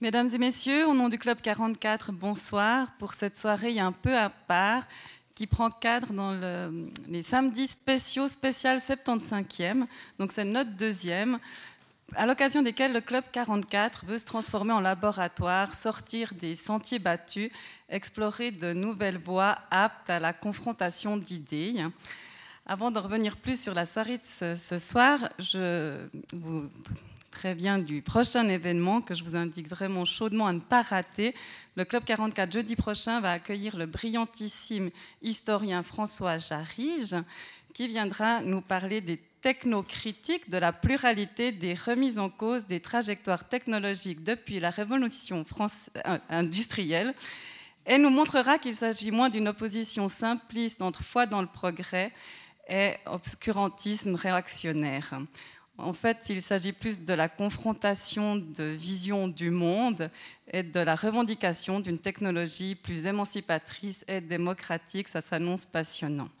Mesdames et messieurs, au nom du Club 44, bonsoir. Pour cette soirée un peu à part qui prend cadre dans les samedis spéciaux, spécial 75e. Donc c'est notre deuxième, à l'occasion desquels le Club 44 veut se transformer en laboratoire, sortir des sentiers battus, explorer de nouvelles voies aptes à la confrontation d'idées. Avant de revenir plus sur la soirée de ce soir, je vous préviens du prochain événement que je vous indique vraiment chaudement à ne pas rater. Le Club 44 jeudi prochain va accueillir le brillantissime historien François Jarige qui viendra nous parler des technocritiques, de la pluralité des remises en cause des trajectoires technologiques depuis la révolution euh, industrielle et nous montrera qu'il s'agit moins d'une opposition simpliste entre foi dans le progrès et obscurantisme réactionnaire. En fait, il s'agit plus de la confrontation de vision du monde et de la revendication d'une technologie plus émancipatrice et démocratique. Ça s'annonce passionnant.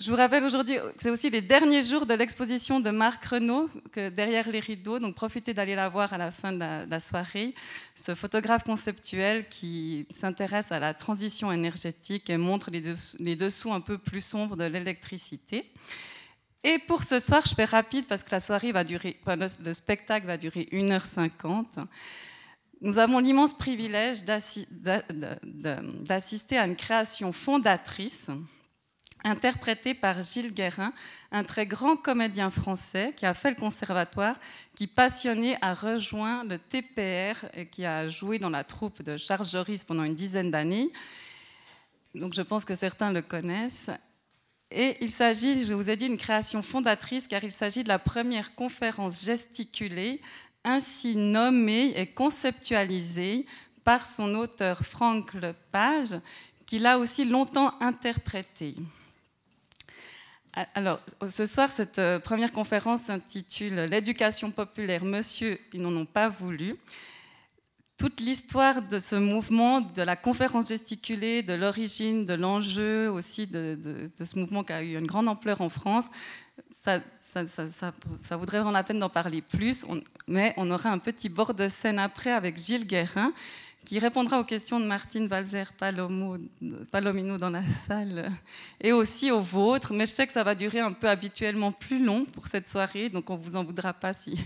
Je vous rappelle aujourd'hui, c'est aussi les derniers jours de l'exposition de Marc Renault, derrière les rideaux, donc profitez d'aller la voir à la fin de la, soirée. Ce photographe conceptuel qui s'intéresse à la transition énergétique et montre les dessous un peu plus sombres de l'électricité. Et pour ce soir, je fais rapide parce que la soirée va durer, le spectacle va durer 1h50. Nous avons l'immense privilège d'assister à une création fondatrice interprétée par Gilles Guérin, un très grand comédien français qui a fait le conservatoire, qui passionné a rejoint le TPR et qui a joué dans la troupe de Charles Joris pendant une dizaine d'années. Donc je pense que certains le connaissent. Et il s'agit, je vous ai dit, d'une création fondatrice car il s'agit de la première conférence gesticulée ainsi nommée et conceptualisée par son auteur Franck Lepage, qui l'a aussi longtemps interprétée. Alors, ce soir, cette euh, première conférence s'intitule L'éducation populaire, monsieur, ils n'en ont pas voulu toute l'histoire de ce mouvement, de la conférence gesticulée, de l'origine, de l'enjeu aussi de, ce mouvement qui a eu une grande ampleur en France, ça, ça, voudrait vraiment la peine d'en parler plus, mais on aura un petit bord de scène après avec Gilles Guérin, qui répondra aux questions de Martine Valzer Palomino dans la salle et aussi aux vôtres. Mais je sais que ça va durer un peu habituellement plus long pour cette soirée, donc on ne vous en voudra pas si,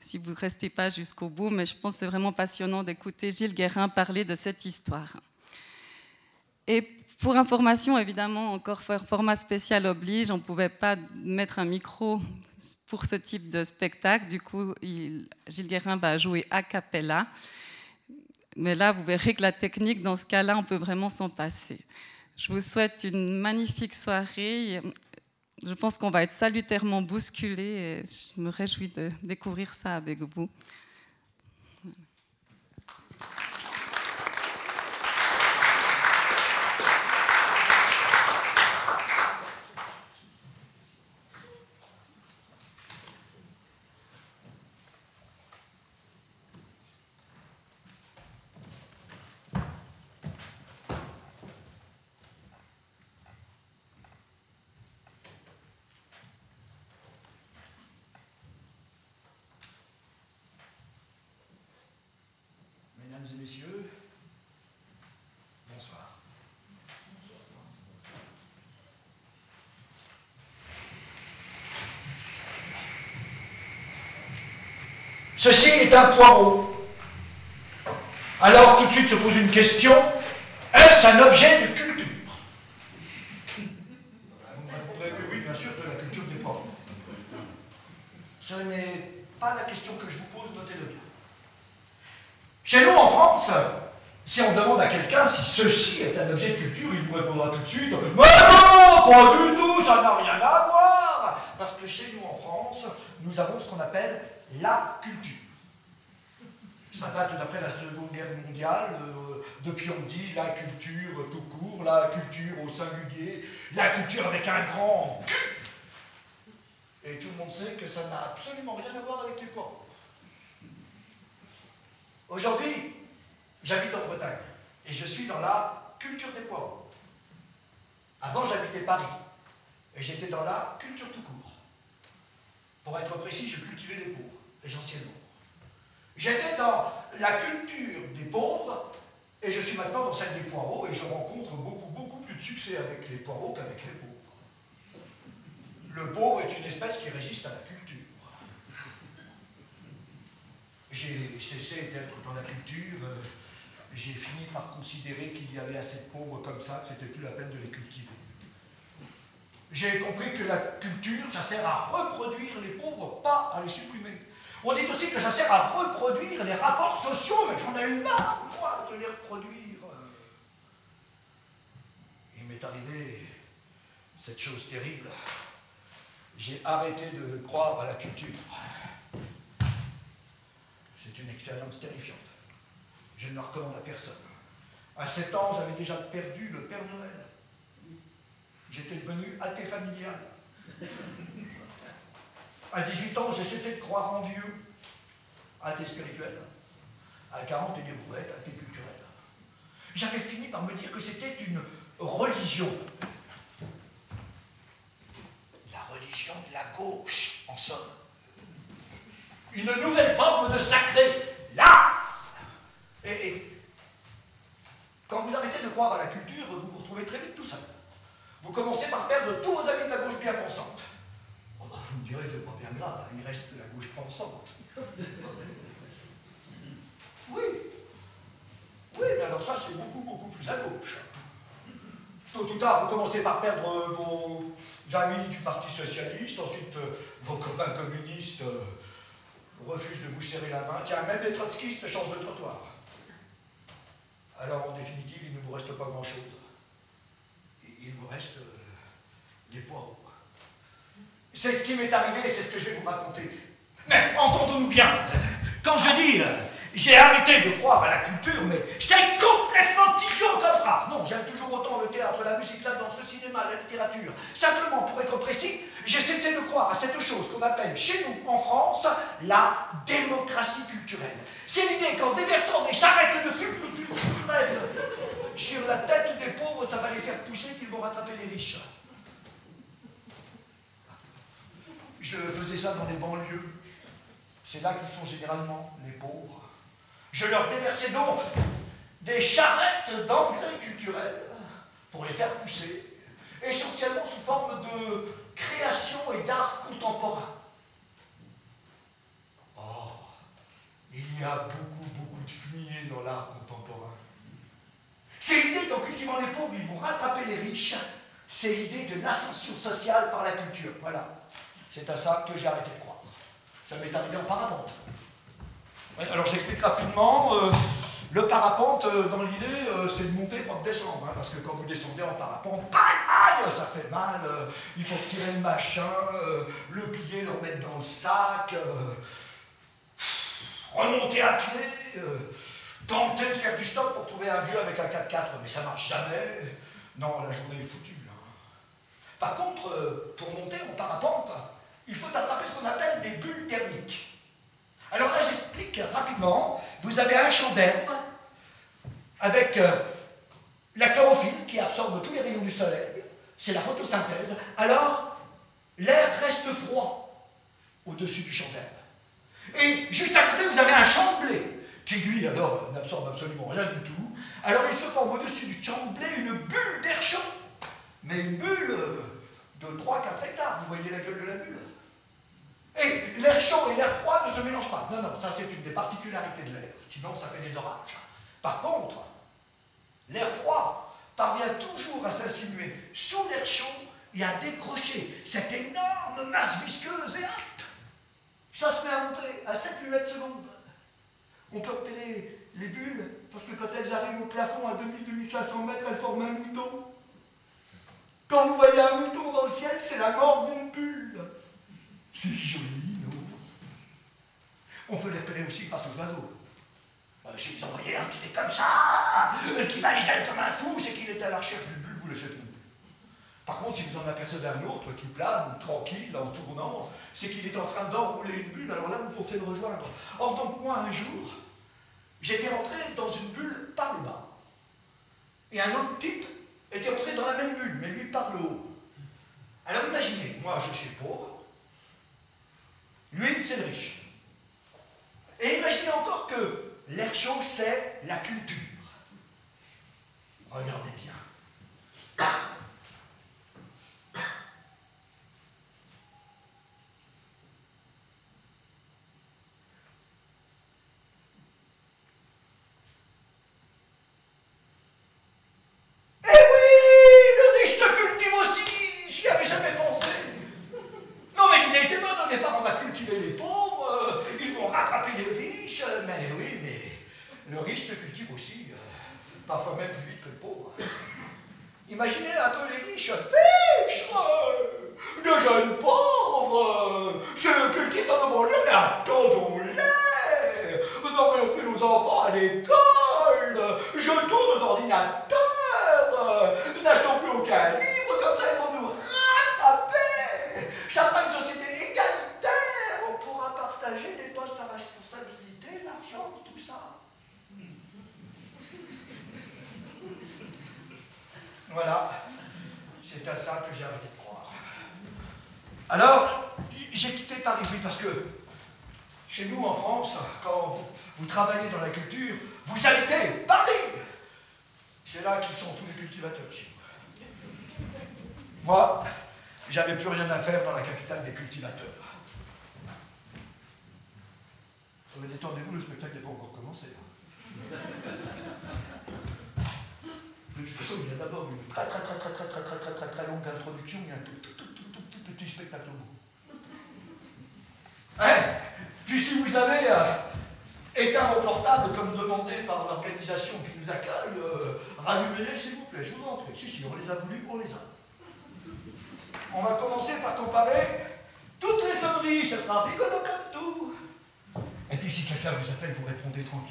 si vous ne restez pas jusqu'au bout. Mais je pense que c'est vraiment passionnant d'écouter Gilles Guérin parler de cette histoire. Et pour information, évidemment, encore format spécial oblige, on ne pouvait pas mettre un micro pour ce type de spectacle. Du coup, Gilles Guérin va jouer a cappella. Mais là, vous verrez que la technique, dans ce cas-là, on peut vraiment s'en passer. Je vous souhaite une magnifique soirée. Je pense qu'on va être salutairement bousculés et je me réjouis de découvrir ça avec vous. Ceci est un poireau. Alors tout de suite se pose une question, est-ce un objet de culture? Vous répondrez que oui, bien sûr, de la culture des poireaux. Ce n'est pas la question que je vous pose, notez-le bien. Chez nous en France, si on demande à quelqu'un si ceci est un objet de culture, il vous répondra tout de suite Mais non, pas du tout, ça n'a rien à voir Parce que chez nous en France, nous avons ce qu'on appelle la culture. Ça date d'après la Seconde Guerre mondiale. Euh, depuis, on dit la culture tout court, la culture au singulier, la culture avec un grand. Et tout le monde sait que ça n'a absolument rien à voir avec les pauvres. Aujourd'hui, j'habite en Bretagne et je suis dans la culture des poivres. Avant, j'habitais Paris et j'étais dans la culture tout court. Pour être précis, je cultivais les pauvres, essentiellement. J'étais dans la culture des pauvres et je suis maintenant dans celle des poireaux et je rencontre beaucoup, beaucoup plus de succès avec les poireaux qu'avec les pauvres. Le pauvre est une espèce qui résiste à la culture. J'ai cessé d'être dans la culture, euh, j'ai fini par considérer qu'il y avait assez de pauvres comme ça, que c'était plus la peine de les cultiver. J'ai compris que la culture, ça sert à reproduire les pauvres, pas à les supprimer. On dit aussi que ça sert à reproduire les rapports sociaux, mais j'en ai eu marre, moi, de les reproduire. Il m'est arrivé cette chose terrible. J'ai arrêté de croire à la culture. C'est une expérience terrifiante. Je ne la recommande à personne. À 7 ans, j'avais déjà perdu le Père Noël. J'étais devenu athée familial. À 18 ans, j'ai cessé de croire en Dieu. Athée spirituel. À 40, et des brouettes, athée culturel. J'avais fini par me dire que c'était une religion. La religion de la gauche, en somme. Une nouvelle forme de sacré. Là et, quand vous arrêtez de croire à la culture, vous vous retrouvez très vite tout seul. Vous commencez par perdre tous vos amis de la gauche bien pensante. Oh, bah, vous me direz, c'est pas bien grave, hein, il reste de la gauche pensante. Oui. Oui, mais alors ça, c'est beaucoup, beaucoup plus à gauche. Tôt ou tard, vous commencez par perdre vos amis du Parti Socialiste, ensuite euh, vos copains communistes euh, refusent de vous serrer la main. Tiens, même les trotskistes changent de trottoir. Alors, en définitive, il ne vous reste pas grand-chose. Il vous reste euh, des poireaux. C'est ce qui m'est arrivé, c'est ce que je vais vous raconter. Mais entendons-nous bien, quand je dis euh, j'ai arrêté de croire à la culture, mais c'est complètement idiot comme phrase. Non, j'aime toujours autant le théâtre, la musique, la danse, le cinéma, la littérature. Simplement, pour être précis, j'ai cessé de croire à cette chose qu'on appelle chez nous, en France, la démocratie culturelle. C'est l'idée qu'en déversant des charrettes de fumée sur la tête des pauvres, ça va les faire pousser qu'ils vont rattraper les riches. Je faisais ça dans les banlieues. C'est là qu'ils sont généralement les pauvres. Je leur déversais donc des charrettes d'engrais culturels pour les faire pousser, essentiellement sous forme de création et d'art contemporain. Oh, il y a beaucoup, beaucoup de fumier dans l'art. C'est l'idée qu'en cultivant les pauvres, ils vont rattraper les riches. C'est l'idée de l'ascension sociale par la culture. Voilà. C'est à ça que j'ai arrêté de croire. Ça m'est arrivé en parapente. alors j'explique rapidement. Euh, le parapente, euh, dans l'idée, euh, c'est de monter, de descendre. Hein, parce que quand vous descendez en parapente, aïe, ça fait mal. il faut tirer le machin, le plier, le remettre dans le sac, remonter à pied tenter de faire du stop pour trouver un vieux avec un 4x4, mais ça marche jamais. Non, la journée est foutue. Hein. Par contre, euh, pour monter en parapente, il faut attraper ce qu'on appelle des bulles thermiques. Alors là, j'explique rapidement. Vous avez un champ d'herbe avec euh, la chlorophylle qui absorbe tous les rayons du soleil. C'est la photosynthèse. Alors, l'air reste froid au-dessus du champ d'herbe. Et juste à côté, vous avez un champ de blé qui lui alors n'absorbe absolument rien du tout. Alors il se forme au-dessus du champ une bulle d'air chaud, mais une bulle euh, de 3-4 hectares, vous voyez la gueule de la bulle. Et l'air chaud et l'air froid ne se mélangent pas. Non, non, ça c'est une des particularités de l'air, sinon ça fait des orages. Par contre, l'air froid parvient toujours à s'insinuer sous l'air chaud et à décrocher cette énorme masse visqueuse et hop, ça se met à monter à 7 mètres secondes. On peut repérer les bulles, parce que quand elles arrivent au plafond à 2000-2500 mètres, elles forment un mouton. Quand vous voyez un mouton dans le ciel, c'est la mort d'une bulle. C'est joli, non? On peut les repérer aussi grâce aux oiseaux. Euh, si vous un qui fait comme ça, qui va comme un fou, c'est qu'il est à la recherche d'une bulle, vous le savez. Par contre, si vous en apercevez un autre qui plane, tranquille, en tournant, c'est qu'il est en train d'enrouler une bulle, alors là, vous foncez le rejoindre. Or, donc, moi, un jour, j'étais rentré dans une bulle par le bas. Et un autre type était rentré dans la même bulle, mais lui par le haut. Alors imaginez, moi je suis pauvre, lui c'est riche. Et imaginez encore que l'air chaud, c'est la culture. Regardez bien.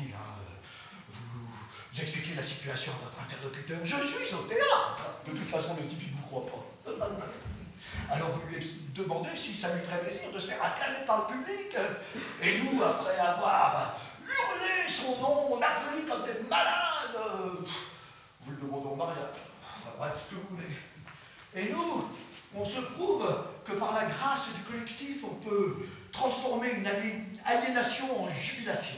Hein, euh, vous, expliquez la situation à votre interlocuteur. Je suis au théâtre De toute façon, le type, il ne vous croit pas. Alors vous lui demandez si ça lui ferait plaisir de se faire acclamer par le public. Et nous, après avoir hurlé son nom, on applaudit comme des malades. Vous le demandez en mariage. Enfin bref, ce que vous voulez. Et nous, on se prouve que par la grâce du collectif, on peut transformer une aliénation en jubilation.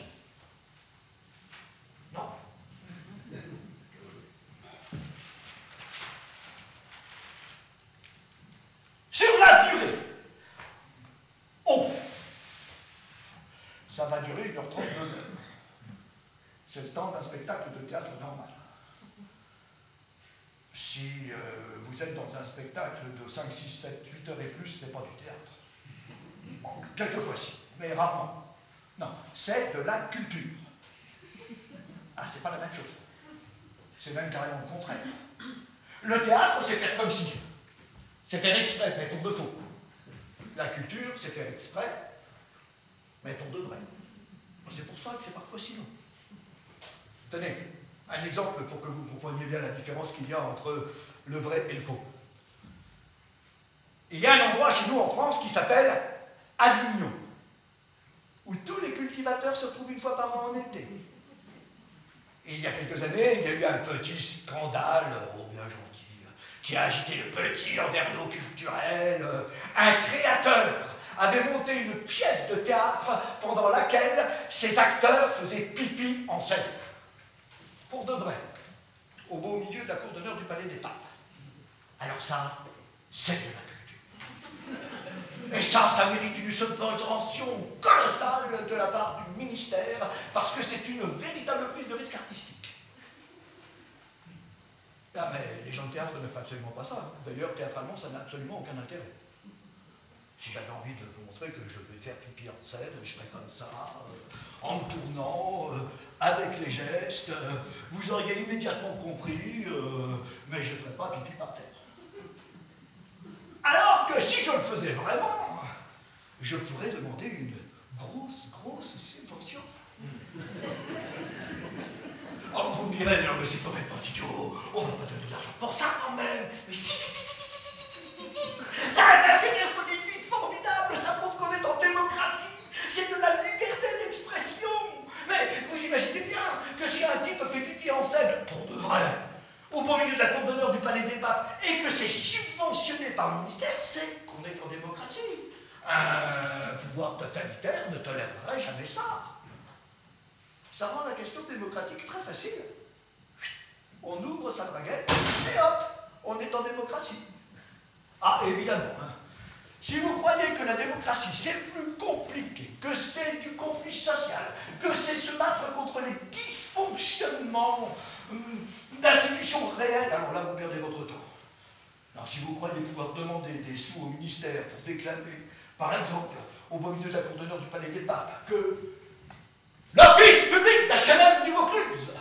Sur la durée. Oh Ça va durer 1h30, 2h. C'est le temps d'un spectacle de théâtre normal. Si euh, vous êtes dans un spectacle de 5, 6, 7, 8 heures et plus, c'est pas du théâtre. Quelquefois si, mais rarement. Non, c'est de la culture. Ah, c'est pas la même chose. C'est même carrément le contraire. Le théâtre, c'est faire comme si. C'est faire exprès, mais pour de faux. La culture, c'est faire exprès, mais pour de vrai. C'est pour ça que c'est parfois si long. Tenez, un exemple pour que vous compreniez bien la différence qu'il y a entre le vrai et le faux. Il y a un endroit chez nous en France qui s'appelle Avignon, où tous les cultivateurs se trouvent une fois par an en été. Et il y a quelques années, il y a eu un petit scandale, oh bien gentil, qui a agité le petit landerneau culturel. Un créateur avait monté une pièce de théâtre pendant laquelle ses acteurs faisaient pipi en scène. Pour de vrai, au beau milieu de la cour d'honneur du Palais des Papes. Alors ça, c'est de la et ça, ça mérite une subvention colossale de la part du ministère, parce que c'est une véritable prise de risque artistique. Ah, mais les gens de théâtre ne font absolument pas ça. D'ailleurs, théâtralement, ça n'a absolument aucun intérêt. Si j'avais envie de vous montrer que je vais faire pipi en scène, je ferais comme ça, euh, en me tournant, euh, avec les gestes, euh, vous auriez immédiatement compris, mais je ne ferais pas pipi par terre. Alors que si je le faisais vraiment, je pourrais demander une grosse, grosse subvention. Oh, vous me direz, non, mais c'est complètement idiot, on va pas donner de l'argent pour ça quand même. Mais si, si, si, si, si, si, si, si, ça a un intérêt politique formidable, ça prouve qu'on est en démocratie, c'est de la liberté d'expression. Mais vous imaginez bien que si un type fait pipi en scène, pour de vrai, au beau milieu de la cour d'honneur du palais des papes, et que c'est subventionné par le ministère, c'est qu'on est en démocratie. Un pouvoir totalitaire ne tolérerait jamais ça. Ça rend la question démocratique très facile. On ouvre sa braguette et hop, on est en démocratie. Ah, évidemment. Hein. Si vous croyez que la démocratie c'est plus compliqué, que c'est du conflit social, que c'est se battre contre les dysfonctionnements hum, d'institutions réelles, alors là vous perdez votre temps. Alors, si vous croyez pouvoir demander des sous au ministère pour déclamer, par exemple, au beau milieu de la cour d'honneur du Palais des Papes, que l'office public d'HLM du Vaucluse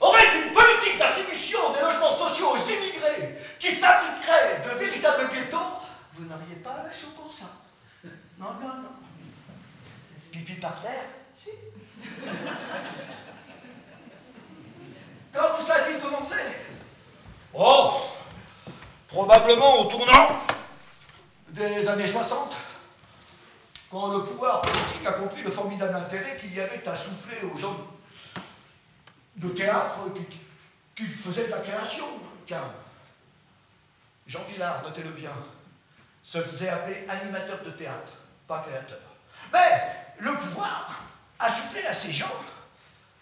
aurait une politique d'attribution des logements sociaux aux immigrés qui fabriquerait de véritables ghettos, vous n'auriez pas l'action pour ça. Non, non, non. Pipi par terre, si. Quand tout cela a-t-il commencé Oh Probablement au tournant des années 60, quand le pouvoir politique a compris le formidable intérêt qu'il y avait à souffler aux gens de théâtre qu'ils faisaient de la création. Car Jean Villard, notez-le bien, se faisait appeler animateur de théâtre, pas créateur. Mais le pouvoir a soufflé à ces gens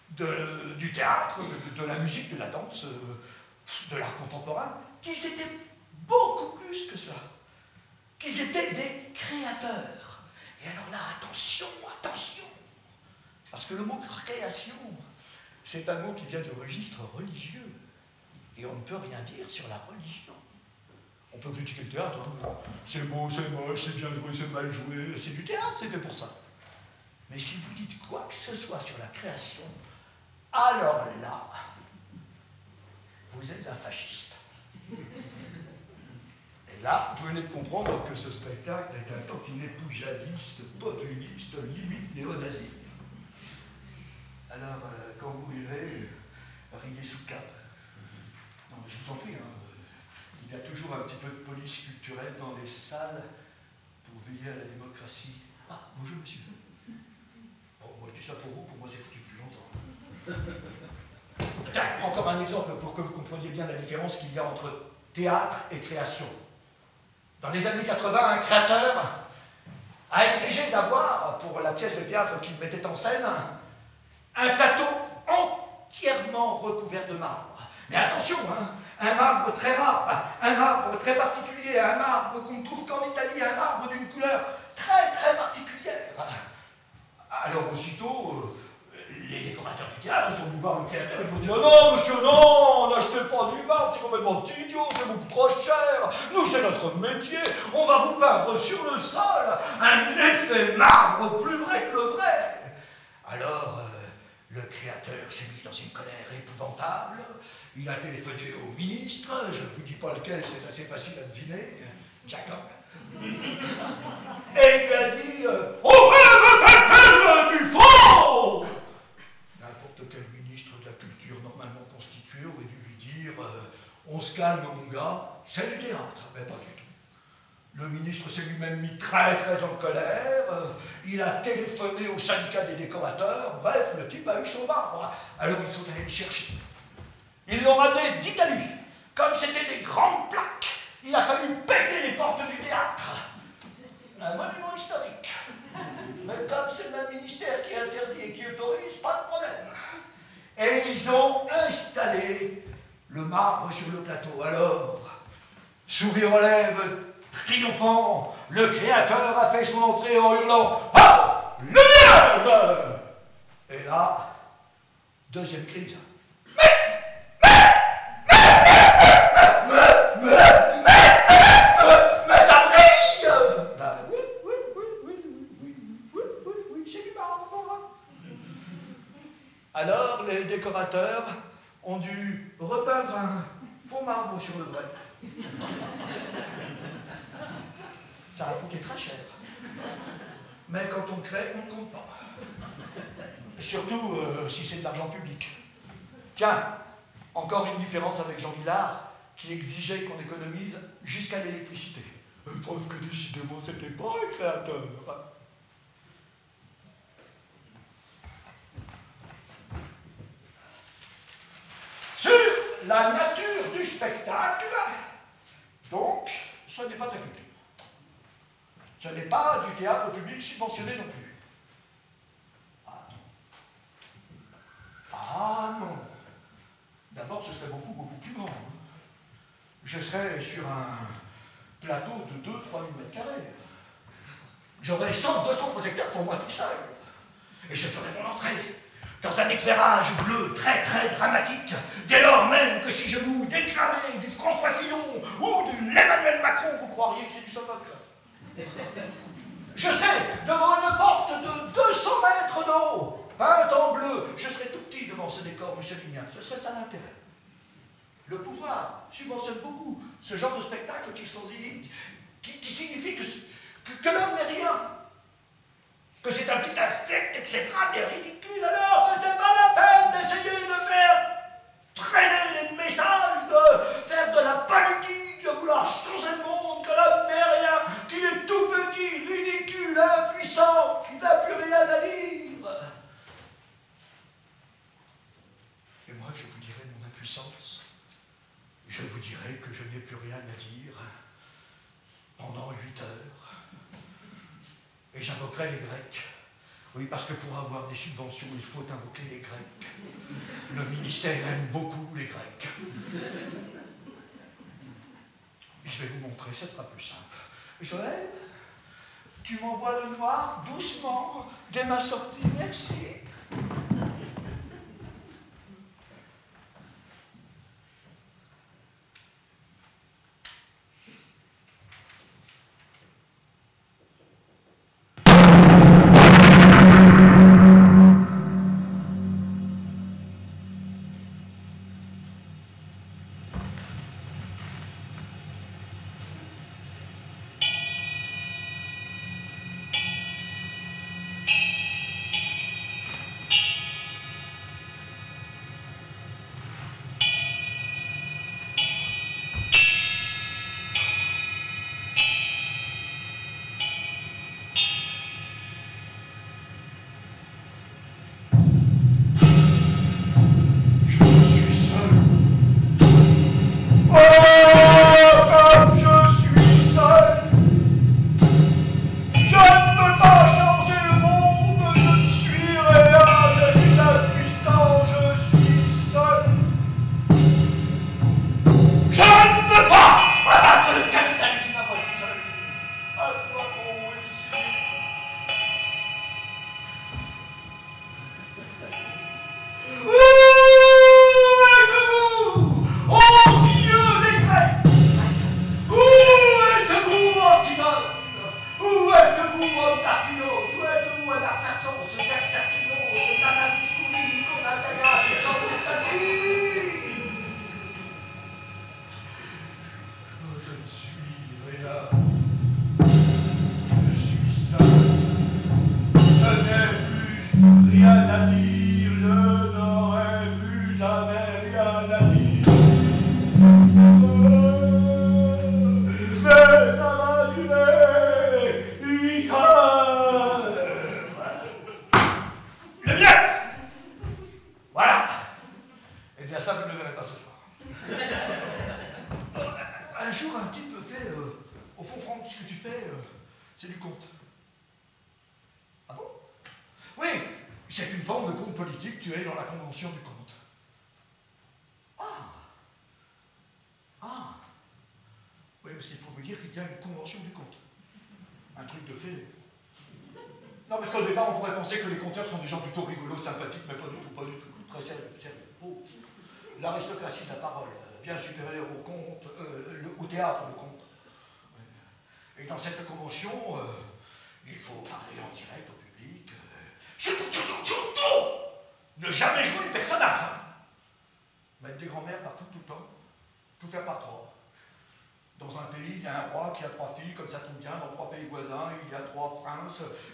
du théâtre, de, de, la musique, de la danse, de l'art contemporain, qu'ils étaient beaucoup plus que cela, qu'ils étaient des créateurs. Alors là, attention, attention, parce que le mot création, c'est un mot qui vient du registre religieux, et on ne peut rien dire sur la religion. On peut critiquer le théâtre, hein. c'est beau, c'est moche, c'est bien joué, c'est mal joué, c'est du théâtre, c'est fait pour ça. Mais si vous dites quoi que ce soit sur la création, alors là, vous êtes un fasciste. Et là, vous venez de comprendre que ce spectacle est un tantinet poujadiste, populiste, limite néo-nazi. Alors, euh, quand vous rirez, riez sous cap. Non, mais je vous en prie, hein, il y a toujours un petit peu de police culturelle dans les salles pour veiller à la démocratie. Ah, bonjour monsieur. Bon, moi je dis ça pour vous, pour moi c'est foutu plus longtemps. encore un exemple pour que vous compreniez bien la différence qu'il y a entre théâtre et création. Dans les années 80, un créateur a exigé d'avoir, pour la pièce de théâtre qu'il mettait en scène, un plateau entièrement recouvert de marbre. Mais attention, hein, un marbre très rare, un marbre très particulier, un marbre qu'on ne trouve qu'en Italie, un marbre d'une couleur très très particulière. Alors aussitôt, les décorateurs du théâtre sont venus voir le créateur et vont dire Non, monsieur, non, n'achetez pas du marbre, c'est complètement idiot, c'est beaucoup trop cher. Nous, c'est notre métier, on va vous peindre sur le sol un effet marbre plus vrai que le vrai. Alors, euh, le créateur s'est mis dans une colère épouvantable. Il a téléphoné au ministre, je ne vous dis pas lequel, c'est assez facile à deviner, Jacob. Et il lui a dit On va me faire faire du faux N'importe quel ministre de la culture normalement constitué aurait dû lui dire euh, On se calme, mon gars, c'est du théâtre, mais pas du tout. Le ministre s'est lui-même mis très très en colère, euh, il a téléphoné au syndicat des décorateurs, bref, le type a eu son marbre. Alors ils sont allés le chercher. Ils l'ont ramené d'Italie. Comme c'était des grandes plaques, il a fallu péter les portes du théâtre. Un monument historique. Mais comme c'est le même ministère qui interdit et qui autorise, pas de problème. Et ils ont installé le marbre sur le plateau. Alors, sourire aux lèvres, triomphant, le créateur a fait son entrée en hurlant Ah Lumière Et là, deuxième crise. Ont dû repeindre un faux marbre sur le vrai. Ça a coûté très cher. Mais quand on crée, on ne compte pas. Surtout euh, si c'est de l'argent public. Tiens, encore une différence avec Jean Villard, qui exigeait qu'on économise jusqu'à l'électricité. Preuve que décidément, c'était pas un créateur. Sur la nature du spectacle, donc, ce n'est pas de la culture. Ce n'est pas du théâtre public subventionné non plus. Ah non. Ah non. D'abord, ce serait beaucoup, beaucoup plus grand. Je serais sur un plateau de 2-3 000 mètres carrés. J'aurais 100, 200 projecteurs pour moi tout seul. Et je ferais mon entrée dans un éclairage bleu très très dramatique, dès lors même que si je vous déclamais du François Fillon ou du Emmanuel Macron, vous croiriez que c'est du Sophocle. Je sais, devant une porte de 200 mètres de haut, peinte en bleu, je serais tout petit devant ce décor michelinien. Ce serait ça l'intérêt. Le pouvoir subventionne beaucoup ce genre de spectacle qui, signifie que l'homme n'est rien, que c'est un petit insecte, etc., mais ridicule, alors que c'est pas la peine d'essayer de faire traîner les messages, de faire de la politique, de vouloir changer le monde, que l'homme n'est rien, qu'il est tout petit, ridicule, impuissant, qu'il n'a plus rien à dire. Et moi, je vous dirai mon impuissance. Je vous dirai que je n'ai plus rien à dire pendant huit heures et j'invoquerai les Grecs. Oui, parce que pour avoir des subventions, il faut invoquer les Grecs. Le ministère aime beaucoup les Grecs. Je vais vous montrer, ce sera plus simple. Joël, tu m'envoies le noir doucement dès ma sortie, merci.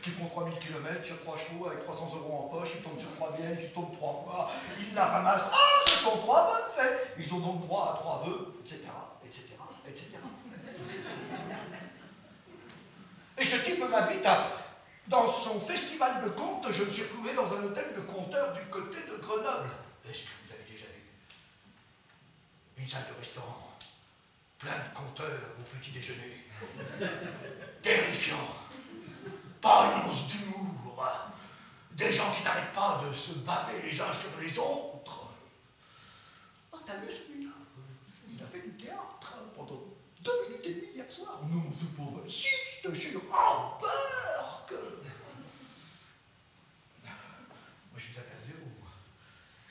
Qui font 3000 km sur trois chevaux avec 300 euros en poche, ils tombent sur trois vieilles, ils tombent trois fois, ils la ramassent, ah, ce sont trois bonnes fêtes Ils ont donc droit à trois vœux, etc., etc., etc. Et ce type m'invite à, dans son festival de contes, je me suis trouvé dans un hôtel de conteurs du côté de Grenoble. Est-ce que vous avez déjà vu Une salle de restaurant, plein de compteurs au petit déjeuner? Terrifiant une once d'humour, des gens qui n'arrêtent pas de se baver les uns sur les autres. Oh, t'as vu celui-là? Il a fait du théâtre. pendant deux minutes et demie hier soir. Non, c'est pas vrai. Si, je te jure. Oh, peur que... Moi, j'étais à zéro.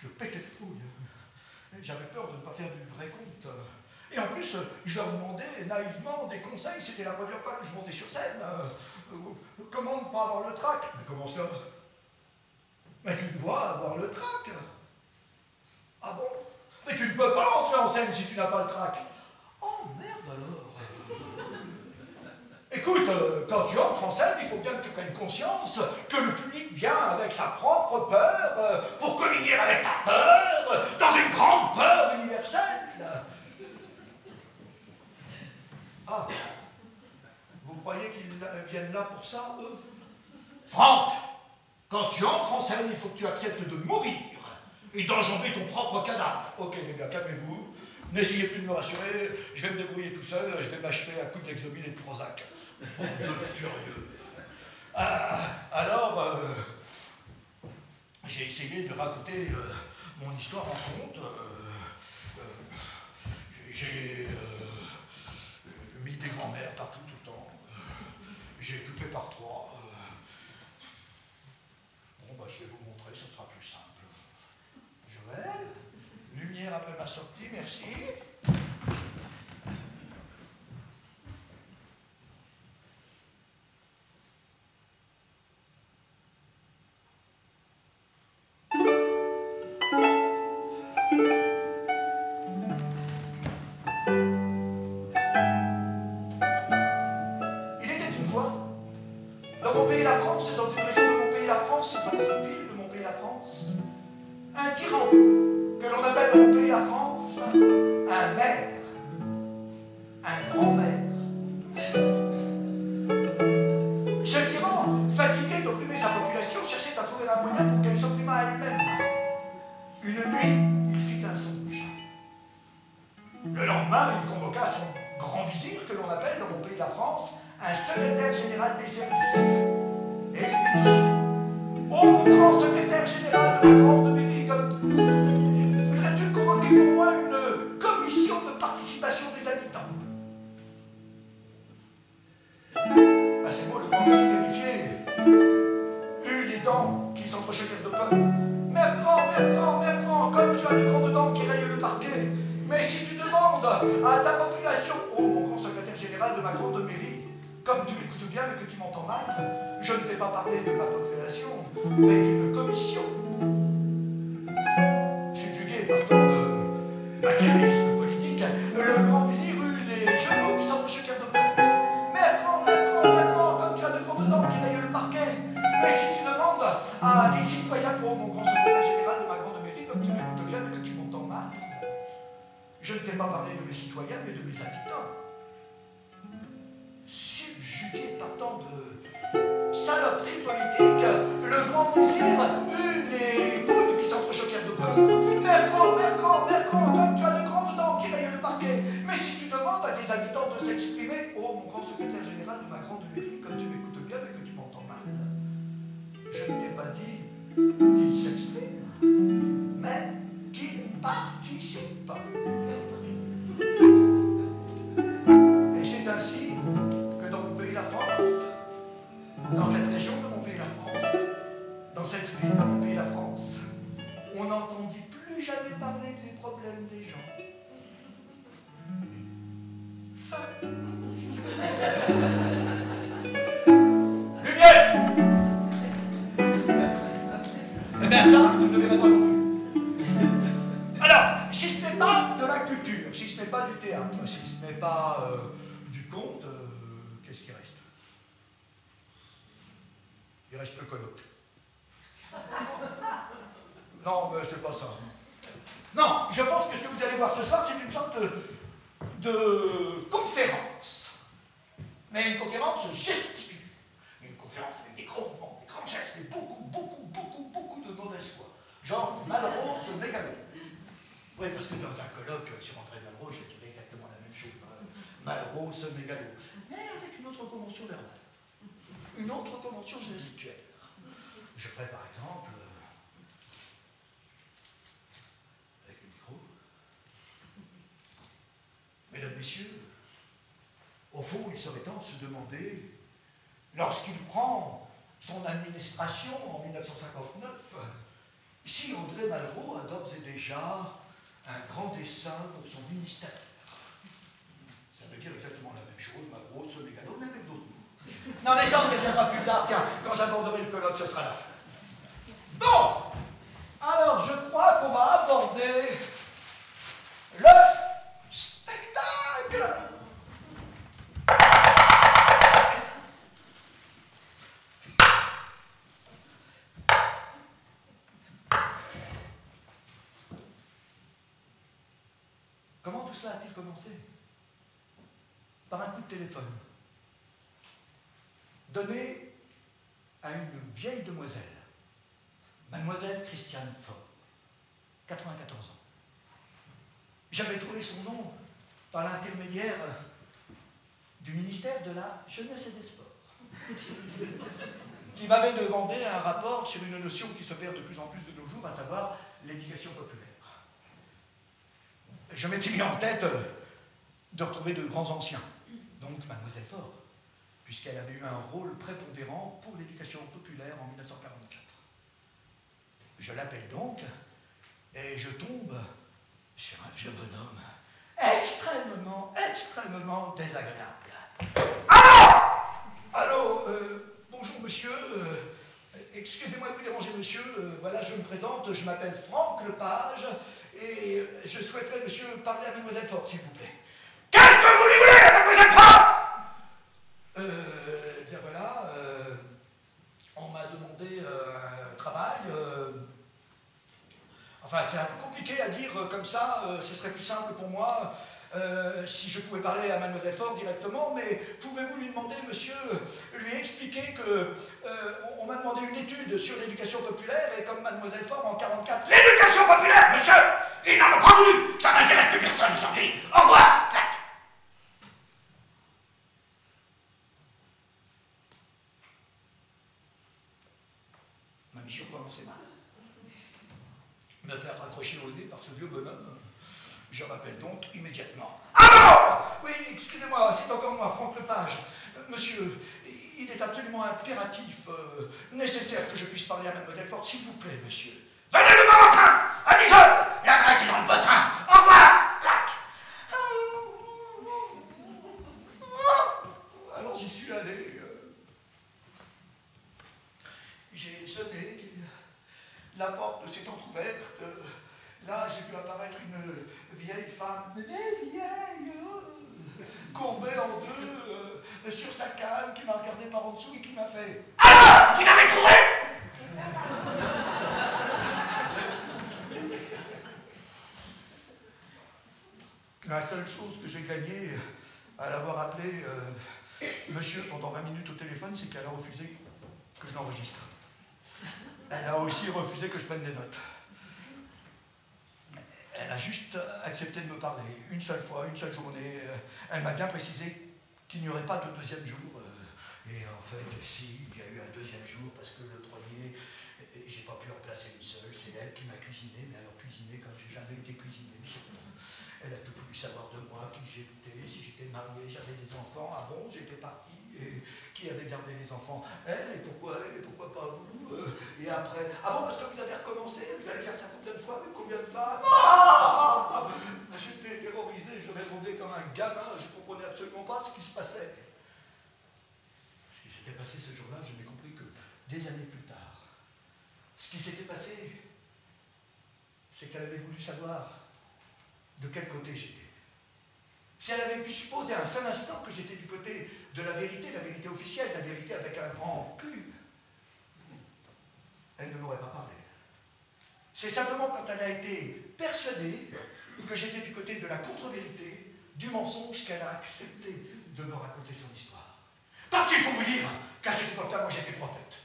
Je pétais de fouille. J'avais peur de ne pas faire du vrai compte. Et en plus, je leur demandais naïvement des conseils. C'était la première fois que je montais sur scène. Comment ne pas avoir le trac? Mais comment cela? Mais tu dois avoir le trac. Ah bon? Mais tu ne peux pas entrer en scène si tu n'as pas le trac. Oh merde alors. Écoute, euh, quand tu entres en scène, il faut bien que tu prennes conscience que le public vient avec sa propre peur euh, pour communier avec ta peur dans une grande peur universelle. Ah, croyez qu'ils viennent là pour ça, eux? Franck, quand tu entres en scène, il faut que tu acceptes de mourir et d'enjamber ton propre cadavre. Ok les gars, calmez-vous. N'essayez plus de me rassurer, je vais me débrouiller tout seul, je vais m'achever à coups d'exomile et de Prozac. Bande de furieux. Ah, alors, euh, j'ai essayé de raconter euh, mon histoire en. Euh, j'ai mis des grands-mères partout. J'ai fait par trois. bon, bah, je vais vous montrer, ce sera plus simple. Joël, lumière après ma sortie, merci. France, dans une région de mon pays, la France, dans une ville de mon pays, la France, un tyran. bien mais que tu m'entends mal, je ne t'ai pas parlé de ma population, mais d'une commission subjuguée partant de machiavélisme politique, le grand vizir eut les genoux qui s'entrechoquèrent de près. Mais attends, attends, attends, comme tu as de grandes dents qui veillent le parquet, mais si tu demandes à tes citoyens pour mon grand secrétaire général de ma grande mairie, comme tu m'écoutes bien mais que tu m'entends mal, je ne t'ai pas parlé de mes citoyens mais de mes habitants subjugué par tant de saloperies politiques, le grand désir, une et qui s'entrechoquèrent de poison. Mercron, Mercron, Mercron, comme tu as de grandes dents qui rayent le parquet. Mais si tu demandes à tes habitants de s'exprimer, oh mon grand secrétaire général de ma grande mairie, comme tu m'écoutes bien mais que tu m'entends mal, je ne t'ai pas dit qu'ils s'expriment, mais qu'ils participent. Et c'est ainsi dans cette région de mon pays, la France, dans cette ville de mon pays, la France, on n'entendit plus jamais parler des problèmes des gens. Fin. Lumière Eh bien ça, vous ne devez pas non plus. Alors, si ce n'est pas de la culture, si ce n'est pas du théâtre, si ce n'est pas... Euh, Il reste le colloque. Non, mais c'est pas ça. Non, je pense que ce que vous allez voir ce soir, c'est une sorte de, conférence. Mais une conférence gesticule. Une conférence avec des grands mots, des grands gestes, et beaucoup, beaucoup, beaucoup, beaucoup de mauvaise foi. Genre Malraux sur Mégalo. Oui, parce que dans un colloque euh, sur André Malraux, je dirais exactement la même chose. Malraux, Mégalo. Mais avec une autre convention verbale une autre convention gestuelle. Je ferai par exemple, euh, avec le micro, Mesdames, Messieurs, au fond, il serait temps de se demander, lorsqu'il prend son administration en 1959, si André Malraux a d'ores et déjà un grand dessin pour son ministère. Ça veut dire exactement la même chose, Malraux, ce mégalo, non, mais ça, on reviendra plus tard. Tiens, quand j'aborderai le colloque, ce sera la fin. Bon, alors je crois qu'on va aborder le spectacle. Comment tout cela a-t-il commencé? Par un coup de téléphone, donné à une vieille demoiselle, mademoiselle Christiane Fort, 94 ans. J'avais trouvé son nom par l'intermédiaire du ministère de la Jeunesse et des Sports, qui m'avait demandé un rapport sur une notion qui se perd de plus en plus de nos jours, à savoir l'éducation populaire. Je m'étais mis en tête de retrouver de grands anciens, donc mademoiselle Fort, puisqu'elle avait eu un rôle prépondérant pour l'éducation populaire en 1944. Je l'appelle donc, et je tombe sur un vieux bonhomme extrêmement, extrêmement désagréable. Allô Allô euh, Bonjour monsieur, euh, excusez-moi de vous déranger monsieur, euh, voilà je me présente, je m'appelle Franck Lepage, et je souhaiterais monsieur parler à mademoiselle Fort, s'il vous plaît. Qu'est-ce que vous lui voulez, mademoiselle Fort euh, bien voilà, euh, on m'a demandé euh, un travail. enfin, c'est un peu compliqué à dire comme ça, ce serait plus simple pour moi si je pouvais parler à Mademoiselle Fort directement, mais pouvez-vous lui demander, monsieur, lui expliquer que on, m'a demandé une étude sur l'éducation populaire et comme Mademoiselle Fort en 44. L'éducation populaire, monsieur Il n'en a pas voulu Ça n'intéresse plus personne aujourd'hui Au revoir Clac. Ma mission commençait mal. Me faire raccrocher au nez par ce vieux bonhomme. Je rappelle donc immédiatement. Alors Oui, excusez-moi, c'est encore moi, Franck Lepage. Euh, Monsieur, il est absolument impératif, euh, nécessaire que je puisse parler à Mademoiselle Ford, s'il vous plaît, monsieur. Venez demain matin, à 10 heures L'adresse est dans le bottin. Au revoir Clac Alors j'y suis allé. euh, j'ai sonné, la porte s'est entr'ouverte. Là, j'ai vu apparaître une vieille femme, une vieille, vieille, euh, courbée en deux, euh, sur sa canne, qui m'a regardé par en dessous et qui m'a fait Alors, vous avez trouvé La seule que j'ai gagnée à l'avoir appelé euh, monsieur pendant 20 minutes au téléphone, c'est qu'elle a refusé que je l'enregistre. Elle a aussi refusé que je prenne des notes. Elle a juste accepté de me parler, une seule fois, une seule journée. Elle m'a bien précisé qu'il n'y aurait pas de deuxième jour. euh, Et en fait, si, il y a eu un deuxième jour, parce que le premier, j'ai pas pu en placer une seule. C'est elle qui m'a cuisiné, mais alors cuisiné comme j'ai jamais été cuisiné. Elle a tout voulu savoir de moi, qui j'étais, si j'étais marié, j'avais des enfants. Ah bon, j'étais parti. Et qui avait gardé les enfants? Elle, et pourquoi elle, et pourquoi pas vous Euh, Et après, ah bon, parce que vous avez recommencé, vous allez faire ça combien de fois, avec combien de femmes? Ah J'étais terrorisé, je répondais comme un gamin, je ne comprenais absolument pas ce qui se passait. Ce qui s'était passé ce jour-là, je n'ai compris que des années plus tard. Ce qui s'était passé, c'est qu'elle avait voulu savoir de quel côté j'étais. Si elle avait pu supposer un seul instant que j'étais du côté de la vérité, la vérité officielle, la vérité avec un grand Q, elle ne m'aurait pas parlé. C'est simplement quand elle a été persuadée que j'étais du côté de la contre-vérité, du mensonge, qu'elle a accepté de me raconter son histoire. Parce qu'il faut vous dire qu'à cette époque-là, moi j'étais prophète.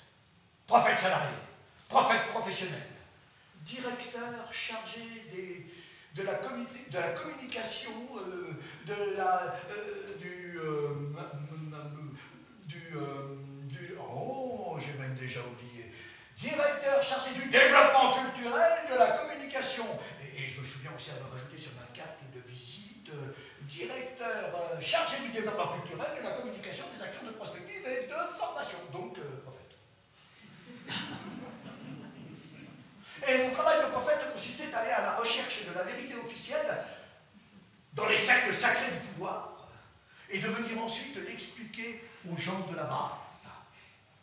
Prophète salarié, prophète professionnel, directeur chargé des, de, la de la communication, euh, de la, euh, du, euh, du, du- oh, j'ai même déjà oublié, directeur chargé du développement culturel, de la communication. Et, et je me souviens aussi avoir rajouté sur ma carte de visite, directeur chargé du développement culturel, de la communication, des actions de prospective et de formation. Donc, euh, prophète. Et mon travail de prophète consistait à aller à la recherche de la vérité officielle dans les cercles sacrés du pouvoir et de venir ensuite l'expliquer aux gens de la base.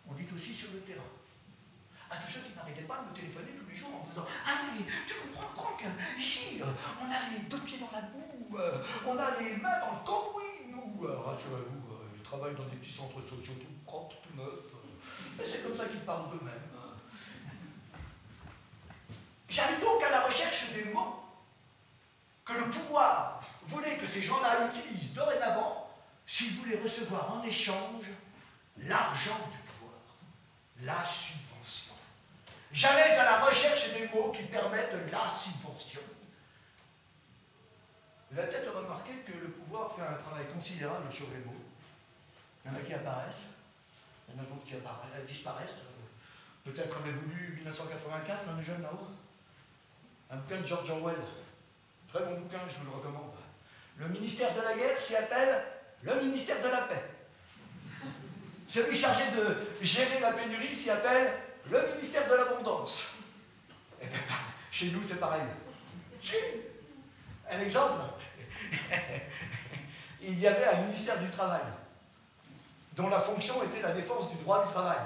On dit aussi sur le terrain. À tous ceux qui n'arrêtaient pas de me téléphoner tous les jours en faisant Ah, mais tu comprends, Franck Ici, euh, on a les deux pieds dans la boue, euh, on a les mains dans le cambouis, nous. Euh, rassurez-vous, ils travaillent dans des petits centres sociaux tout propres, tout neufs. Et c'est comme ça qu'ils parlent d'eux-mêmes. J'allais donc à la recherche des mots que le pouvoir voulait que ces gens-là utilisent dorénavant s'ils voulaient recevoir en échange l'argent du pouvoir, la subvention. J'allais à la recherche des mots qui permettent la subvention. Vous avez peut-être remarqué que le pouvoir fait un travail considérable sur les mots. Il y en a qui apparaissent, il y en a d'autres qui euh, disparaissent. Peut-être avez-vous lu 1984, un jeune là-haut Un bouquin de George Orwell. Très bon bouquin, je vous le recommande. Le ministère de la guerre s'y appelle le ministère de la paix. Celui chargé de gérer la pénurie s'y appelle le ministère de l'abondance. Eh bien, chez nous, c'est pareil. Un exemple Il y avait un ministère du Travail, dont la fonction était la défense du droit du travail.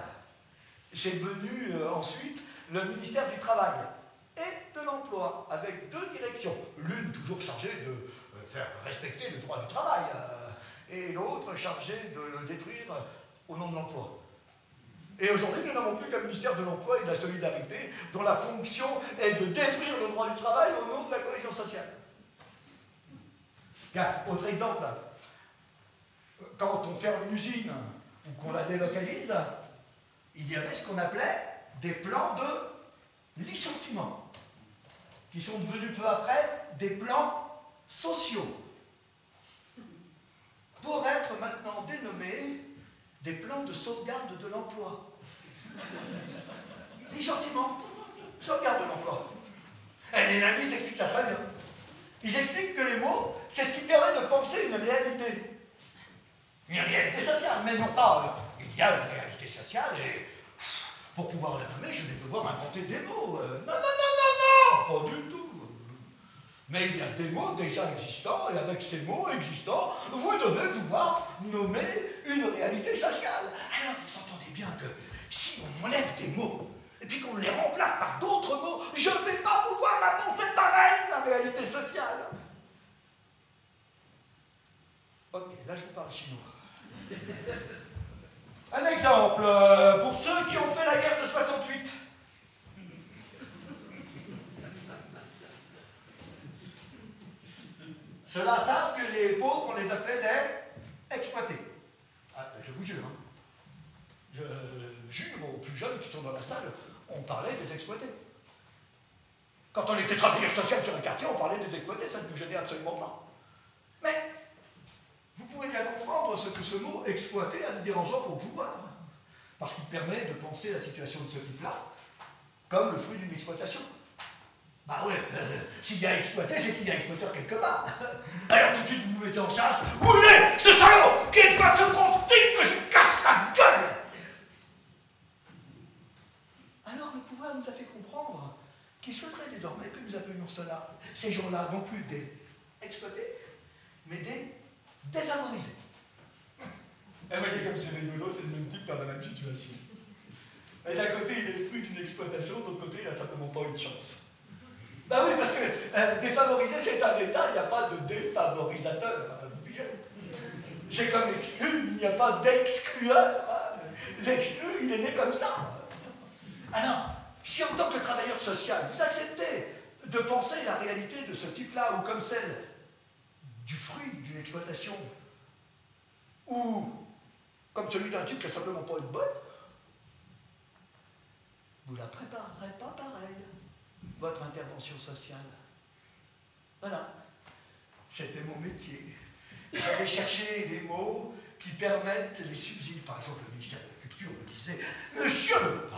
C'est devenu euh, ensuite le ministère du Travail et de l'Emploi, avec deux directions. L'une toujours chargée de euh, faire respecter le droit du travail. Euh, et l'autre chargé de le détruire au nom de l'emploi. Et aujourd'hui, nous n'avons plus qu'un ministère de l'Emploi et de la Solidarité, dont la fonction est de détruire le droit du travail au nom de la cohésion sociale. Autre exemple, quand on ferme une usine ou qu'on la délocalise, il y avait ce qu'on appelait des plans de licenciement, qui sont devenus peu après des plans sociaux pour être maintenant dénommés des plans de sauvegarde de l'emploi. Licenciement, sauvegarde de l'emploi. Et les linguistes expliquent ça très bien. Ils expliquent que les mots, c'est ce qui permet de penser une réalité. Une réalité sociale, mais non pas. Euh, il y a une réalité sociale et pour pouvoir la nommer, je vais devoir inventer des mots. Euh, non, non, non, non, non, pas du tout. Mais il y a des mots déjà existants, et avec ces mots existants, vous devez pouvoir nommer une réalité sociale. Alors, vous entendez bien que si on enlève des mots, et puis qu'on les remplace par d'autres mots, je ne vais pas pouvoir la penser pareil, la réalité sociale. Ok, là je vous parle chinois. Un exemple, euh, pour ceux qui ont fait la guerre de 68. Ceux-là savent que les pauvres, on les appelait des exploités. Ah, je vous jure. Hein. Je jure aux plus jeunes qui sont dans la salle, on parlait des exploités. Quand on était travailleur social sur un quartier, on parlait des exploités, ça ne nous gênait absolument pas. Mais vous pouvez bien comprendre ce que ce mot exploité a de dérangeant pour le pouvoir. Parce qu'il permet de penser la situation de ce type-là comme le fruit d'une exploitation. Bah ouais, euh, s'il y a exploité, c'est qu'il y a exploiteur quelque part. Alors tout de suite, vous vous mettez en chasse. Où est ce salaud qui exploite ce gros que je casse la gueule Alors le pouvoir nous a fait comprendre qu'il souhaiterait désormais que nous appelions cela, ces gens-là, non plus des exploités, mais des défavorisés. Et voyez comme c'est rigolo, c'est le même type dans la même situation. Et d'un côté, il est fruit d'une exploitation, de l'autre côté, il n'a simplement pas une chance. Ben oui, parce que euh, défavoriser, c'est un état, il n'y a pas de défavorisateur. Hein, c'est comme exclu, il n'y a pas d'exclueur. Hein. L'exclu, il est né comme ça. Alors, si en tant que travailleur social, vous acceptez de penser la réalité de ce type-là, ou comme celle du fruit d'une exploitation, ou comme celui d'un type qui n'a simplement pas une bonne, vous la préparerez pas pareil votre intervention sociale. Voilà. C'était mon métier. J'allais chercher des mots qui permettent les subsides. Par exemple, le ministère de la Culture me disait Monsieur le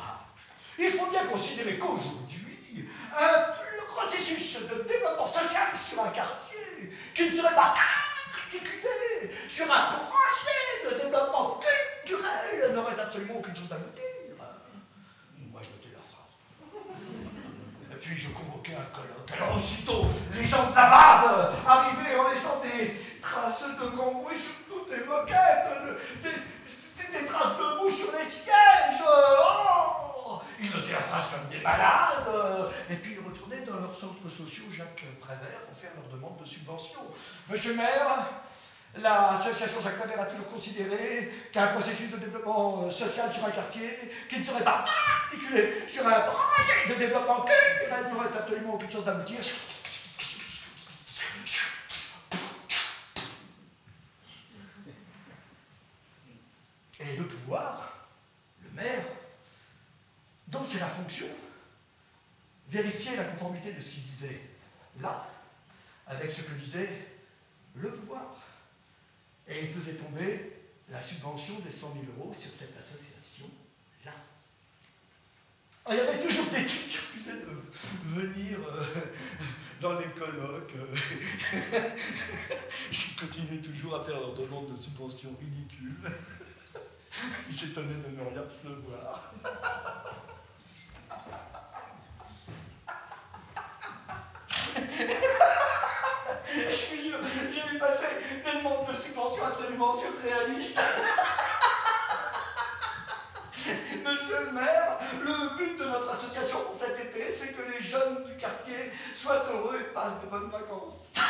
il faut bien considérer qu'aujourd'hui, un processus de développement social sur un quartier qui ne serait pas articulé sur un projet de développement culturel n'aurait absolument aucune chose à me dire. Moi, je notais la phrase. Et puis, je convoquais un colloque. Alors, aussitôt, les gens de la base arrivaient en laissant des traces de cambouis sur toutes les moquettes, des, traces de boue sur les sièges. Oh ils notaient la phrase comme des malades puis, ils retournaient dans leurs centres sociaux Jacques Prévert pour faire leur demande de subvention. Monsieur le maire, L'association Jacques Prévert a toujours considéré qu'un processus de développement euh, social sur un quartier qui ne serait pas articulé sur un projet de développement culturel n'aurait absolument aucune chose d'aboutir? Et le pouvoir, le maire, dont c'est la fonction, vérifier la conformité de ce qu'il disait là avec ce que disait le pouvoir. Et il faisait tomber la subvention des 100 000 euros sur cette association-là. Ah, il y avait toujours des types qui refusaient de venir euh, dans les colloques. Ils continuaient toujours à faire leur demande de subvention ridicule. Ils s'étonnaient de ne rien recevoir. j'ai vu des demandes de subventions absolument surréalistes. Monsieur le maire, le but de notre association pour cet été, c'est que les jeunes du quartier soient heureux et passent de bonnes vacances.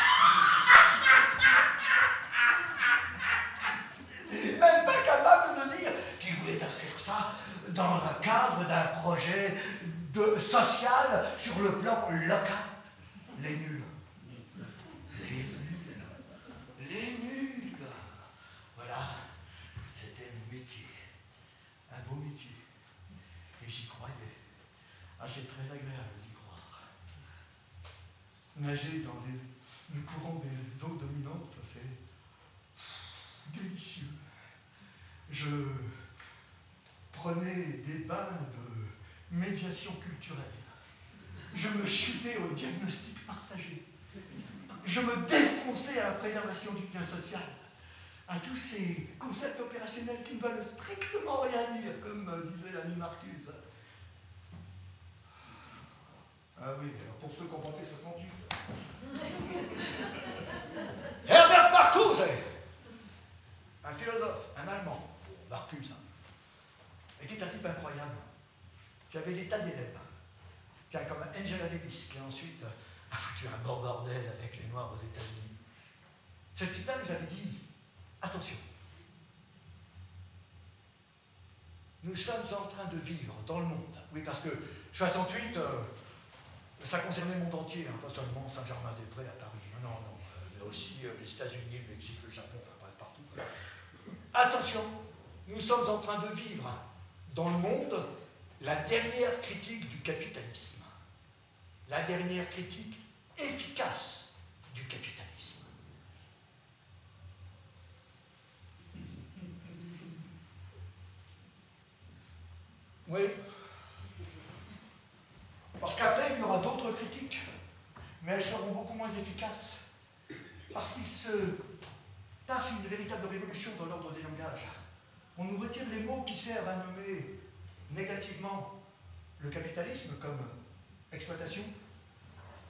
Même pas capable de dire qu'il voulait inscrire ça dans le cadre d'un projet social sur le plan local. Les nuls. Voilà, c'était mon métier. Un beau métier. Et j'y croyais. Ah, c'est très agréable d'y croire. Nager dans le courant des eaux dominantes, c'est délicieux. Je prenais des bains de médiation culturelle. Je me chutais au diagnostic partagé je me défonçais à la préservation du bien social, à tous ces concepts opérationnels qui ne veulent strictement rien dire, comme euh, disait l'ami Marcuse. Ah oui, alors pour ceux qui ont pensé 68. Herbert Marcuse, un philosophe, un Allemand, Marcuse, était un type incroyable, qui avait l'état d'Éden. Tiens, comme Angela Davis, qui ensuite a foutu un bon bordel avec les Noirs aux États-Unis. Ce type-là nous avait dit attention, nous sommes en train de vivre dans le monde. Oui, parce que 68, euh, ça concernait le monde entier, hein, pas seulement Saint-Germain-des-Prés à Paris. Non, non, non, euh, mais aussi euh, les États-Unis, le Mexique, le Japon, enfin bref, partout. Attention, nous sommes en train de vivre dans le monde la dernière critique du capitalisme. La dernière critique efficace du capitalisme. Oui. Parce qu'après, il y aura d'autres critiques, mais elles seront beaucoup moins efficaces. Parce qu'il se passe une véritable révolution dans l'ordre des langages. On nous retire les mots qui servent à nommer négativement le capitalisme comme exploitation,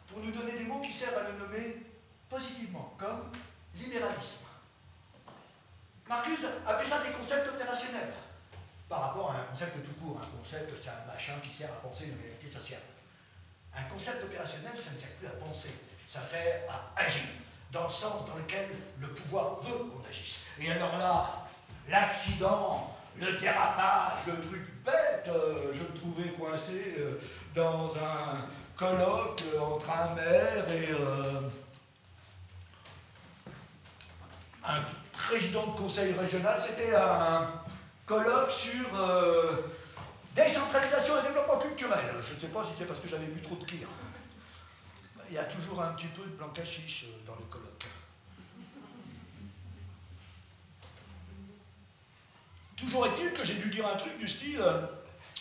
pour nous donner des mots qui servent à le nommer positivement, comme libéralisme. Marcuse appelait ça des concepts opérationnels, par rapport à un concept tout court. Un concept, c'est un machin qui sert à penser une réalité sociale. Un concept opérationnel, ça ne sert plus à penser, ça sert à agir, dans le sens dans lequel le pouvoir veut qu'on agisse. Et alors là, l'accident, le dérapage, le truc bête, euh, je me trouvais coincé euh, dans un colloque entre un maire et euh, un président de conseil régional. C'était un colloque sur euh, décentralisation et développement culturel. Je ne sais pas si c'est parce que j'avais bu trop de kir. Il y a toujours un petit peu de blanc cachiche euh, dans le colloque. Toujours est-il que j'ai dû dire un truc du style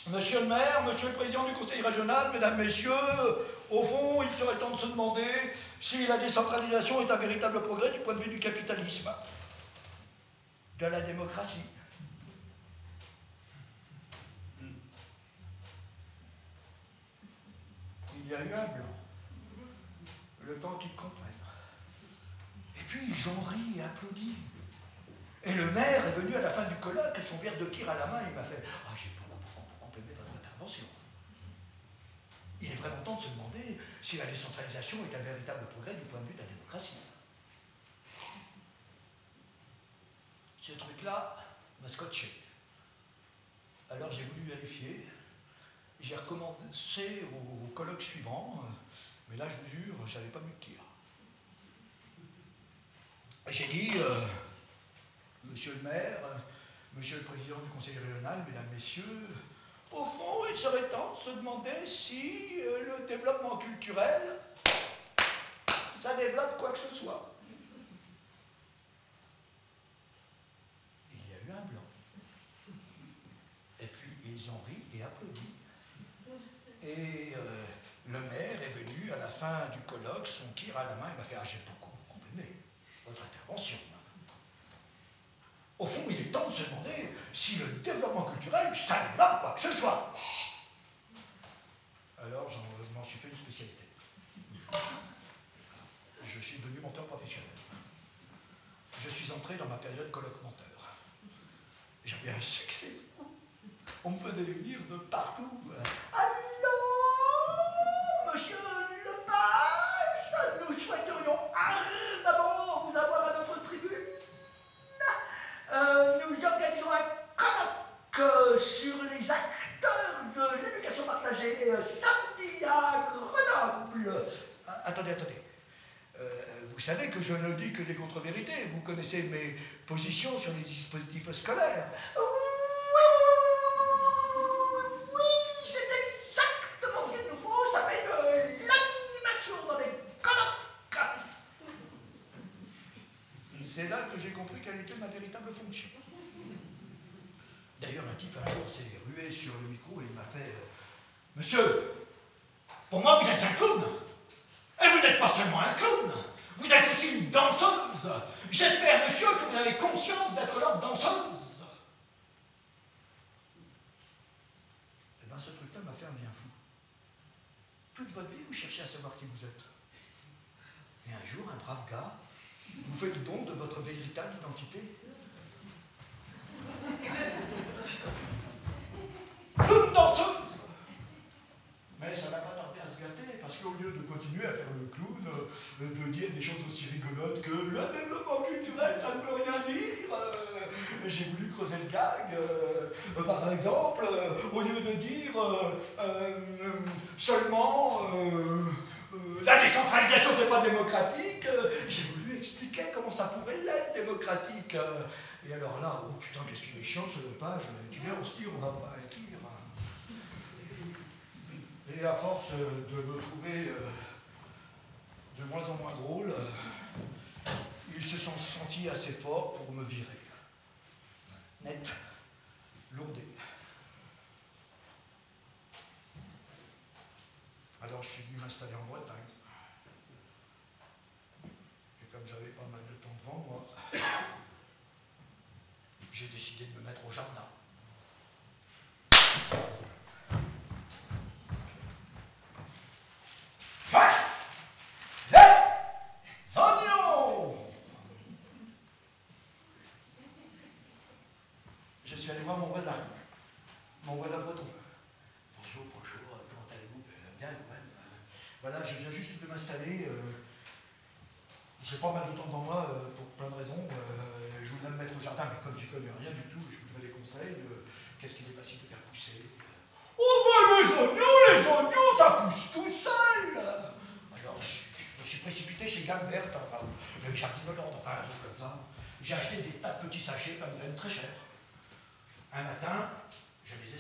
Monsieur le maire, monsieur le président du conseil régional, mesdames, messieurs, au fond, il serait temps de se demander si la décentralisation est un véritable progrès du point de vue du capitalisme. de la démocratie. Il y a eu un blanc, le temps qu'ils comprennent. Et puis ils ont ri et applaudi. Et le maire est venu à la fin du colloque, son verre de tir à la main, il m'a fait Ah, beaucoup, beaucoup aimé votre intervention. Il est vraiment temps de se demander si la décentralisation est un véritable progrès du point de vue de la démocratie. Ce truc-là m'a scotché. Alors j'ai voulu vérifier. J'ai recommencé au, colloque suivant, mais là, je vous jure, j'avais pas mis de tir. J'ai dit, euh, Monsieur le maire, Monsieur le président du conseil régional, mesdames, messieurs, au fond, il serait temps de se demander si euh, le développement culturel, ça développe quoi que ce soit. Il y a eu un blanc. Et puis ils ont ri et applaudi. Et euh, le maire est venu à la fin du colloque, son tir à la main, il m'a fait Ah, j'ai beaucoup compris votre intervention. Au fond, il est temps de se demander si le développement culturel, ça développe quoi que ce soit. Alors, j'en m'en suis fait une spécialité. Je suis devenu monteur professionnel. Je suis entré dans ma période colloque-monteur. J'avais un succès. On me faisait venir de partout. Allô, colloque sur les acteurs de l'éducation partagée euh, samedi à Grenoble. Ah, attendez, attendez. Euh, vous savez que je ne dis que des contre-vérités. Vous connaissez mes positions sur les dispositifs scolaires. D'ailleurs, un type un jour s'est rué sur le micro et il m'a fait euh, Monsieur, pour moi, vous êtes un clown. Et vous n'êtes pas seulement un clown, vous êtes aussi une danseuse. J'espère, monsieur, que vous avez conscience d'être leur danseuse. Eh bien, ce truc-là m'a fait un bien fou. Toute votre vie, vous cherchez à savoir qui vous êtes. Et un jour, un brave gars vous fait le don de votre véritable identité. Une danseuse Mais ça n'a pas tardé à se gâter, parce qu'au lieu de continuer à faire le clown, euh, de dire des choses aussi rigolotes que le développement culturel, ça ne veut rien dire, euh, j'ai voulu creuser le gag. Euh, par exemple, au lieu de dire seulement la décentralisation, c'est pas démocratique, j'ai voulu expliquer comment ça pourrait l'être démocratique. Et alors là, oh putain, qu'est-ce qu'il est chiant ce page, tu viens, on se tire, on va pas écrire. Et à force de me trouver euh, de moins en moins drôle, ils se sont sentis assez forts pour me virer. Net, lourdé. Alors je suis venu m'installer en Bretagne. Et comme j'avais pas mal de temps devant moi, j'ai décidé de me mettre au jardin. Je suis allé voir mon voisin, mon voisin breton. Bonjour, bonjour, comment allez-vous? Bien, ouais. Voilà, je viens juste de m'installer. Euh, j'ai pas mal de temps devant moi euh, pour plein de raisons. Euh, je voudrais me mettre au jardin, mais comme j'y connais rien du tout, je voudrais des conseils. Qu'est-ce qu'il est facile de faire pousser Oh ben les oignons, les oignons, ça pousse tout seul Alors je, suis précipité chez Gamme Verte, enfin, le jardin de l'ordre, enfin un truc comme ça. J'ai acheté des tas de petits sachets, pas de très chers. Un matin, je les ai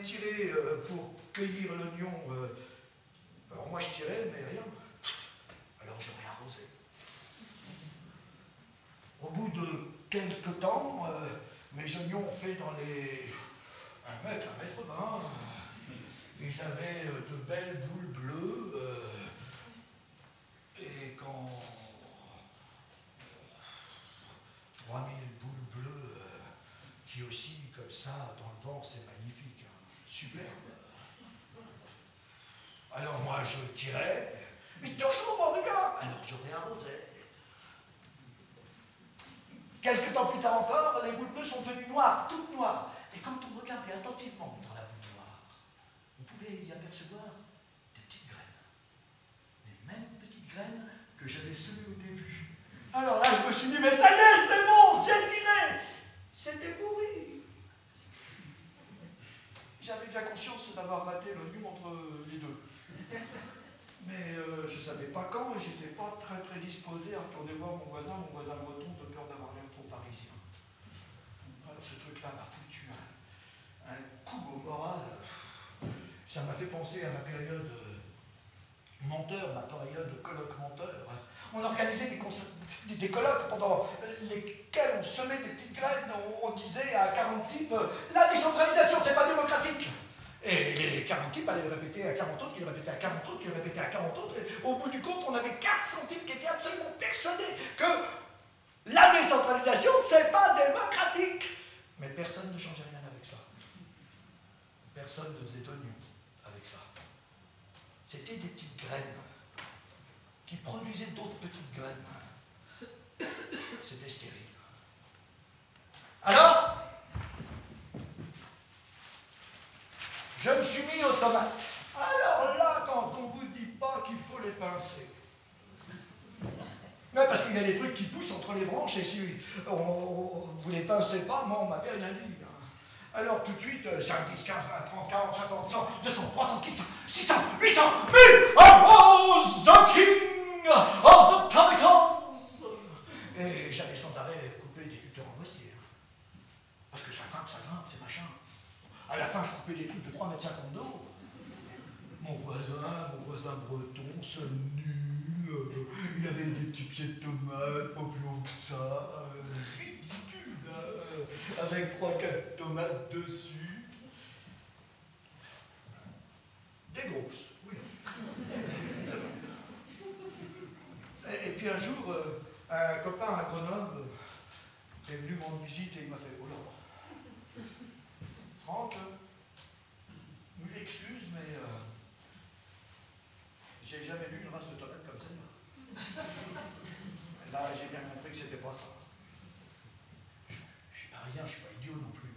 fallait tirer euh, pour cueillir l'oignon. euh, alors moi je tirais, mais rien. Alors j'aurais arrosé. Au bout de quelques temps, euh, mes oignons ont fait dans les 1 mètre, 1 mètre 20. Ils avaient de belles boules bleues. et quand 3000 boules bleues qui oscillent comme ça dans le vent, c'est magnifique. Superbe. Alors moi je tirais, mais toujours rien. Alors j'aurais arrosé. Quelques temps plus tard encore, les boules bleues sont devenues noires, toutes noires. Et quand on regardait attentivement dans la boule noire, on pouvait y apercevoir des petites graines. Les mêmes petites graines que j'avais semées au début. Alors là, je me suis dit, mais ça y est, c'est bon, j'ai tiré. C'était pourri. J'avais bien conscience d'avoir raté l'oignon entre les deux. Mais euh, je ne savais pas quand et j'étais pas très très disposé à retourner voir mon voisin, mon voisin breton, de peur d'avoir l'air trop parisien. Alors ce truc-là m'a foutu un, un coup au moral. Ça m'a fait penser à ma période menteur, ma période de colloque menteur. On organisait des, colloques pendant lesquels on semait des petites graines, on, disait à 40 types La décentralisation, c'est pas démocratique Et les 40 types allaient le répéter à 40 autres, qui le répétaient à 40 autres, qui le répétaient à 40 autres, et au bout du compte, on avait 400 types qui étaient absolument persuadés que la décentralisation, c'est pas démocratique Mais personne ne changeait rien avec ça. Personne ne faisait d'oignon. C'était des petites graines qui produisaient d'autres petites graines. C'était stérile. Alors, je me suis mis aux tomates. Alors là, quand on vous dit pas qu'il faut les pincer. Parce qu'il y a des trucs qui poussent entre les branches et si vous les pincez pas, moi on m'avait rien dit. Alors tout de suite, euh, 5, 10, 15, 20, 30, 40, 60, 100, 200, 300, 400, 600, 800, 1000 Oh, the king of the tomatoes Et j'allais sans arrêt couper des tuteurs en boistier. hein. Parce que ça grimpe, ça grimpe, c'est machin. À la fin, je coupais des trucs de 3 mètres 50 d'eau. Mon voisin, mon voisin breton, ce nul, euh, il avait des petits pieds de tomates, pas plus haut que ça, euh, avec 3-4 tomates dessus. Des grosses, oui. Et, puis un jour, euh, un copain à Grenoble est venu me rendre visite et il m'a fait Oh là, Franck, mille excuses, mais euh, j'ai jamais vu une race de tomates comme celle-là. Là, j'ai bien compris que c'était pas ça. Je, je suis parisien, je suis pas idiot non plus.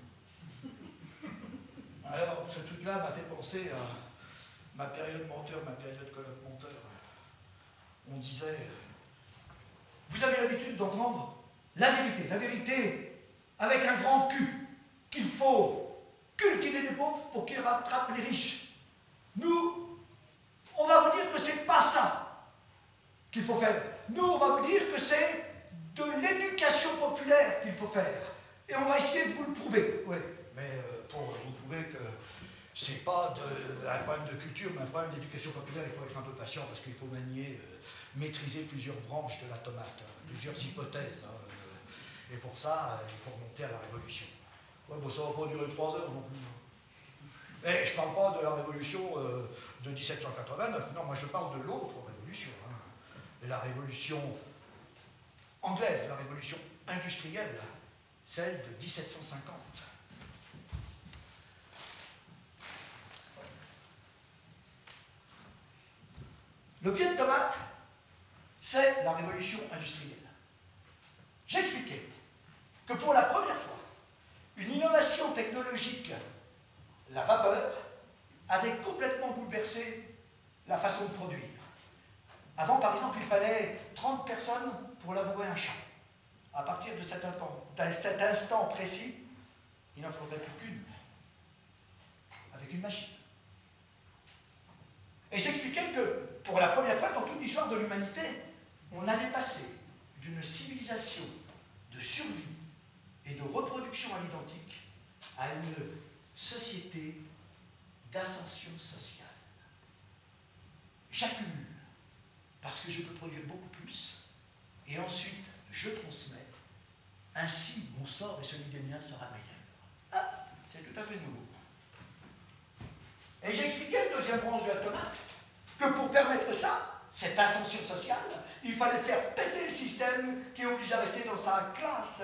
Truc-là m'a fait penser à ma période menteur, ma période colloque menteur. On disait, vous avez l'habitude d'entendre la vérité, la vérité avec un grand cul, qu'il faut cultiver les pauvres pour qu'ils rattrapent les riches. Nous, on va vous dire que c'est pas ça qu'il faut faire. Nous, on va vous dire que c'est de l'éducation populaire qu'il faut faire. Et on va essayer de vous le prouver. Oui, mais euh, pour vous prouver que c'est pas un problème de culture, mais un problème d'éducation populaire, il faut être un peu patient parce qu'il faut manier, euh, maîtriser plusieurs branches de la tomate, hein, plusieurs hypothèses. hein, euh, et pour ça, euh, il faut remonter à la Révolution. Ouais, bon, ça va pas durer trois heures non plus. hein. Et je parle pas de la Révolution de 1789, non, moi je parle de l'autre Révolution. Et la Révolution anglaise, la révolution industrielle, celle de 1750. Le pied de tomate, c'est la révolution industrielle. J'expliquais que pour la première fois, une innovation technologique, la vapeur, avait complètement bouleversé la façon de produire. Avant, par exemple, il fallait 30 personnes pour labourer un champ. À partir de cet instant, cet instant précis, il n'en faudrait plus qu'une, avec une machine. Et j'expliquais que, pour la première fois dans toute l'histoire de l'humanité, on allait passer d'une civilisation de survie et de reproduction à l'identique à une société d'ascension sociale. J'accumule parce que je peux produire beaucoup plus et ensuite je transmets. Ainsi, mon sort et celui des miens sera meilleur. Ah, c'est tout à fait nouveau. Et j'expliquais, deuxième branche de la tomate, que pour permettre ça, cette ascension sociale, il fallait faire péter le système qui oblige à rester dans sa classe.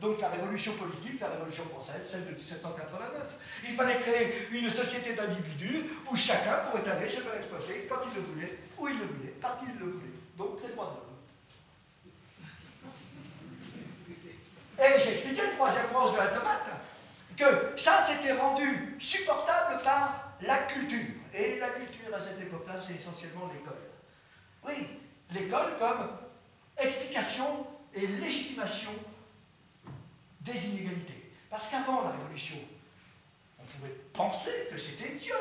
Donc la révolution politique, la révolution française, celle de 1789. Il fallait créer une société d'individus où chacun pourrait aller se faire exploiter quand il le voulait, où il le voulait, par qui il le voulait. Donc les droits de l'homme. Et j'ai expliqué, troisième branche de la tomate, que ça s'était rendu supportable par la culture. Et la culture à cette époque-là, c'est essentiellement l'école. Oui, l'école comme explication et légitimation des inégalités. Parce qu'avant la Révolution, on pouvait penser que c'était Dieu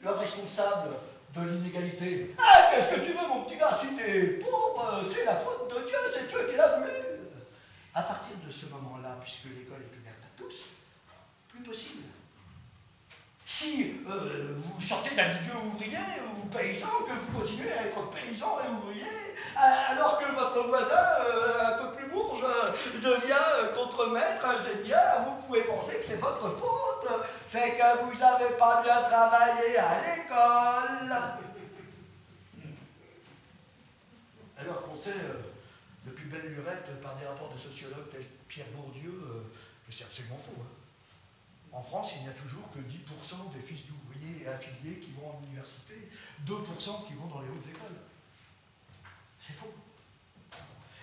le responsable de l'inégalité. Ah, qu'est-ce que tu veux, mon petit gars, si t'es pauvre, c'est la faute de Dieu, c'est Dieu qui l'a voulu. À partir de ce moment-là, puisque l'école est ouverte à tous, plus possible. Si euh, vous sortez d'un milieu ouvrier ou paysan, que vous continuez à être paysan et ouvrier, alors que votre voisin, euh, un peu plus bourge, devient contremaître, ingénieur, vous pouvez penser que c'est votre faute, c'est que vous n'avez pas bien travaillé à l'école. Alors qu'on sait, euh, de plus belle lurette par des rapports de sociologues tels Pierre Bourdieu, que c'est absolument faux. Hein. En France, il n'y a toujours que 10% des fils d'ouvriers et affiliés qui vont à l'université, 2% qui vont dans les hautes écoles. C'est faux.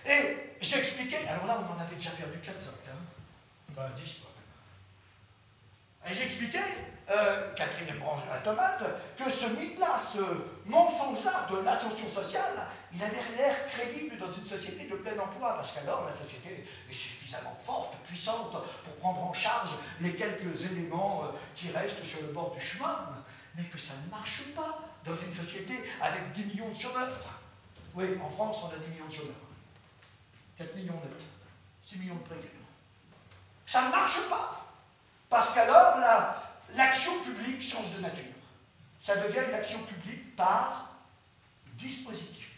Et j'expliquais, alors là, on en avait déjà perdu 4-5, hein, enfin 10 quoi. Et j'expliquais, euh, quatrième branche de la tomate, que ce mythe-là, ce mensonge-là de l'ascension sociale, il avait l'air crédible dans une société de plein emploi, parce qu'alors la société est suffisamment forte, puissante, pour prendre en charge les quelques éléments euh, qui restent sur le bord du chemin, mais que ça ne marche pas dans une société avec 10 millions de chômeurs. Oui, en France, on a 10 millions de chômeurs. 4 millions net, 6 millions de précaires. Ça ne marche pas, parce qu'alors l'action publique change de nature. Ça devient une action publique par dispositif.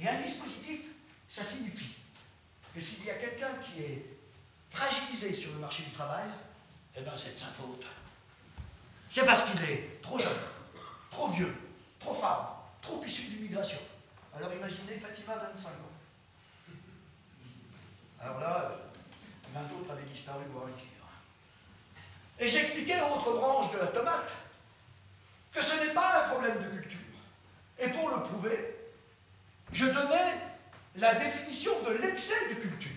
Et un dispositif, ça signifie que s'il y a quelqu'un qui est fragilisé sur le marché du travail, eh bien c'est de sa faute. C'est parce qu'il est trop jeune, trop vieux, trop femme, trop issu d'immigration. Alors imaginez Fatima, 25 ans. Alors là, 20 autres avaient disparu un tir. Et j'expliquais aux autres branches de la tomate que ce n'est pas un problème de culture. Et pour le prouver, je donnais la définition de l'excès de culture.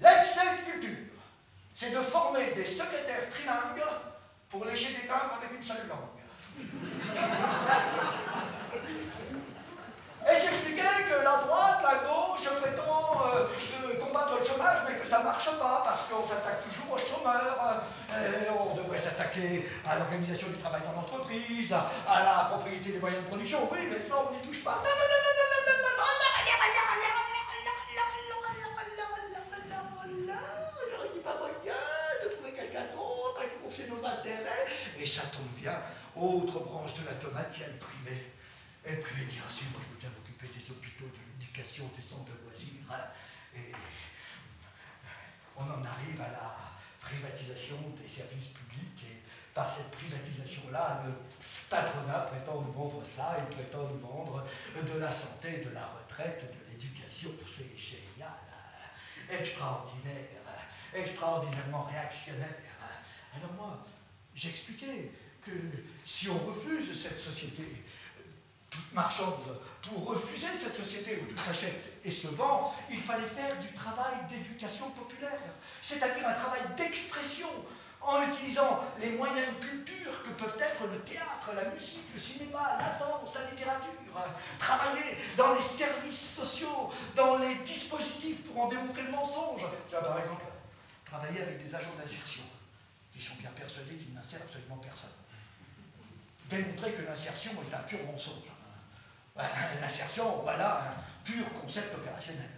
L'excès de culture, c'est de former des secrétaires trilingues pour lécher des timbres avec une seule langue. Et j'expliquais que la droite, la gauche prétend euh, combattre le chômage, mais que ça ne marche pas, parce qu'on s'attaque toujours aux chômeurs. Euh, on devrait s'attaquer à l'organisation du travail dans l'entreprise, à, la propriété des moyens de production. Oui, mais ça, on n'y touche pas. Et ça tombe bien, autre branche de la tomate, il y a le privé. Et le privé dit, ah si, moi je veux bien des centres de loisirs. Hein. Et on en arrive à la privatisation des services publics. Et par cette privatisation-là, le patronat prétend nous vendre ça, il prétend nous vendre de la santé, de la retraite, de l'éducation c'est génial, extraordinaire, extraordinairement réactionnaire. Alors moi, j'expliquais que si on refuse cette société toute marchande, pour refuser cette société où tout s'achète et se vend, il fallait faire du travail d'éducation populaire, c'est-à-dire un travail d'expression, en utilisant les moyens de culture que peuvent être le théâtre, la musique, le cinéma, la danse, la littérature, travailler dans les services sociaux, dans les dispositifs pour en démontrer le mensonge. Par exemple, travailler avec des agents d'insertion qui sont bien persuadés qu'ils n'insèrent absolument personne. Démontrer que l'insertion est un pur mensonge. L'insertion, voilà un pur concept opérationnel.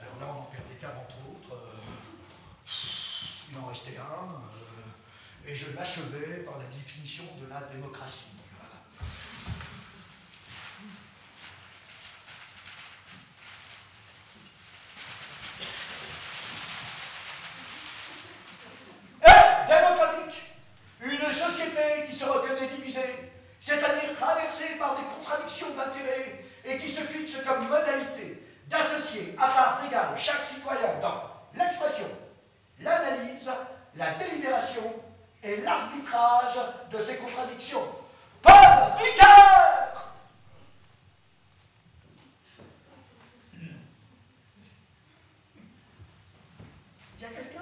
Alors là, on en perdait 40 autres. Euh, il en restait un. Euh, et je l'achevais par la définition de la démocratie démocratique Une société qui se reconnaît divisée c'est-à-dire traversée par des contradictions d'intérêts et qui se fixe comme modalité d'associer à parts égales chaque citoyen dans l'expression, l'analyse, la délibération et l'arbitrage de ces contradictions. Paul Ricard Il y a quelqu'un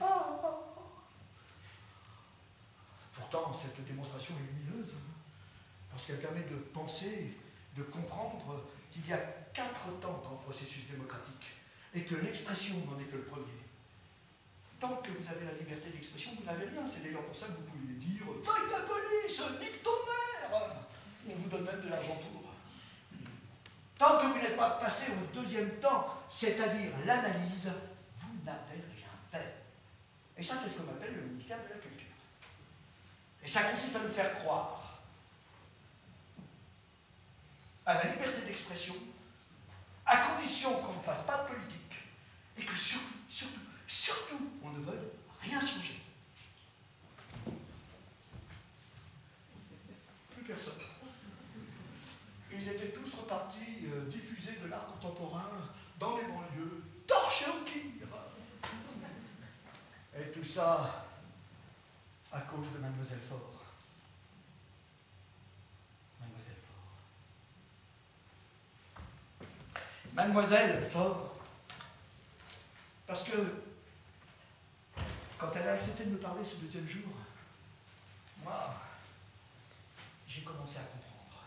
oh, oh, oh. Pourtant, cette démonstration est lumineuse, hein, qu'elle permet de penser, de comprendre qu'il y a quatre temps dans le processus démocratique, et que l'expression n'en est que le premier. Tant que vous avez la liberté d'expression, vous n'avez rien. C'est d'ailleurs pour ça que vous pouvez dire Vague la police, nique ton mère On vous donne même de l'argent pour. Tant que vous n'êtes pas passé au deuxième temps, c'est-à-dire l'analyse, vous n'avez rien fait. Et ça, c'est ce qu'on appelle le ministère de la Culture. Et ça consiste à nous faire croire à la liberté d'expression, à condition qu'on ne fasse pas de politique, et que surtout, surtout, surtout, on ne veuille rien changer. Plus personne. Ils étaient tous repartis euh, diffuser de l'art contemporain dans les banlieues, torchés au kir. Et tout ça à cause de Mademoiselle Faure. Mademoiselle Faure. Mademoiselle Faure. Parce que quand elle a accepté de me parler ce deuxième jour, moi, j'ai commencé à comprendre.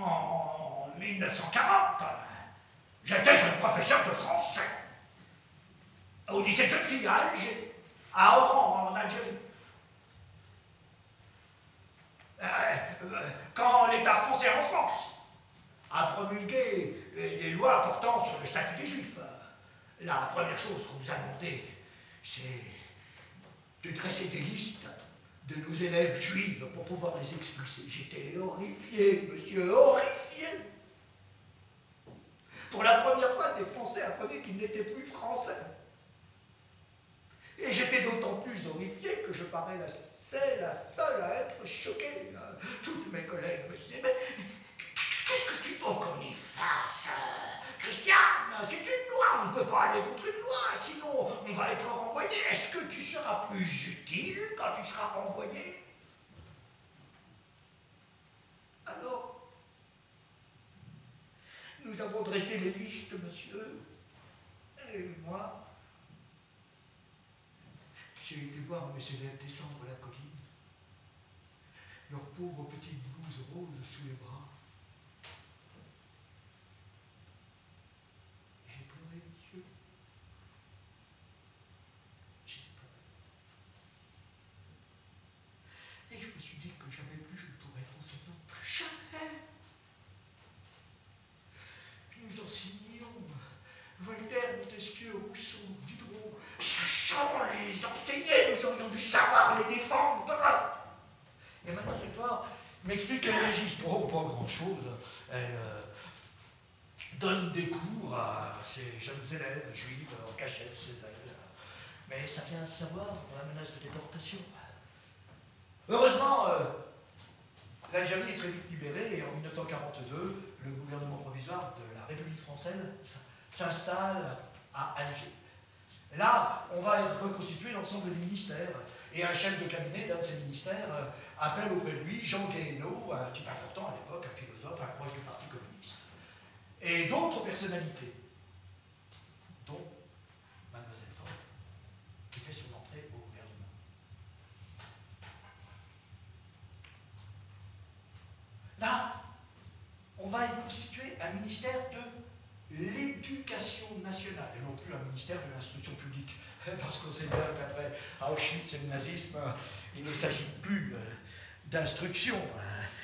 En 1940, j'étais jeune professeur de français au lycée de filles à Oran, en Algérie. Euh, quand l'État français en France a promulgué les lois portant sur le statut des Juifs, la première chose qu'on nous a demandé, c'est de dresser des listes de nos élèves juifs pour pouvoir les expulser. J'étais horrifié, monsieur, horrifié. Pour la première fois, des Français apprenaient qu'ils n'étaient plus français. Et j'étais d'autant plus horrifié que je parais la, la seule à être choquée. Toutes mes collègues me disaient, mais qu'est-ce que tu veux qu'on y fasse Christiane, c'est une loi, on ne peut pas aller contre une loi, sinon on va être renvoyé. Est-ce que tu seras plus utile quand tu seras renvoyé? Alors, nous avons dressé les listes, monsieur, et moi, j'ai été voir mes élèves descendre la colline, leurs pauvres petites blouses roses sous les bras. J'ai pleuré, monsieur. J'ai pleuré. Et je me suis dit que jamais plus je ne pourrais être enseignant. Jamais. Nous enseignions Voltaire, Montesquieu, Rousseau, Diderot, sachant les enseigner, nous aurions dû savoir les défendre. Et maintenant, c'est fort, m'explique qu'elle régisse pour pas grand-chose. Elle euh, donne des cours à ses jeunes élèves juifs en cachette chez elle. Mais ça vient à savoir dans la menace de déportation. Heureusement, euh, L'Algérie est très vite libérée et en 1942, le gouvernement provisoire de la République française s'installe à Alger. Là, on va reconstituer l'ensemble des ministères et un chef de cabinet d'un de ces ministères euh, appelle auprès de lui Jean Guéhenno, un type important à l'époque, un philosophe, un proche du Parti communiste, et d'autres personnalités, dont Mademoiselle Faure, qui fait son entrée au gouvernement. Là, on va y constituer un ministère de l'éducation nationale, et non plus un ministère de l'instruction publique, parce qu'on sait bien qu'après Auschwitz et le nazisme, il ne s'agit plus euh, d'instruction.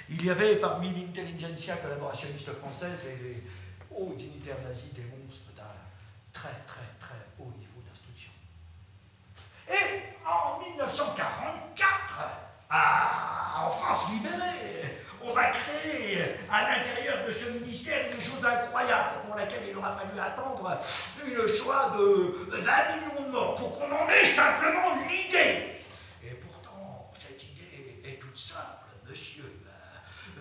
Il y avait parmi l'intelligentsia collaborationniste française et les hauts dignitaires nazis des monstres d'un très très très haut niveau d'instruction. Et en 1944, en France libérée, on va créer à l'intérieur de ce ministère une chose incroyable pour laquelle il aura fallu attendre une choix de 20 millions de morts pour qu'on en ait simplement l'idée. Et pourtant, cette idée est toute simple, monsieur. Euh,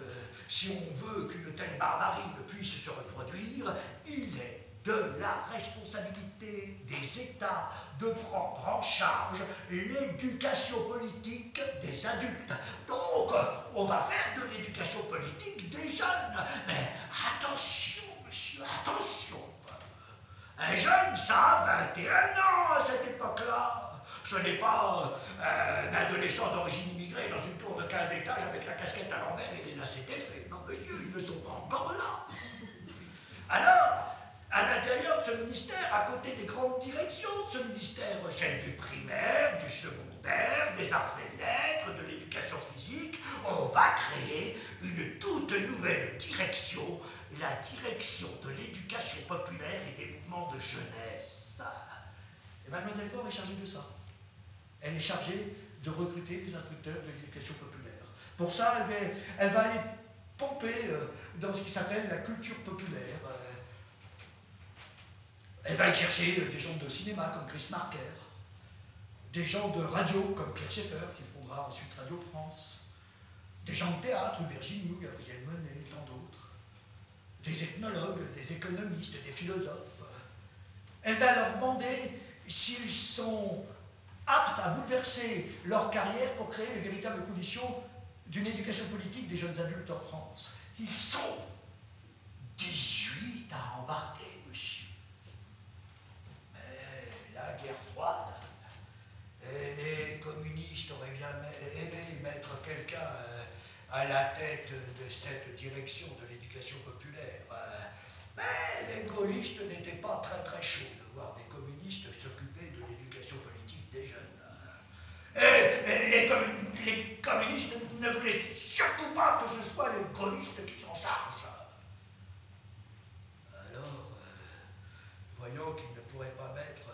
si on veut qu'une telle barbarie ne puisse se reproduire, il est de la responsabilité des États de prendre en charge l'éducation politique des adultes. Donc, on va faire de l'éducation politique des jeunes. Mais attention, monsieur, attention. Un jeune, ça a 21 ans à cette époque-là. Ce n'est pas un adolescent d'origine immigrée dans une tour de 15 étages avec la casquette à l'envers et les lacets défaits. Ils ne sont pas encore là. Alors, à l'intérieur de ce ministère, à côté des grandes directions de ce ministère, celle du primaire, du secondaire, des arts et lettres, de l'éducation physique, on va créer une toute nouvelle direction, la direction de l'éducation populaire et des mouvements de jeunesse. Et mademoiselle Faure est chargée de ça. Elle est chargée de recruter des instructeurs de l'éducation populaire. Pour ça, elle elle va aller pomper euh, dans ce qui s'appelle la culture populaire elle va y chercher des gens de cinéma comme Chris Marker, des gens de radio comme Pierre Schaeffer, qui fondera ensuite Radio France, des gens de théâtre, Virginie, Gabriel Monet, tant d'autres, des ethnologues, des économistes, des philosophes. Elle va leur demander s'ils sont aptes à bouleverser leur carrière pour créer les véritables conditions d'une éducation politique des jeunes adultes en France. Ils sont 18 à embarquer. la guerre froide. Et les communistes auraient bien aimé mettre quelqu'un euh, à la tête de cette direction de l'éducation populaire. Euh, mais les gaullistes n'étaient pas très très chauds de voir des communistes s'occuper de l'éducation politique des jeunes. Et les, les communistes ne voulaient surtout pas que ce soit les gaullistes qui s'en chargent. Alors, euh, voyons qu'ils ne pourraient pas mettre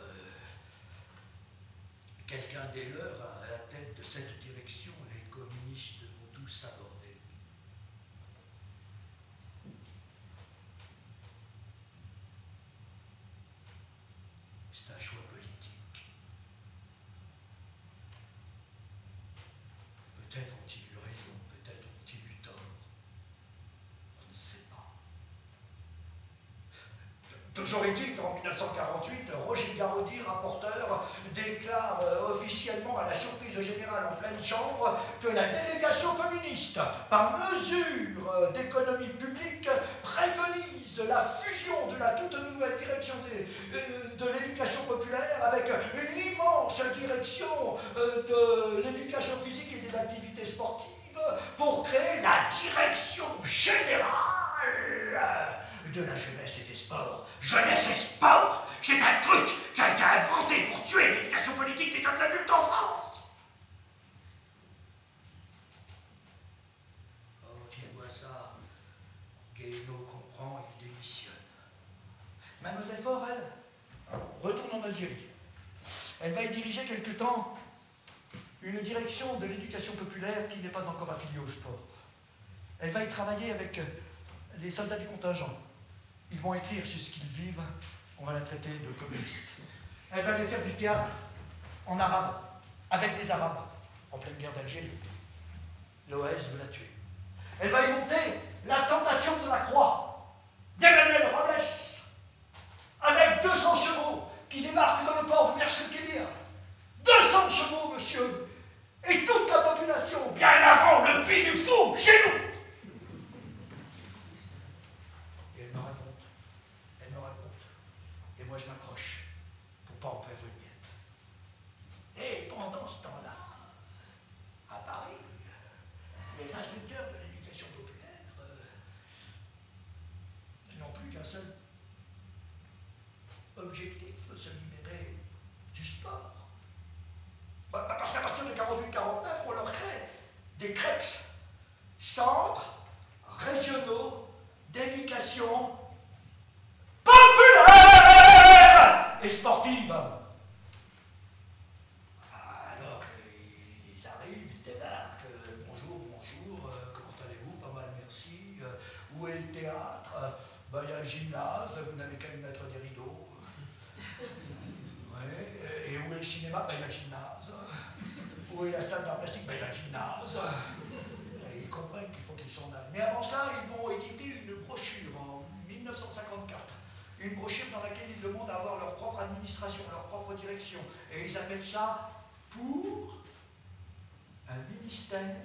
quelqu'un des leurs à la tête de cette direction, les communistes vont tous s'aborder. C'est un choix politique. Peut-être ont-ils eu raison, peut-être ont-ils eu tort. On ne sait pas. Toujours est-il qu'en 1948, Roger Garaudy, rapporteur, déclare euh, officiellement à la surprise générale en pleine chambre que la délégation communiste, par mesure euh, d'économie publique, préconise la fusion de la toute nouvelle direction euh, de l'éducation populaire avec une immense direction de l'éducation physique et des activités sportives pour créer la direction générale de la jeunesse et des sports. Jeunesse et sport c'est un truc qui a été inventé pour tuer l'éducation politique des jeunes adultes en France. Oh, tu vois ça. Guéhenno comprend, il démissionne. Mademoiselle Faure, elle, retourne en Algérie. Elle va y diriger quelque temps une direction de l'éducation populaire qui n'est pas encore affiliée au sport. Elle va y travailler avec les soldats du contingent. Ils vont écrire sur ce qu'ils vivent on va la traiter de communiste. Elle va aller faire du théâtre en arabe, avec des arabes, en pleine guerre d'Algérie. L'OS veut la tuer. Elle va y monter la tentation de la croix d'Emmanuel Robles, avec 200 chevaux qui débarquent dans le port de Merchekébir. 200 chevaux, monsieur, et toute la population, bien avant le puits du fou, chez nous. Et elle me raconte, elle me raconte, et moi je m'accroche pour pas en perdre une miette. Et pendant ce temps-là, à Paris, les instructeurs de l'éducation populaire euh, n'ont plus qu'un seul objectif, se libérer du sport. Bah, bah, parce qu'à partir de 48-49, on leur crée des CREPS, centres régionaux d'éducation populaire et sportive. Alors ils arrivent, ils débarquent, euh, bonjour, bonjour, euh, comment allez-vous Pas mal, merci. Euh, où est le théâtre Bah, il y a le gymnase, vous n'avez qu'à y mettre des rideaux. Ouais, et où est le gymnase. Où est la salle d'art plastique Bah, il gymnase. Ils comprennent qu'il faut qu'ils s'en aillent. Mais avant ça, ils vont éditer une brochure en 1954. Une brochure dans laquelle ils demandent à avoir leur propre administration, leur propre direction. Et ils appellent ça pour un ministère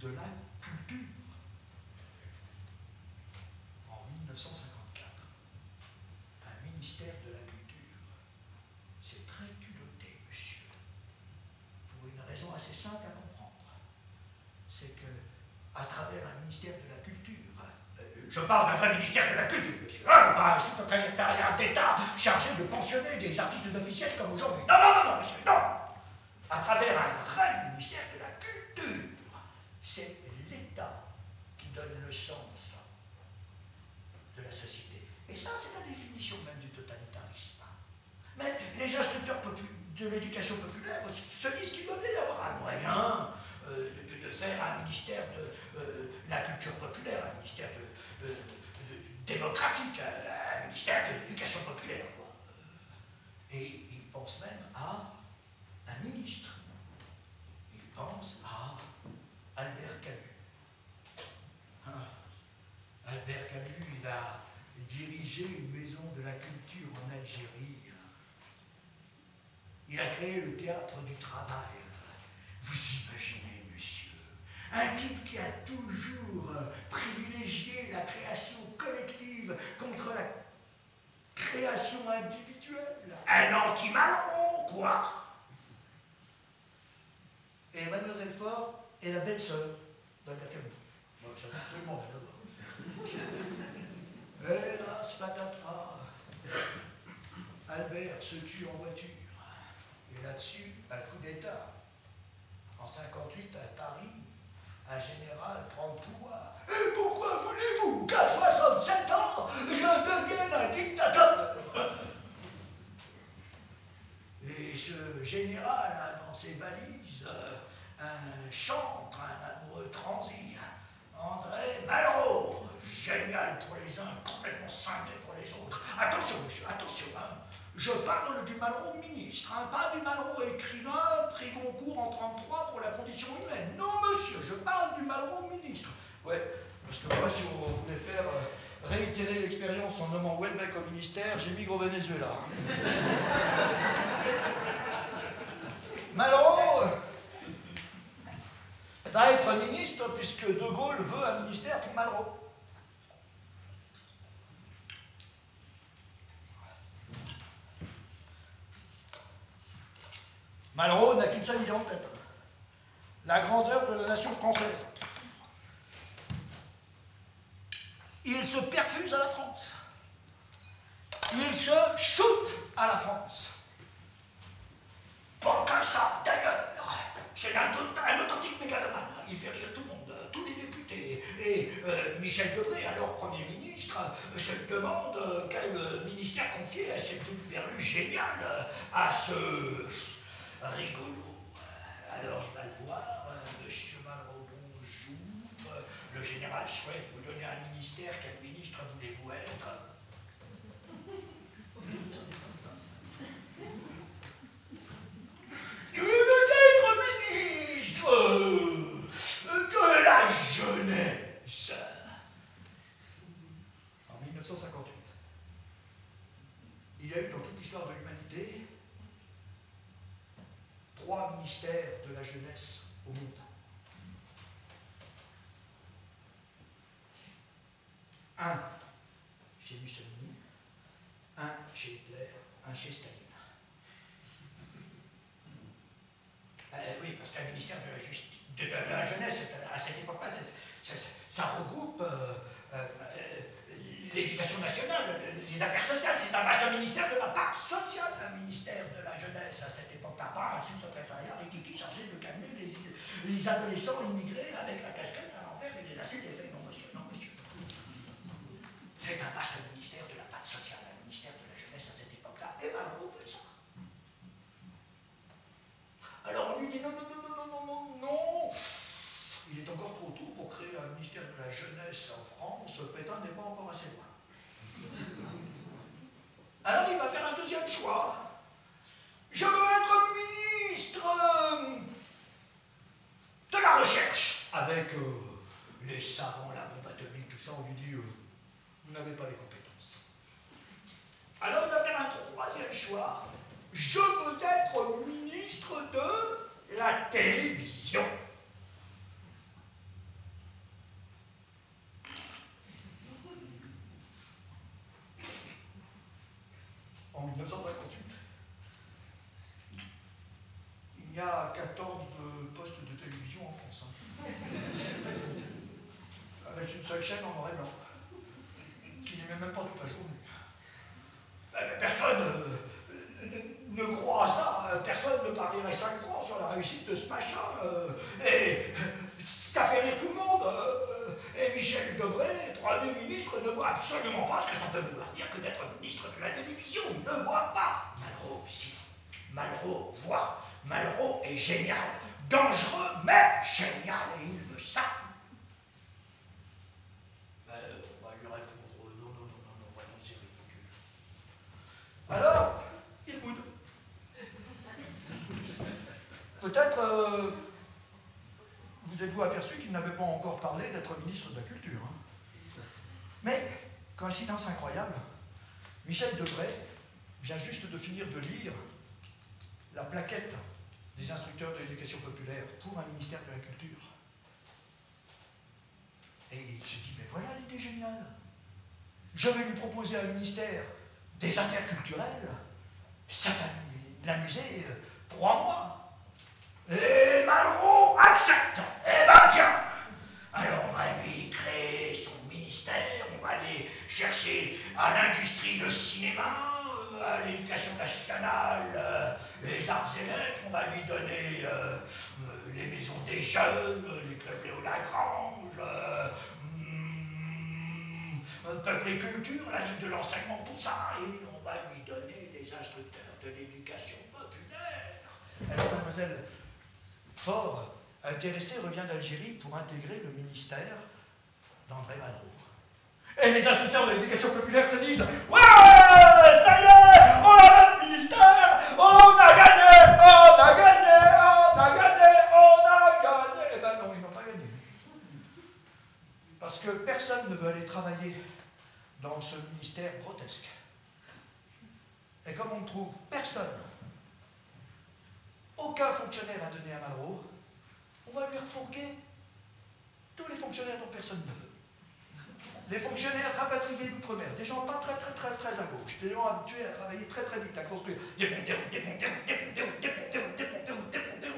de la culture. En 1954. Un ministère de la culture. C'est très culotté, monsieur. Pour une raison assez simple à comprendre. C'est que, à travers un ministère de la culture, euh, je parle d'un vrai ministère de la culture, monsieur. Hein, pas un secrétariat d'État chargé de pensionner des artistes officiels comme aujourd'hui. Non, non, non, non, monsieur, non. À travers un vrai ministère de la culture, c'est l'État qui donne le sens de la société. Et ça, c'est la définition même du totalitarisme. Mais les instructeurs de l'éducation populaire se disent qu'il doit y avoir un moyen euh, de, faire un ministère de euh, la culture populaire, un ministère de- démocratique, un, un ministère de l'éducation populaire. quoi. Et ils pensent même à un ministre. Ils pensent à Albert Camus. Ah, Albert Camus, il a dirigé une maison de la culture en Algérie. Il a créé le théâtre du travail. Vous imaginez, un type qui a toujours euh, privilégié la création collective contre la création individuelle. Un anti-Malraux, quoi? Et Mademoiselle Fort est la belle-sœur d'Albert Camus. Donc ça absolument rien. Hélas, patatras. Albert se tue en voiture. Et là-dessus, un coup d'État. En 58, à Paris, un général prend le pouvoir. Et pourquoi voulez-vous qu'à 67 ans, je devienne un dictateur? Et ce général a dans ses valises euh, un chantre, un amoureux transi, André Malraux. Génial pour les uns, complètement cinglé pour les autres. Attention, monsieur, attention, hein. Je parle du Malraux ministre, hein, pas du Malraux écrivain, prix Goncourt en 33 pour la condition humaine. Non, monsieur, je parle du Malraux ministre. Ouais, parce que moi, si vous voulez faire euh, réitérer l'expérience en nommant Welbeck au ministère, j'émigre au Venezuela. Malraux va être ministre puisque De Gaulle veut un ministère pour Malraux. Malraux n'a qu'une seule idée en tête. La grandeur de la nation française. Il se perfuse à la France. Il se shoot à la France. Qu'un ça, d'ailleurs. C'est un, authentique mégalomane. Il fait rire tout le monde, tous les députés. Et euh, Michel Debré, alors Premier ministre, euh, se demande euh, quel euh, ministère confier à cette verrue géniale, euh, à ce rigolo. Alors, il va le cheval Robon bonjour. le général souhaite vous donner un ministère, quel ministre voulez-vous être? Je veux être ministre? Euh, de la jeunesse? En 1958, il y a eu dans toute l'histoire de de la jeunesse au monde. Un chez Mussolini, un chez Hitler, un chez Staline. Euh, oui, parce qu'un ministère de la, de, la jeunesse, à cette époque-là, ça, regroupe euh, l'éducation nationale, les affaires sociales. C'est un vaste ministère de la part sociale, un ministère de la jeunesse à cette époque-là, pas un sous-secrétariat qui chargé de calmer les, les, adolescents immigrés avec la casquette à l'envers et des lacets d'effet. Non, monsieur, non, monsieur. C'est un vaste ministère de la part sociale, un ministère de la jeunesse à cette époque-là. Et Malraux fait ça. Alors on lui dit non, non, non, non, non, non, non. Il est encore trop tôt pour créer un ministère de la jeunesse en France. Pétain n'est pas encore assez loin. Alors il va faire un deuxième choix. Je veux être ministre euh, de la recherche. Avec euh, les savants, la bombe atomique, tout ça, on lui dit, euh, vous n'avez pas les compétences. Alors il va faire un troisième choix. Je veux être ministre de la télévision. en 1958. Il y a 14 postes de télévision en France. Hein. Avec une chaîne en noir et blanc, qui n'aimait même pas toute la journée. Ben, personne euh, ne croit à ça, personne ne parierait 5 francs sur la réussite de ce machin. Euh, et ça fait rire tout le monde. Euh, et Michel Debré, Premier ministre, ne voit absolument pas ce que ça peut vouloir dire que d'être ministre de la télévision. Il ne voit pas. Malraux, si. Malraux voit. Malraux est génial. Dangereux, mais génial. Et il veut ça. Ben, on va lui répondre non, non, non, non, non, voyons, c'est ridicule. Alors, il boude. Peut-être. Euh, vous êtes-vous aperçu qu'il n'avait pas encore parlé d'être ministre de la Culture hein Mais, incroyable, Michel Debray vient juste de finir de lire la plaquette des instructeurs de l'éducation populaire pour un ministère de la Culture. Et il se dit, mais voilà l'idée géniale. Je vais lui proposer un ministère des affaires culturelles. Ça va l'amuser euh, trois mois. Et Malraux accepte. Eh ben tiens Alors on va lui créer son ministère, on va aller chercher à l'industrie le cinéma, euh, à l'éducation nationale, euh, les arts et lettres, on va lui donner euh, les maisons des jeunes, les clubs Léo Lagrange, hmm, Peuple et Culture, la Ligue de l'enseignement, tout ça, et on va lui donner les instructeurs de l'éducation populaire. Alors, mademoiselle, fort intéressé, revient d'Algérie pour intégrer le ministère d'André Malraux. Et les instructeurs de l'éducation populaire se disent Ouais, ça y est, on a notre ministère, on a gagné, on a gagné, on a gagné, on a gagné. Eh ben non, ils n'ont pas gagné. Parce que personne ne veut aller travailler dans ce ministère grotesque. Et comme on ne trouve personne aucun fonctionnaire a donné à Malraux, on va lui refourguer tous les fonctionnaires dont personne ne veut. Les fonctionnaires rapatriés d'outre-mer, des gens pas très très très très à gauche, des gens habitués à travailler très très vite, à construire des des des des des des des des des des des des.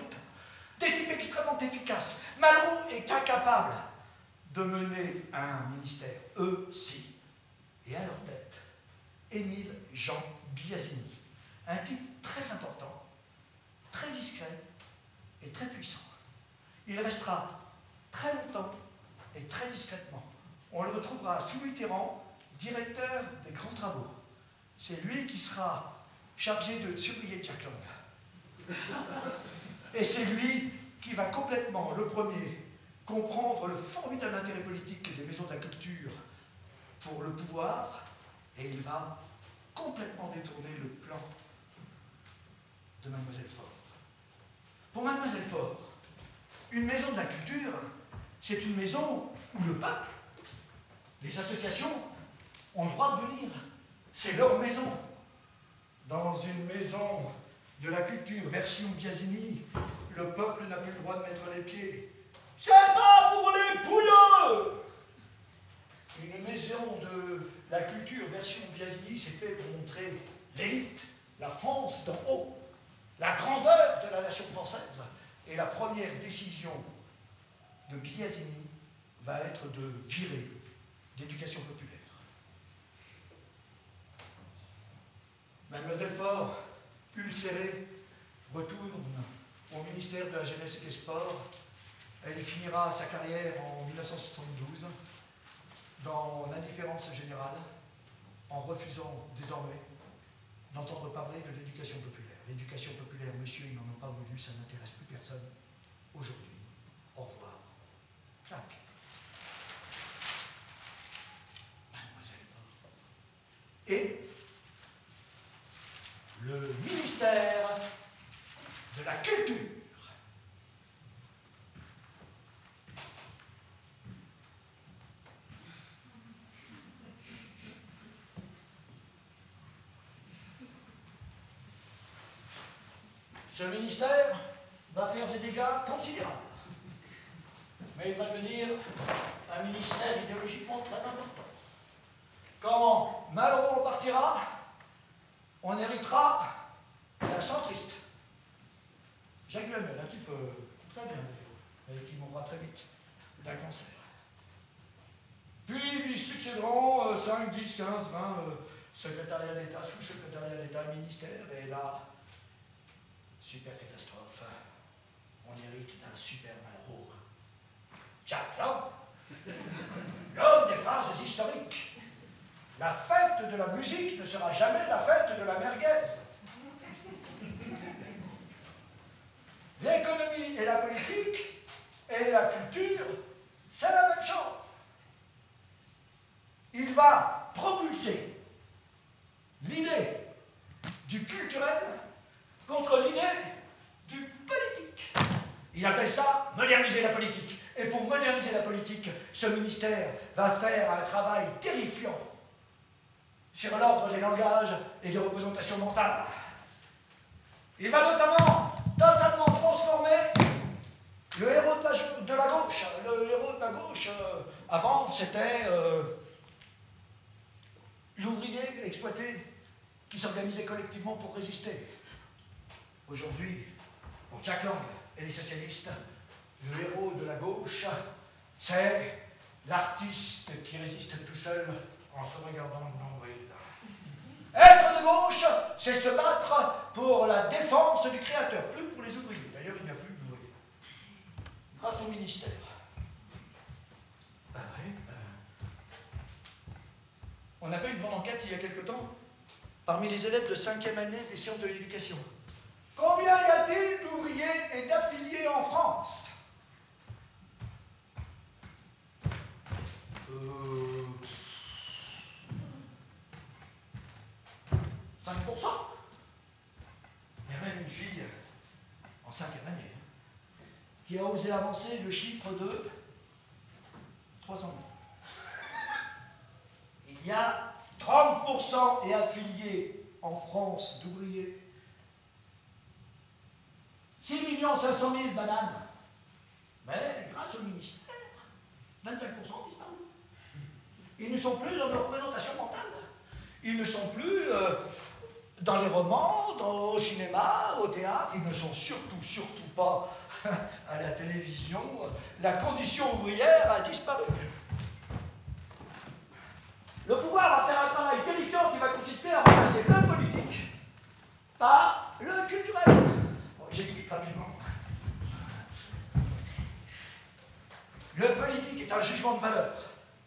Des types extrêmement efficaces. Malraux est incapable de mener un ministère, eux si. Et à leur tête, Émile Jean Biasini, un type très important, très discret et très puissant. Il restera très longtemps et très discrètement. On le retrouvera sous Mitterrand, directeur des grands travaux. C'est lui qui sera chargé de surveiller Jack Lang. Et c'est lui qui va complètement, le premier, comprendre le formidable intérêt politique des maisons de la culture pour le pouvoir, et il va complètement détourner le plan de Mademoiselle Ford. Pour Mademoiselle Fort, une maison de la culture, c'est une maison où le peuple, les associations, ont le droit de venir. C'est leur maison. Dans une maison de la culture version Biasini, le peuple n'a plus le droit de mettre les pieds. C'est pas pour les pouleux Une maison de la culture version Biasini, c'est fait pour montrer l'élite, la France d'en haut, la grandeur de la nation française. Et la première décision de Biasini va être de virer d'éducation populaire. Mademoiselle Faure, ulcérée, retourne au ministère de la Jeunesse et des Sports. Elle finira sa carrière en 1972 dans l'indifférence générale, en refusant désormais d'entendre parler de l'éducation populaire. L'éducation populaire, monsieur, ils n'en ont pas voulu, ça n'intéresse plus personne aujourd'hui. Au revoir. Clac. Mademoiselle Faure. Et le ministère de la Culture. Ce ministère va faire des dégâts considérables. Mais il va devenir un ministère idéologiquement très important. Quand Malraux partira, on héritera d'un centriste. Jacques Lemel, un type euh, très bien mais qui mourra très vite d'un cancer. Puis lui succéderont 5, 10, 15, 20 secrétariats d'État, sous-secrétariat d'État, ministère, et là, super catastrophe. On hérite d'un super malheureux. Jack Lang, l'homme des phrases historiques. La fête de la musique ne sera jamais la fête de la merguez. L'économie et la politique et la culture, c'est la même chose. Il va propulser l'idée du culturel contre l'idée du politique. Il appelle ça moderniser la politique. Et pour moderniser la politique, ce ministère va faire un travail terrifiant sur l'ordre des langages et des représentations mentales. Il va notamment totalement transformer le héros de la, gauche. Le héros de la gauche, euh, avant, c'était euh, l'ouvrier exploité qui s'organisait collectivement pour résister. Aujourd'hui, pour Jack Lang et les socialistes, le héros de la gauche, c'est l'artiste qui résiste tout seul en se regardant le nombril. Être de gauche, c'est se battre pour la défense du créateur, plus pour les ouvriers. D'ailleurs, il n'y a plus d'ouvriers. Grâce au ministère. Ben On a fait une grande enquête il y a quelque temps parmi les élèves de cinquième année des sciences de l'éducation. Combien y a-t-il d'ouvriers et d'affiliés en France? Euh... 5%. Il y a même une fille en cinquième année hein, qui a osé avancer le chiffre de 300 000. Il y a 30% et affiliés en France d'ouvriers. 6 500 000 bananes. Mais grâce au ministère, 25% disparu. Ils ne sont plus dans leur représentation mentale. Ils ne sont plus euh, dans les romans, au cinéma, au théâtre, ils ne sont surtout, surtout pas à la télévision. La condition ouvrière a disparu. Le pouvoir va faire un travail terrifiant qui va consister à remplacer le politique par le culturel. Bon, J'explique rapidement. Le politique est un jugement de valeur.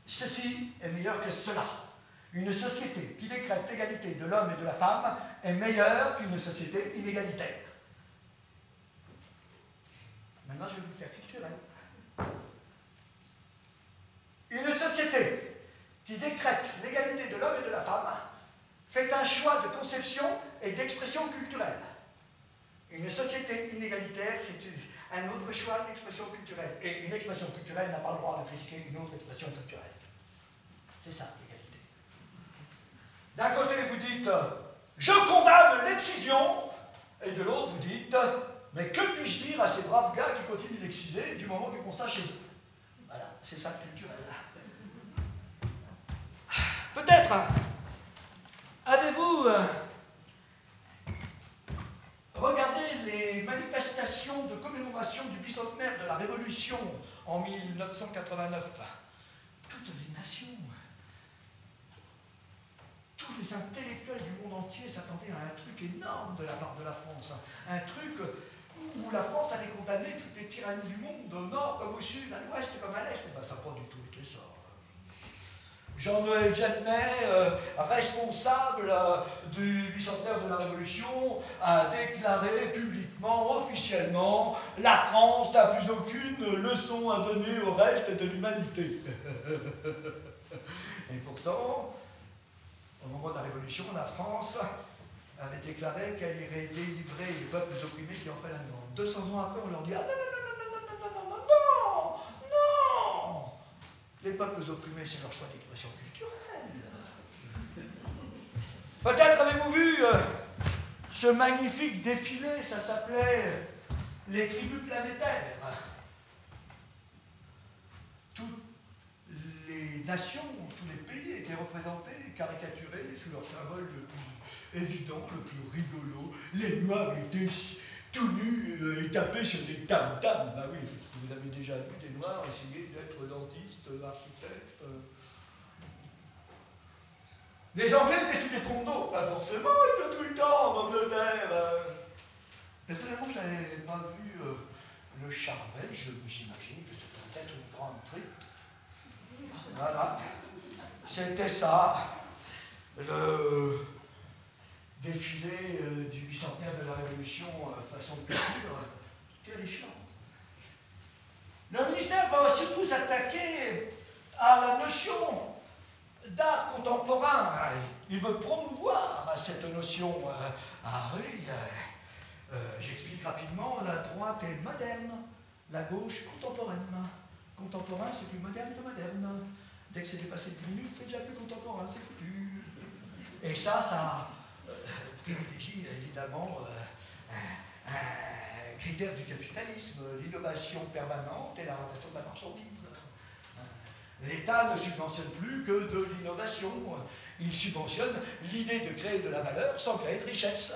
Ceci est meilleur que cela. Une société qui décrète l'égalité de l'homme et de la femme est meilleure qu'une société inégalitaire. Maintenant, je vais vous faire culturel. Une société qui décrète l'égalité de l'homme et de la femme fait un choix de conception et d'expression culturelle. Une société inégalitaire, c'est un autre choix d'expression culturelle. Et une expression culturelle n'a pas le droit de critiquer une autre expression culturelle. C'est ça. D'un côté, vous dites Je condamne l'excision, et de l'autre, vous dites Mais que puis-je dire à ces braves gars qui continuent d'exciser du moment qu'ils constat chez eux Voilà, c'est ça culturel. Peut-être avez-vous euh, regardé les manifestations de commémoration du bicentenaire de la Révolution en 1989 Toutes les nations tous les intellectuels du monde entier s'attendaient à un truc énorme de la part de la France. Un truc où la France allait condamner toutes les tyrannies du monde, au nord comme au sud, à l'ouest comme à l'est. Ben, ça n'a pas du tout été ça. Jean-Noël Jeannet, euh, responsable euh, du bicentenaire de la Révolution, a déclaré publiquement, officiellement, la France n'a plus aucune leçon à donner au reste de l'humanité. Et pourtant, au moment de la Révolution, la France avait déclaré qu'elle irait délivrer les peuples opprimés qui en feraient la demande. 200 ans après, on leur dit Ah non, non, non, non, non, non, non, non, non, non Les peuples opprimés, c'est leur choix d'expression culturelle. Peut-être avez-vous vu euh, ce magnifique défilé, ça s'appelait les tribus planétaires. Toutes les nations, tous les pays étaient représentés caricaturés sous leur symbole le plus évident, le plus rigolo. Les Noirs étaient tout nus euh, et tapés sur des tam-tams. Bah oui, vous avez déjà vu des Noirs essayer d'être dentistes, architectes. Euh. Les Anglais étaient sous des trompes d'eau, pas forcément, ils étaient tout le temps en Angleterre. Euh. Personnellement, je n'avais pas vu le charbel, j'imagine que c'était peut-être une grande frite. Voilà. C'était ça le défilé euh, du bicentenaire de la Révolution euh, façon culture, terrifiant. Le ministère va surtout s'attaquer à la notion d'art contemporain. Il veut promouvoir cette notion. Euh, ah oui, j'explique rapidement, la droite est moderne, la gauche contemporaine. Contemporain, c'est plus moderne que moderne. Dès que c'est dépassé de 10 minutes, c'est déjà plus contemporain, c'est foutu. Et ça, ça euh, privilégie évidemment euh, un, critère du capitalisme, l'innovation permanente et la rotation de la marchandise. L'État ne subventionne plus que de l'innovation. Il subventionne l'idée de créer de la valeur sans créer de richesse.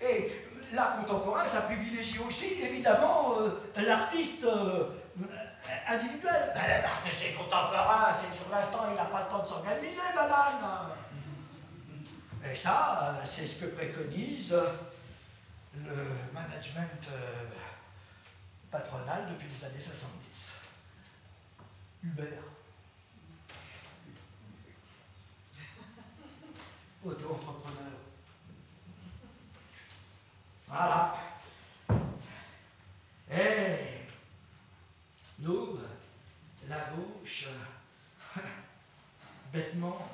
Et l'art contemporain, ça privilégie aussi évidemment euh, l'artiste individuel. Ben, l'artiste contemporain, c'est sur l'instant, il n'a pas le temps de s'organiser, madame. Et ça, euh, c'est ce que préconise le management euh, patronal depuis les années 70. Uber. Auto-entrepreneur. Voilà. Et nous, la gauche, bêtement,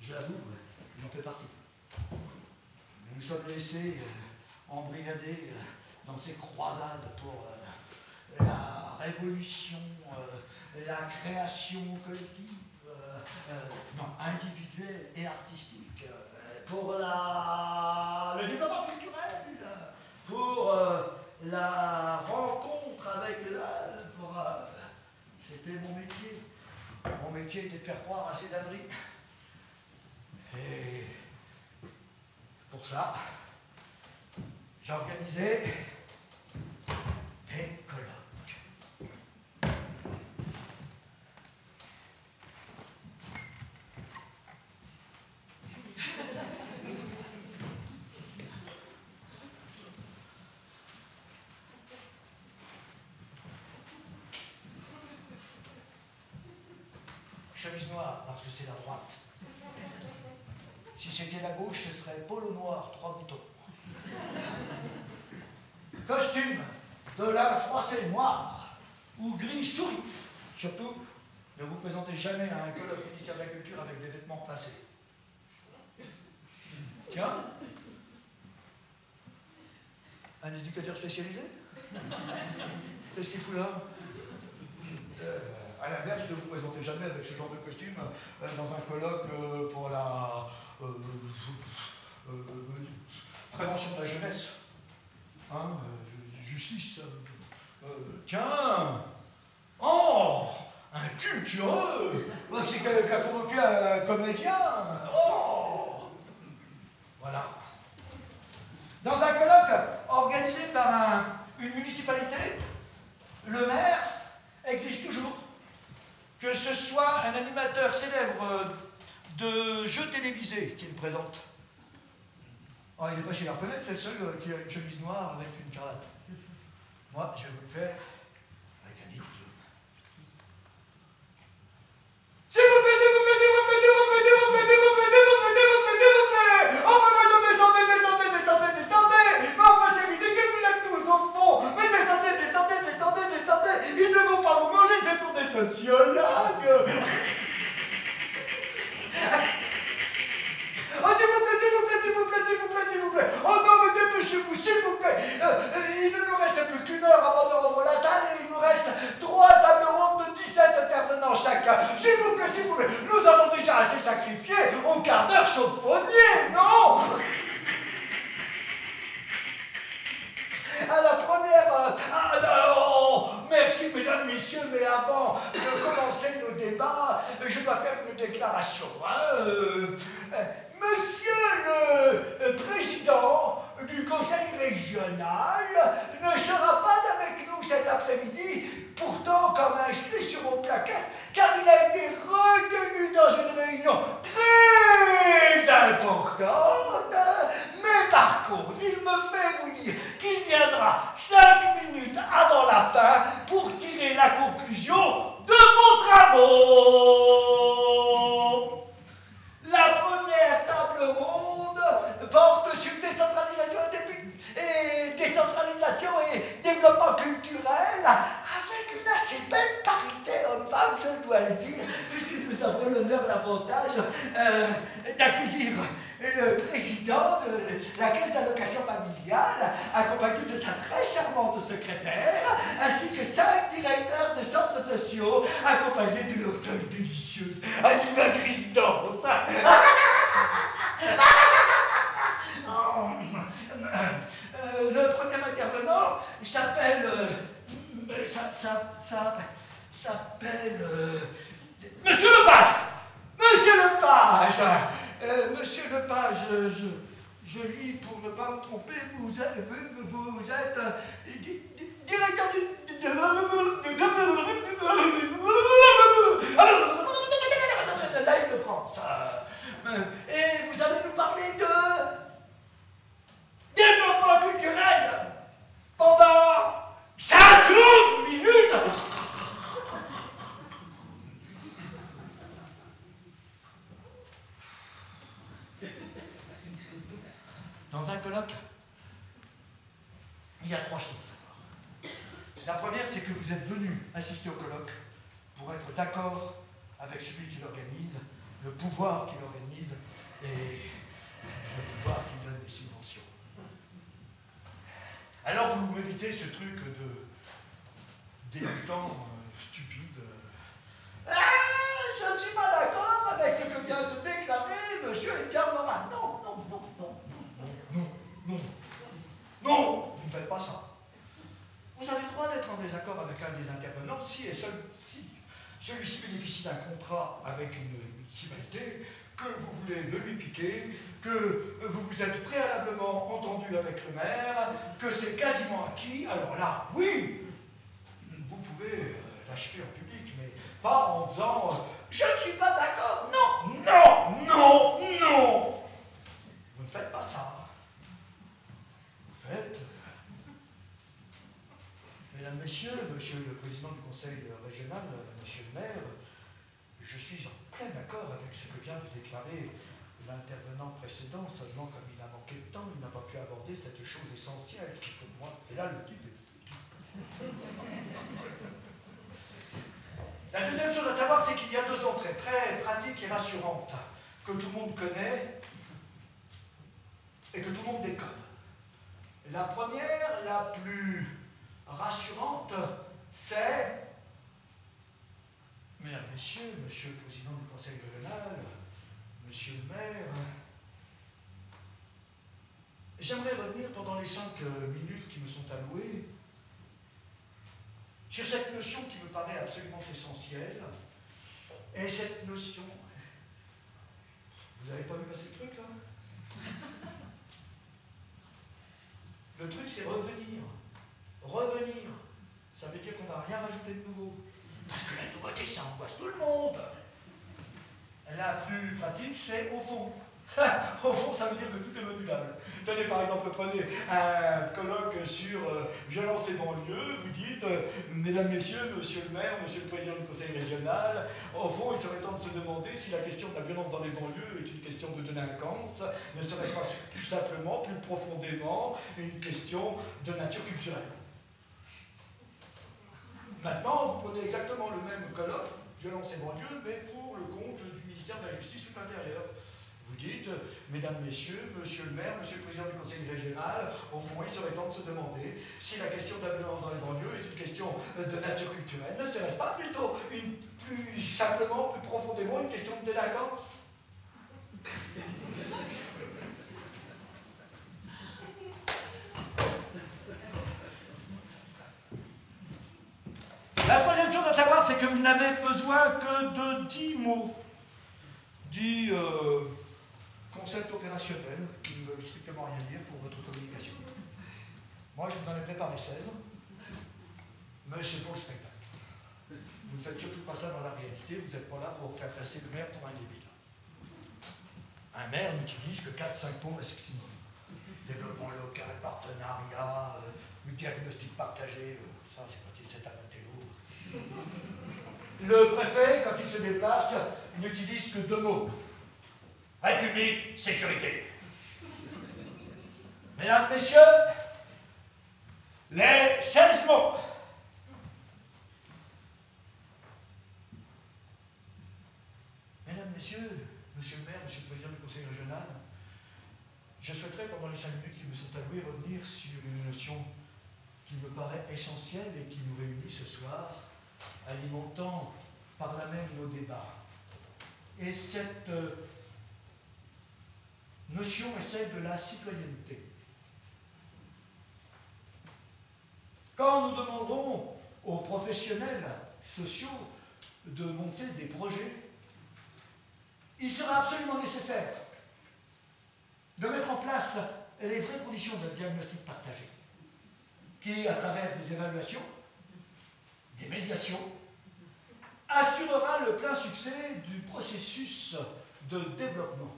je l'avoue, j'en fais partie. Nous nous sommes laissés euh, embrigader euh, dans ces croisades pour euh, la révolution, la création collective, individuelle et artistique, pour le développement culturel, pour la rencontre avec l'œuvre. C'était mon métier. Mon métier était de faire croire à ces abris et pour ça, j'ai organisé des colloques. Chemise noire, parce que c'est la droite. Si c'était la gauche, ce serait polo noir, trois boutons. Costume de la froissée noire ou gris souris. Surtout, ne vous présentez jamais à un colloque ministère de la Culture avec des vêtements passés. Tiens, un éducateur spécialisé? Qu'est-ce qu'il fout là? Euh, À l'inverse, ne vous présentez jamais avec ce genre de costume euh, dans un colloque euh, pour la prévention de la jeunesse, hein, justice. tiens, oh, un cultureux, c'est qu'a convoqué un comédien. Oh, voilà. Dans un colloque organisé par une municipalité, le maire exige toujours que ce soit un animateur célèbre de jeux télévisés qu'il présente. Oh, il est facile à reconnaître, c'est le seul qui a une chemise noire avec une cravate. Moi, je vais vous le faire avec un livre jaune. S'il vous plaît, s'il vous plaît, s'il vous plaît, s'il vous plaît, s'il vous plaît, s'il vous plaît, s'il vous plaît, s'il vous plaît, s'il vous plaît. Enfin, voyons, descendez, descendez, descendez, descendez. Mais enfin, c'est ridicule, vous êtes tous au fond. Mais descendez, descendez, descendez, descendez. Ils ne vont pas vous manger, ce sont des sociologues. Oh, s'il vous plaît, s'il vous plaît, s'il s'il vous plaît, s'il vous plaît. Oh non, mais dépêchez-vous, s'il vous plaît. Euh, il ne nous reste plus qu'une heure avant de rendre la salle et il nous reste trois tables rondes de 17 intervenants chacun. S'il vous plaît, s'il vous plaît. Nous avons déjà assez sacrifié au quart d'heure chaude-faunier, non à la première. Euh, ah, oh, merci, mesdames, messieurs, mais avant de commencer nos débats, je dois faire une déclaration. Hein, euh, Monsieur le président du conseil régional ne sera pas avec nous cet après-midi, pourtant comme inscrit sur mon plaquette, car il a été retenu dans une réunion très importante. Mais par contre, il me fait vous dire qu'il viendra cinq minutes avant la fin pour tirer la conclusion de vos travaux. La première table ronde porte sur décentralisation et, développement culturel avec une assez belle parité homme-femme, je dois le dire, puisque nous avons l'honneur, l'avantage euh, d'accueillir le président de la caisse d'allocation familiale, accompagné de sa très charmante secrétaire, ainsi que cinq directeurs de centres sociaux, accompagnés de leurs cinq délicieuses animatrices danse. Euh, le premier intervenant s'appelle. Euh, s'appelle. Euh, Monsieur Lepage Monsieur Lepage euh, Monsieur Lepage, je, je lis pour ne pas me tromper, vous êtes, vous, êtes euh, directeur du. De France. Euh, et vous allez nous parler de développement culturel pendant 50 minutes. Dans un colloque, il y a trois choses à savoir. La première, c'est que vous êtes venu assister au colloque pour être d'accord avec celui qui l'organise, le pouvoir qui l'organise et le pouvoir qui donne des subventions. Alors vous évitez ce truc de débutant euh, stupide. Ah, je ne suis pas d'accord avec ce que vient de déclarer monsieur Edgar Morin. Non, non, non, non. Non, non, vous ne faites pas ça. Vous avez le droit d'être en désaccord avec un des intervenants si et seul si bénéficie d'un contrat avec une municipalité, que vous voulez le lui piquer, que vous vous êtes préalablement entendu avec le maire, que c'est quasiment acquis, alors là, oui, vous pouvez euh, l'achever en public, mais pas en faisant euh, Je ne suis pas d'accord, non, non, non, non. Vous ne faites pas ça fait, mesdames, messieurs, monsieur le président du conseil régional, monsieur le maire, je suis en plein accord avec ce que vient de déclarer l'intervenant précédent, seulement comme il a manqué de temps, il n'a pas pu aborder cette chose essentielle qui pour moi, et là le est... La deuxième chose à savoir, c'est qu'il y a deux entrées très pratiques et rassurantes que tout le monde connaît et que tout le monde déconne. La première, la plus rassurante, c'est, mesdames, messieurs, monsieur le président du conseil régional, monsieur le maire, j'aimerais revenir pendant les cinq euh, minutes qui me sont allouées sur cette notion qui me paraît absolument essentielle. Et cette notion. Vous n'avez pas vu passer le truc là? Le truc c'est revenir. Revenir. Ça veut dire qu'on ne va rien rajouter de nouveau. Parce que la nouveauté, ça angoisse tout le monde. La plus pratique, c'est au fond. au fond, ça veut dire que tout est modulable. Tenez par exemple, prenez un colloque sur euh, violence et banlieue, vous dites, euh, mesdames, messieurs, monsieur le maire, monsieur le président du conseil régional, au fond, il serait temps de se demander si la question de la violence dans les banlieues est une question de délinquance, ne serait-ce pas plus simplement, plus profondément, une question de nature culturelle. Maintenant, vous prenez exactement le même colloque, violence et banlieue, mais pour le compte du ministère de la Justice ou de l'Intérieur dites, mesdames, messieurs, monsieur le maire, monsieur le président du conseil régional, au fond, il serait temps de se demander si la question de la violence dans les banlieues est une question de nature culturelle. Ne serait-ce pas plutôt une, plus simplement, plus profondément, une question de délinquance? La troisième chose à savoir, c'est que vous n'avez besoin que de dix mots. Dix. Euh, concept opérationnel qui ne veut strictement rien dire pour votre communication. Moi, je vous en ai préparé 16, mais c'est pour le spectacle. Vous ne faites surtout pas ça dans la réalité, vous n'êtes pas là pour faire passer le maire pour un débile. Un maire n'utilise que 4-5 mots maximum. Développement local, partenariat, euh, diagnostic partagé, euh, ça c'est arrêté Le préfet, quand il se déplace, n'utilise que deux mots. République, sécurité. Mesdames, Messieurs, les 16 mots. Mesdames, Messieurs, Monsieur le maire, Monsieur le Président du Conseil régional, je souhaiterais, pendant les cinq minutes qui me sont allouées, revenir sur une notion qui me paraît essentielle et qui nous réunit ce soir, alimentant par la même nos débats. Et cette euh, notion est celle de la citoyenneté. Quand nous demandons aux professionnels sociaux de monter des projets, il sera absolument nécessaire de mettre en place les vraies conditions d'un diagnostic partagé, qui, à travers des évaluations, des médiations, assurera le plein succès du processus de développement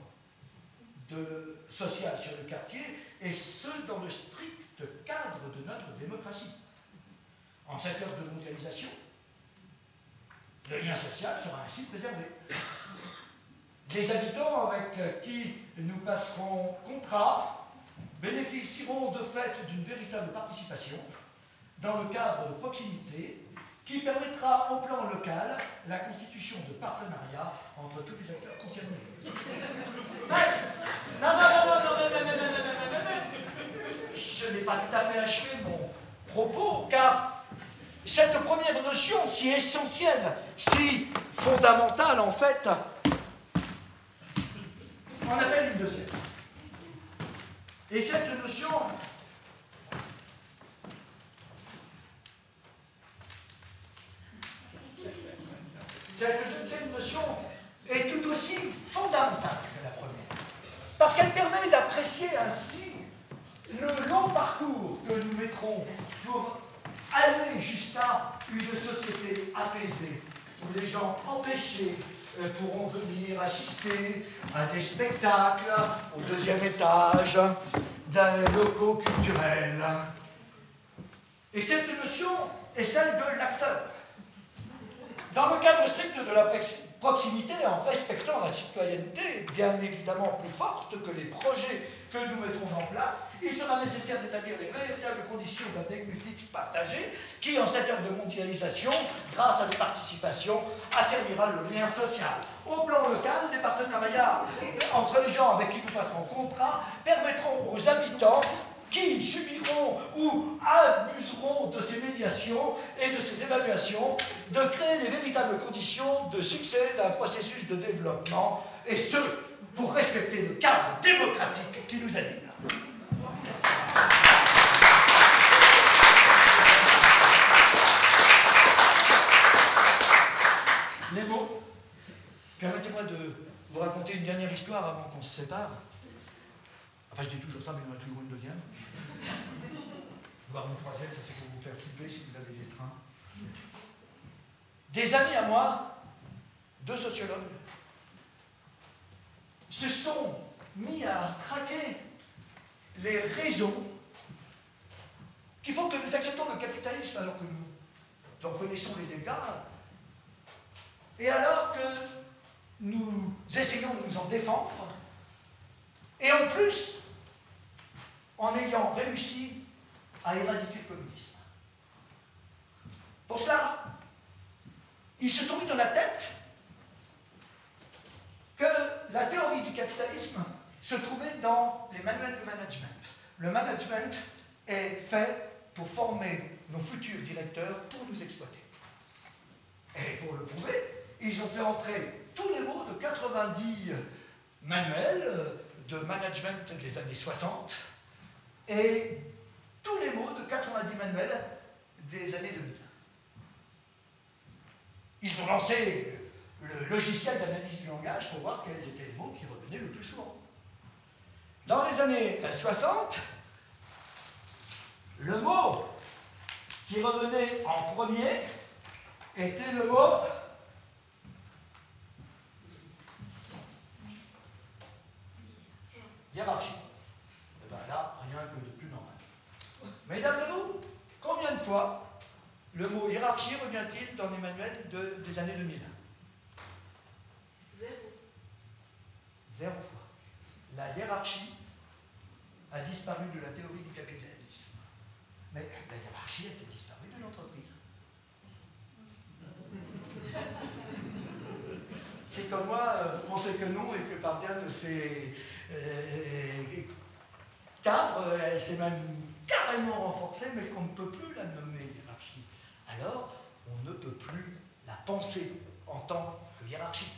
social sur le quartier, et ce, dans le strict cadre de notre démocratie. En cette heure de mondialisation, le lien social sera ainsi préservé. Les habitants avec qui nous passerons contrat bénéficieront de fait d'une véritable participation dans le cadre de proximité qui permettra au plan local la constitution de partenariats entre tous les acteurs concernés. Non, non, non, non, non, non, non, non, non, non, non, non, Je n'ai pas tout à fait achevé mon propos, car cette première notion, si essentielle, si fondamentale en fait, on appelle une deuxième. Et cette notion, cette deuxième notion est tout aussi fondamentale que la première. Parce qu'elle permet d'apprécier ainsi le long parcours que nous mettrons pour aller jusqu'à une société apaisée, où les gens empêchés euh, pourront venir assister à des spectacles au deuxième étage d'un locaux culturel. Et cette notion est celle de l'acteur. Dans le cadre strict de la proximité, en respectant la citoyenneté, bien évidemment plus forte que les projets que nous mettrons en place, il sera nécessaire d'établir les véritables conditions d'un diagnostic partagé qui, en cette heure de mondialisation, grâce à des participations, affermira le lien social. Au plan local, les partenariats entre les gens avec qui nous passerons contrat permettront aux habitants qui subiront ou abuseront de ces médiations et de ces évaluations, de créer les véritables conditions de succès d'un processus de développement, et ce, pour respecter le cadre démocratique qui nous anime. Les mots. Permettez-moi de vous raconter une dernière histoire avant qu'on se sépare. Enfin, je dis toujours ça, mais il y en a toujours une deuxième. Voir une troisième, ça c'est pour vous faire flipper si vous avez des trains. Des amis à moi, deux sociologues, se sont mis à traquer les raisons qui font que nous acceptons le capitalisme alors que nous en connaissons les dégâts, et alors que nous essayons de nous en défendre, et en plus, en ayant réussi à éradiquer le communisme. Pour cela, ils se sont mis dans la tête que la théorie du capitalisme se trouvait dans les manuels de management. Le management est fait pour former nos futurs directeurs pour nous exploiter. Et pour le prouver, ils ont fait entrer tous les mots de 90 manuels de management des années 60 et tous les mots de 90 manuels des années 2000. Ils ont lancé le logiciel d'analyse du langage pour voir quels étaient les mots qui revenaient le plus souvent. Dans les années 60, le mot qui revenait en premier était le mot hiérarchie. Et rien que de plus normal. Mais d'après vous, combien de fois le mot hiérarchie revient-il dans les manuels des années 2000 Zéro. Zéro fois. La hiérarchie a disparu de la théorie du capitalisme. Mais la hiérarchie a disparu de l'entreprise. C'est comme moi, euh, penser que non et que par bien de ces euh, elle s'est même carrément renforcée, mais qu'on ne peut plus la nommer hiérarchie. Alors, on ne peut plus la penser en tant que hiérarchie.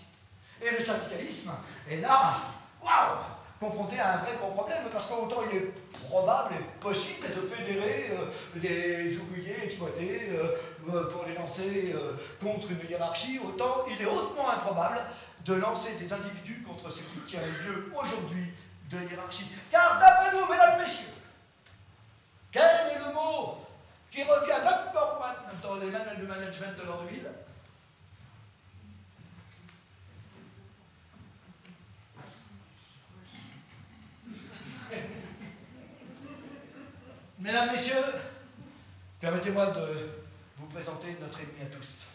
Et le syndicalisme est là, waouh confronté à un vrai gros problème, parce qu'autant il est probable et possible de fédérer euh, des ouvriers exploités euh, euh, pour les lancer contre une hiérarchie, autant il est hautement improbable de lancer des individus contre ce qui tient lieu aujourd'hui de hiérarchie. Car d'après vous, mesdames, messieurs, quel est le mot qui revient number one dans les manuels de management de l'ordre ville? Mesdames, Messieurs, permettez-moi de vous présenter notre ennemi à tous.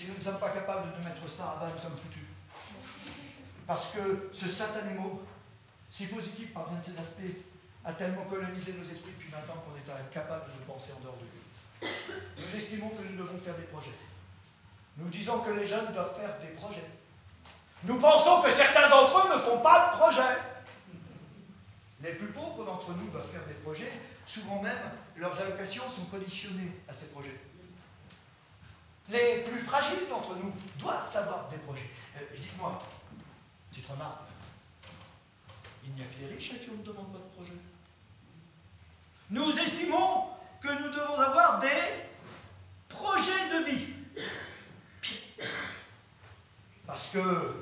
Si nous ne sommes pas capables de mettre ça à bas, nous sommes foutus. Parce que ce satané mot, si positif par bien de ses aspects, a tellement colonisé nos esprits depuis 20 ans qu'on est incapable de penser en dehors de lui. Nous estimons que nous devons faire des projets. Nous disons que les jeunes doivent faire des projets. Nous pensons que certains d'entre eux ne font pas de projet. Les plus pauvres d'entre nous doivent faire des projets, souvent même leurs allocations sont conditionnées à ces projets. Les plus fragiles d'entre nous doivent avoir des projets. Euh, Dites-moi, petite remarque, il n'y a que les riches à qui on ne demande pas de projet. Nous estimons que nous devons avoir des projets de vie. Parce que,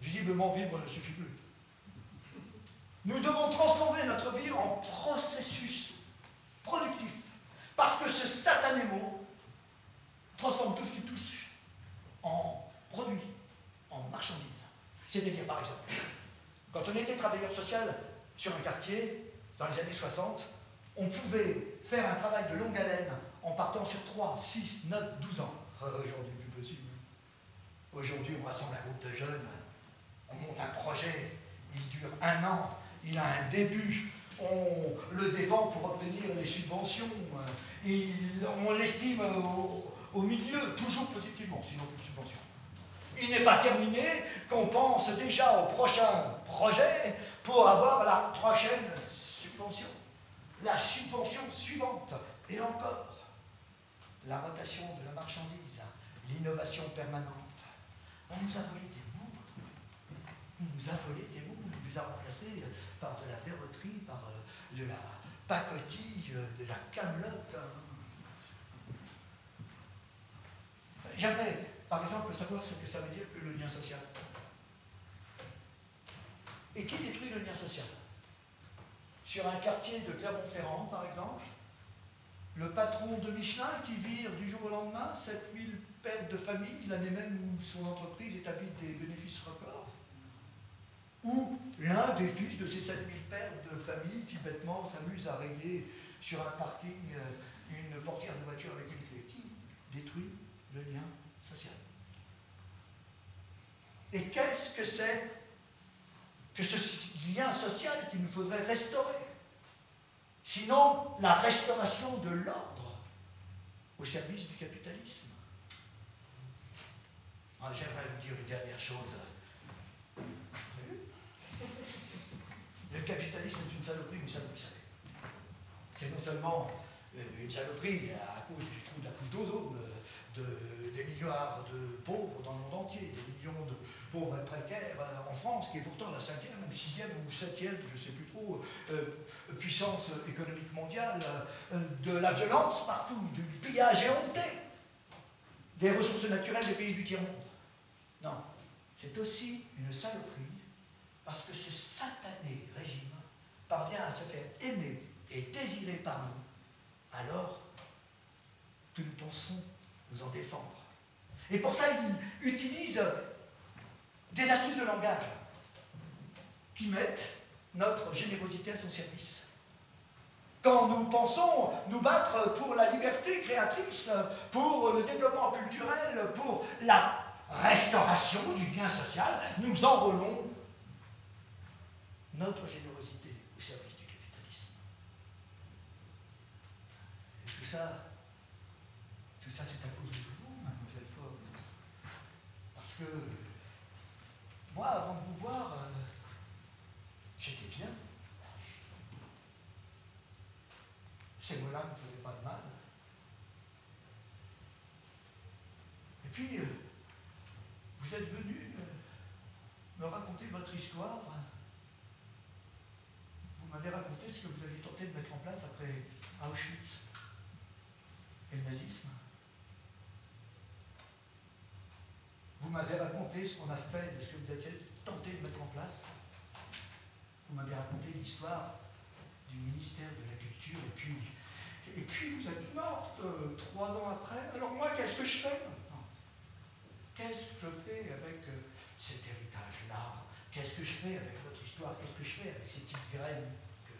visiblement, vivre ne suffit plus. Nous devons transformer notre vie en processus productif. Parce que ce satané mot transforme tout ce qui touche en produit, en marchandise. C'est-à-dire, par exemple, quand on était travailleur social sur un quartier, dans les années 60, on pouvait faire un travail de longue haleine en partant sur 3, 6, 9, 12 ans. Euh, aujourd'hui, plus possible. Aujourd'hui, on rassemble un groupe de jeunes, on monte un projet, il dure un an, il a un début, on le défend pour obtenir les subventions, on l'estime au, milieu, toujours positivement, sinon plus de subventions. Il n'est pas terminé qu'on pense déjà au prochain projet pour avoir la prochaine subvention, la subvention suivante, et encore la rotation de la marchandise, l'innovation permanente. On nous a volé des mots, on nous a volé des mots, on nous a remplacés par de la verroterie, par euh, de la pacotille, euh, de la camelote. Hein. J'aimerais, par exemple, savoir ce que ça veut dire que le lien social. Et qui détruit le lien social? Sur un quartier de Clermont-Ferrand, par exemple, le patron de Michelin qui vire du jour au lendemain 7000 pères de famille l'année même où son entreprise établit des bénéfices records Ou l'un des fils de ces 7000 pères de famille qui bêtement s'amuse à rayer sur un parking euh, une portière de voiture avec une clé Qui détruit le lien social Et qu'est-ce que c'est que ce lien social qu'il nous faudrait restaurer? Sinon, la restauration de l'ordre au service du capitalisme. Ah, j'aimerais vous dire une dernière chose. Le capitalisme est une saloperie, mais ça vous le savez. C'est non seulement euh, une saloperie à cause du trou de la couche d'ozone, de, des milliards de pauvres dans le monde entier, des millions de pauvres précaires euh, en France, qui est pourtant la cinquième ou sixième ou septième, je ne sais plus trop, euh, puissance économique mondiale, de la violence partout, du pillage éhonté des ressources naturelles des pays du tiers-monde. Non, c'est aussi une saloperie parce que ce satané régime parvient à se faire aimer et désirer par nous alors que nous pensons nous en défendre. Et pour ça, il utilise des astuces de langage qui mettent notre générosité à son service. Quand nous pensons nous battre pour la liberté créatrice, pour le développement culturel, pour la restauration du bien social, nous enrôlons notre générosité au service du capitalisme. Et tout ça, tout ça c'est à cause de vous, mademoiselle Ford. Parce que moi, avant de vous voir, euh, j'étais bien. Ces mots-là ne me faisaient pas de mal. Et puis, euh, vous êtes venu euh, me raconter votre histoire. Vous m'avez raconté ce que vous aviez tenté de mettre en place après Auschwitz et le nazisme. Vous m'avez raconté ce qu'on a fait, ce que vous aviez tenté de mettre en place. Vous m'avez raconté l'histoire du ministère de la Culture et puis, et puis vous êtes morte euh, trois ans après. Alors moi, qu'est-ce que je fais? Qu'est-ce que je fais avec euh, cet héritage-là? Qu'est-ce que je fais avec votre histoire? Qu'est-ce que je fais avec ces petites graines que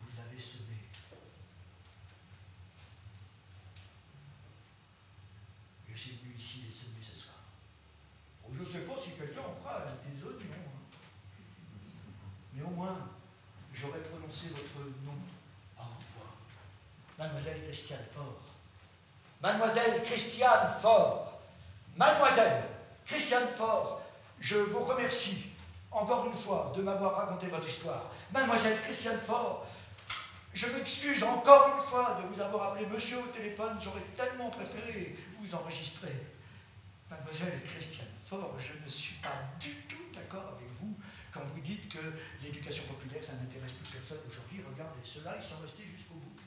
vous avez semées? Je suis venu ici les semer ce soir. je ne sais pas si quelqu'un en fera des oignons. Hein. Mais au moins, j'aurais prononcé votre nom à haute voix. Mademoiselle Christiane Fort. Mademoiselle Christiane Fort. Mademoiselle Christiane Fort, je vous remercie encore une fois de m'avoir raconté votre histoire. Mademoiselle Christiane Fort, je m'excuse encore une fois de vous avoir appelé monsieur au téléphone, j'aurais tellement préféré vous enregistrer. Mademoiselle Christiane Fort, je ne suis pas du tout d'accord avec vous quand vous dites que l'éducation populaire, ça n'intéresse plus personne aujourd'hui. Regardez, ceux-là, ils sont restés jusqu'au bout.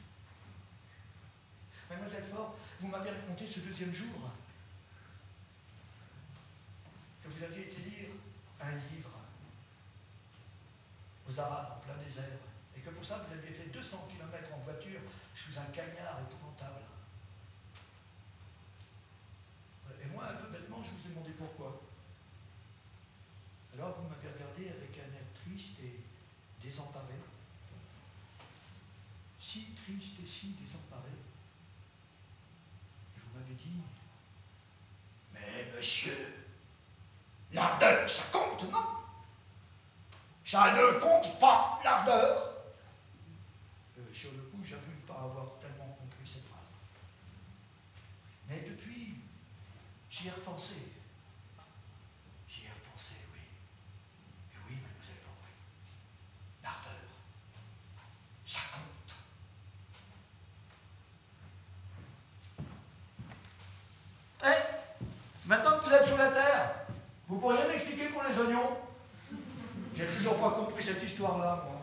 Mademoiselle Fort, vous m'avez raconté ce deuxième jour que vous aviez été lire un livre aux Arabes en plein désert, et que pour ça vous aviez fait 200 km en voiture sous un cagnard épouvantable. Et moi, un peu bêtement, je vous ai demandé pourquoi. Alors vous m'avez regardé avec un air triste et désemparé. Si triste et si désemparé. Et vous m'avez dit, mais monsieur, L'ardeur, ça compte, non? Ça ne compte pas, l'ardeur. Euh, sur le coup, j'avoue ne pas avoir tellement compris cette phrase. Mais depuis, j'y ai repensé. J'y ai repensé, oui. Et oui, mademoiselle oui. L'ardeur, ça compte. Eh Maintenant que vous êtes sous la terre, vous pourriez m'expliquer pour les oignons? J'ai toujours pas compris cette histoire-là, moi.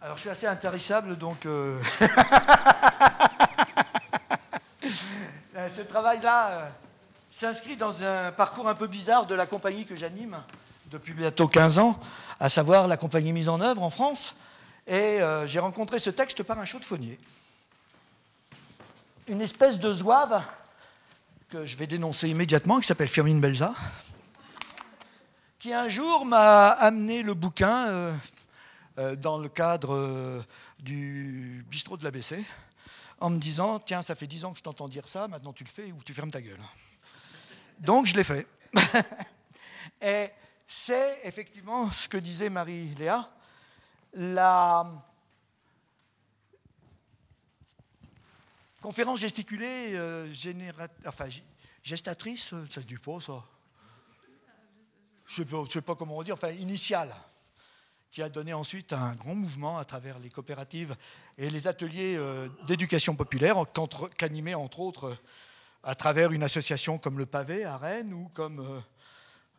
Alors je suis assez intarissable, donc euh, euh, ce travail-là euh, s'inscrit dans un parcours un peu bizarre de la compagnie que j'anime depuis bientôt 15 ans, à savoir la compagnie mise en œuvre en France. Et j'ai rencontré ce texte par un chaudefonnier. Une espèce de zouave que je vais dénoncer immédiatement, qui s'appelle Firmine Belza, qui un jour m'a amené le bouquin euh, dans le cadre euh, du bistrot de l'ABC en me disant Tiens, ça fait dix ans que je t'entends dire ça, maintenant tu le fais ou tu fermes ta gueule. Donc je l'ai fait. Et c'est effectivement ce que disait Marie-Léa, la conférence gesticulée, euh, enfin, gestatrice, ça se dit pas ça. Je ne sais, pas comment on dit, enfin initiale qui a donné ensuite un grand mouvement à travers les coopératives et les ateliers euh, d'éducation populaire, qu'animé entre autres à travers une association comme le Pavé à Rennes ou comme euh,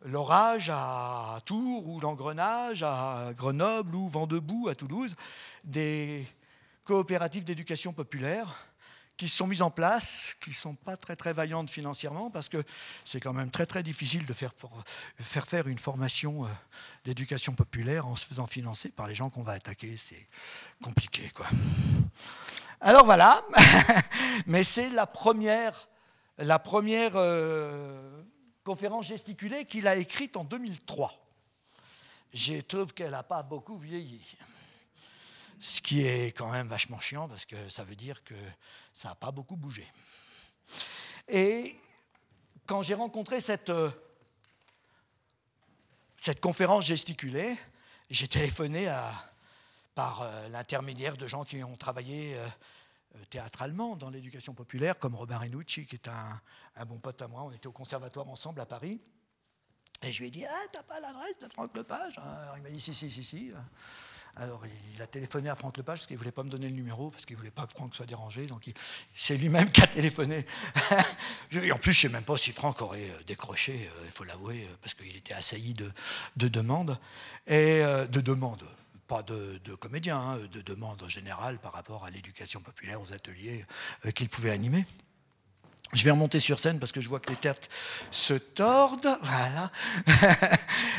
l'Orage à Tours ou l'Engrenage à Grenoble ou Vendebout à Toulouse, des coopératives d'éducation populaire qui sont mises en place, qui ne sont pas très très vaillantes financièrement, parce que c'est quand même très très difficile de faire, faire une formation euh, d'éducation populaire en se faisant financer par les gens qu'on va attaquer. C'est compliqué, quoi. Alors voilà, mais c'est la première, la première euh, conférence gesticulée qu'il a écrite en 2003. Je trouve qu'elle n'a pas beaucoup vieilli ce qui est quand même vachement chiant parce que ça veut dire que ça n'a pas beaucoup bougé. Et quand j'ai rencontré cette, euh, cette conférence gesticulée, j'ai téléphoné par euh, l'intermédiaire de gens qui ont travaillé euh, théâtralement dans l'éducation populaire, comme Robin Renucci, qui est un, un, bon pote à moi. On était au conservatoire ensemble à Paris. Et je lui ai dit Ah, t'as pas l'adresse de Franck Lepage? Il m'a dit Si, si, si, si. Alors il a téléphoné à Franck Lepage parce qu'il ne voulait pas me donner le numéro, parce qu'il ne voulait pas que Franck soit dérangé. Donc c'est lui-même qui a téléphoné. Et en plus, je ne sais même pas si Franck aurait euh, décroché, euh, il faut l'avouer, euh, parce qu'il était assailli de, demandes. Et de demandes, pas de, comédiens, hein, de demandes en général par rapport à l'éducation populaire, aux ateliers qu'il pouvait animer. Je vais remonter sur scène parce que je vois que les têtes se tordent. Voilà.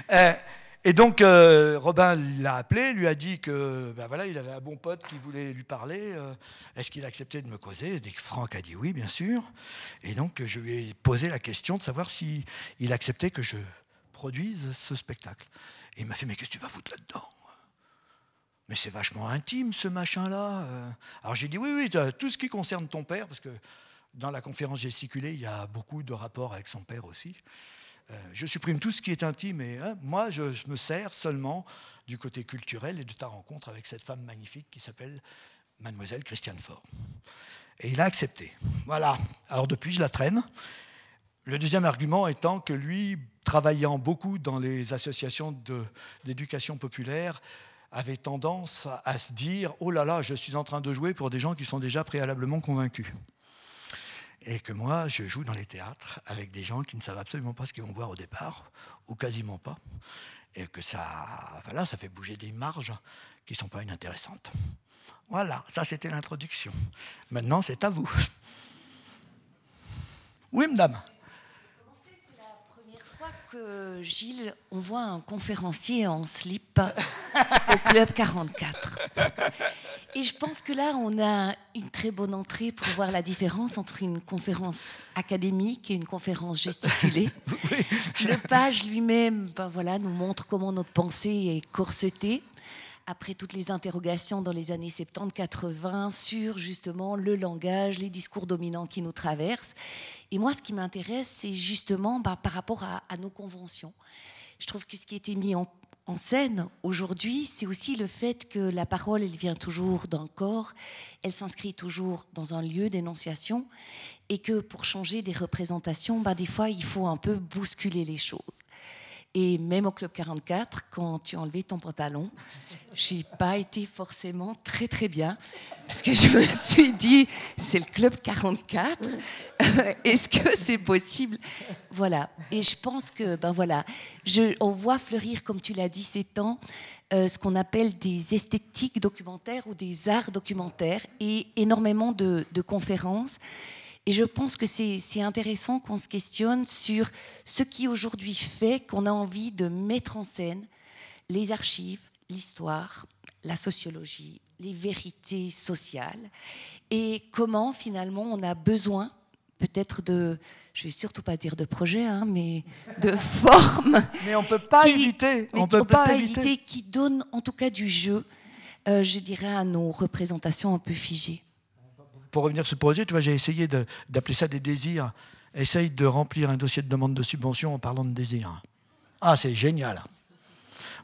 Et donc, euh, Robin l'a appelé, lui a dit que ben voilà, il avait un bon pote qui voulait lui parler. Euh, est-ce qu'il acceptait de me causer? Et Franck a dit oui, bien sûr. Et donc, je lui ai posé la question de savoir s'il il acceptait que je produise ce spectacle. Et il m'a fait Mais qu'est-ce que tu vas foutre là-dedans mais c'est vachement intime ce machin-là. Euh. Alors j'ai dit oui, oui, tout ce qui concerne ton père, parce que dans la conférence gesticulée, il y a beaucoup de rapports avec son père aussi. Euh, je supprime tout ce qui est intime et hein, moi, je, me sers seulement du côté culturel et de ta rencontre avec cette femme magnifique qui s'appelle Mademoiselle Christiane Faure. Et il a accepté. Voilà. Alors depuis, je la traîne. Le deuxième argument étant que lui, travaillant beaucoup dans les associations d'éducation populaire, avait tendance à se dire Oh là là, je suis en train de jouer pour des gens qui sont déjà préalablement convaincus et que moi, je joue dans les théâtres avec des gens qui ne savent absolument pas ce qu'ils vont voir au départ, ou quasiment pas, et que ça, voilà, ça fait bouger des marges qui ne sont pas inintéressantes. Voilà, ça c'était l'introduction. Maintenant, c'est à vous. Oui, madame que Gilles, on voit un conférencier en slip au Club 44. Et je pense que là, on a une très bonne entrée pour voir la différence entre une conférence académique et une conférence gesticulée. Le page lui-même ben voilà, nous montre comment notre pensée est corsetée après toutes les interrogations dans les années 70-80 sur justement le langage, les discours dominants qui nous traversent. Et moi, ce qui m'intéresse, c'est justement bah, par rapport à, nos conventions. Je trouve que ce qui a été mis en, en scène aujourd'hui, c'est aussi le fait que la parole, elle vient toujours d'un corps, elle s'inscrit toujours dans un lieu d'énonciation, et que pour changer des représentations, bah, des fois, il faut un peu bousculer les choses. Et même au Club 44, quand tu as enlevé ton pantalon, j'ai pas été forcément très très bien. Parce que je me suis dit, c'est le Club 44. Est-ce que c'est possible? Voilà. Et je pense que, ben voilà, je, on voit fleurir, comme tu l'as dit, ces temps, euh, ce qu'on appelle des esthétiques documentaires ou des arts documentaires et énormément de, de conférences. Et je pense que c'est intéressant qu'on se questionne sur ce qui aujourd'hui fait qu'on a envie de mettre en scène les archives, l'histoire, la sociologie, les vérités sociales, et comment finalement on a besoin peut-être de, je vais surtout pas dire de projet, hein, mais de forme. Mais on peut pas éviter. On peut, pas, éviter. Qui donne en tout cas du jeu, euh, je dirais, à nos représentations un peu figées pour revenir sur ce projet, tu vois, j'ai essayé d'appeler ça des désirs. Essaye de remplir un dossier de demande de subvention en parlant de désirs. Ah, c'est génial.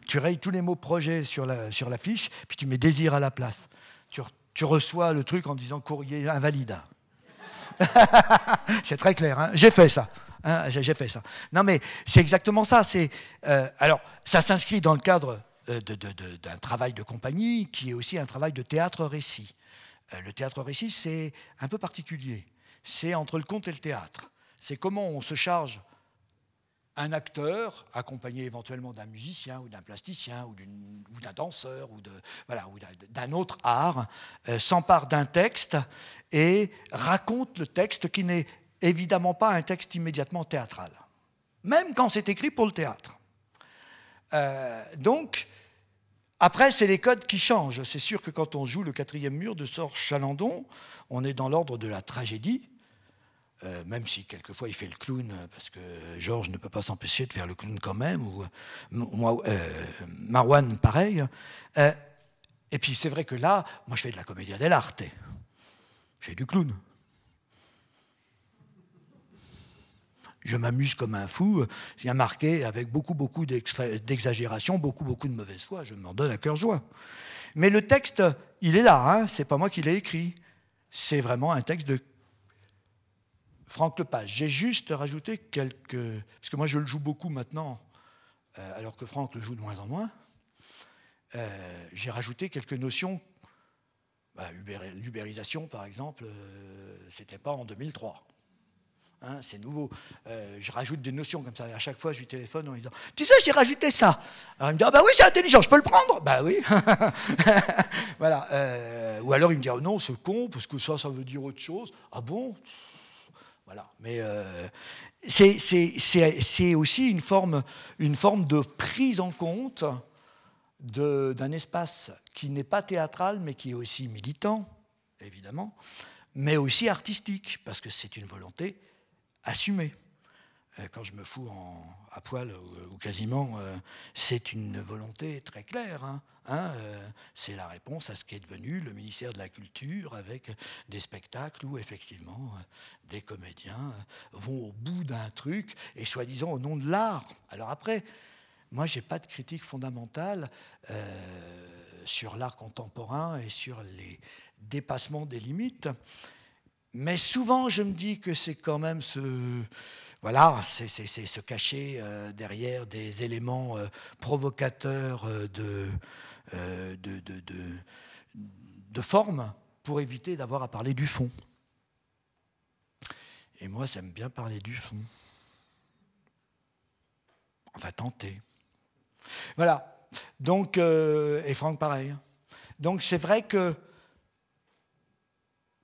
Tu rayes tous les mots projet sur la, fiche, puis tu mets désir à la place. Tu, reçois le truc en disant courrier invalide. c'est très clair. Hein. j'ai fait ça. Hein, j'ai fait ça. Non, mais c'est exactement ça. Euh, alors, ça s'inscrit dans le cadre euh, d'un travail de compagnie qui est aussi un travail de théâtre-récit. Euh, le théâtre récit, c'est un peu particulier. C'est entre le conte et le théâtre. C'est comment on se charge un acteur, accompagné éventuellement d'un musicien ou d'un plasticien ou d'un danseur ou d'un autre art, euh, s'empare d'un texte et raconte le texte qui n'est évidemment pas un texte immédiatement théâtral, même quand c'est écrit pour le théâtre. Euh, donc, après, c'est les codes qui changent. C'est sûr que quand on joue le quatrième mur de Sor Chalandon, on est dans l'ordre de la tragédie, euh, même si quelquefois il fait le clown, parce que Georges ne peut pas s'empêcher de faire le clown quand même, ou euh, Marwan, pareil. Euh, et puis c'est vrai que là, moi je fais de la comédia dell'arte. J'ai du clown. Je m'amuse comme un fou. Il y a marqué avec beaucoup, beaucoup d'exagération, beaucoup, beaucoup de mauvaise foi. Je m'en donne à cœur joie. Mais le texte, il est là. Hein c'est pas moi qui l'ai écrit. C'est vraiment un texte de Franck Lepage. J'ai juste rajouté quelques. Parce que moi, je le joue beaucoup maintenant, euh, alors que Franck le joue de moins en moins. Euh, j'ai rajouté quelques notions. Bah, L'ubérisation, par exemple, euh, c'était pas en 2003. Hein, c'est nouveau. Euh, je rajoute des notions comme ça. À chaque fois, je lui téléphone en lui disant Tu sais, j'ai rajouté ça. Alors, il me dit Ah, bah oui, c'est intelligent, je peux le prendre Bah oui. voilà. Euh, ou alors, il me dit oh, Non, c'est con, parce que ça, ça veut dire autre chose. Ah bon? Voilà. Mais euh, c'est aussi une forme, une forme de prise en compte d'un espace qui n'est pas théâtral, mais qui est aussi militant, évidemment, mais aussi artistique, parce que c'est une volonté assumer. Euh, quand je me fous à poil ou, quasiment, euh, c'est une volonté très claire. Hein, hein, euh, c'est la réponse à ce qui est devenu le ministère de la Culture avec des spectacles où effectivement des comédiens vont au bout d'un truc et soi-disant au nom de l'art. Alors après, moi j'ai pas de critique fondamentale sur l'art contemporain et sur les dépassements des limites. Mais souvent, je me dis que c'est quand même ce, voilà, c'est se cacher euh, derrière des éléments euh, provocateurs euh, de, de, de, de, forme pour éviter d'avoir à parler du fond. Et moi, j'aime bien parler du fond. On va tenter. Voilà. Donc, et Franck, pareil. Donc, c'est vrai que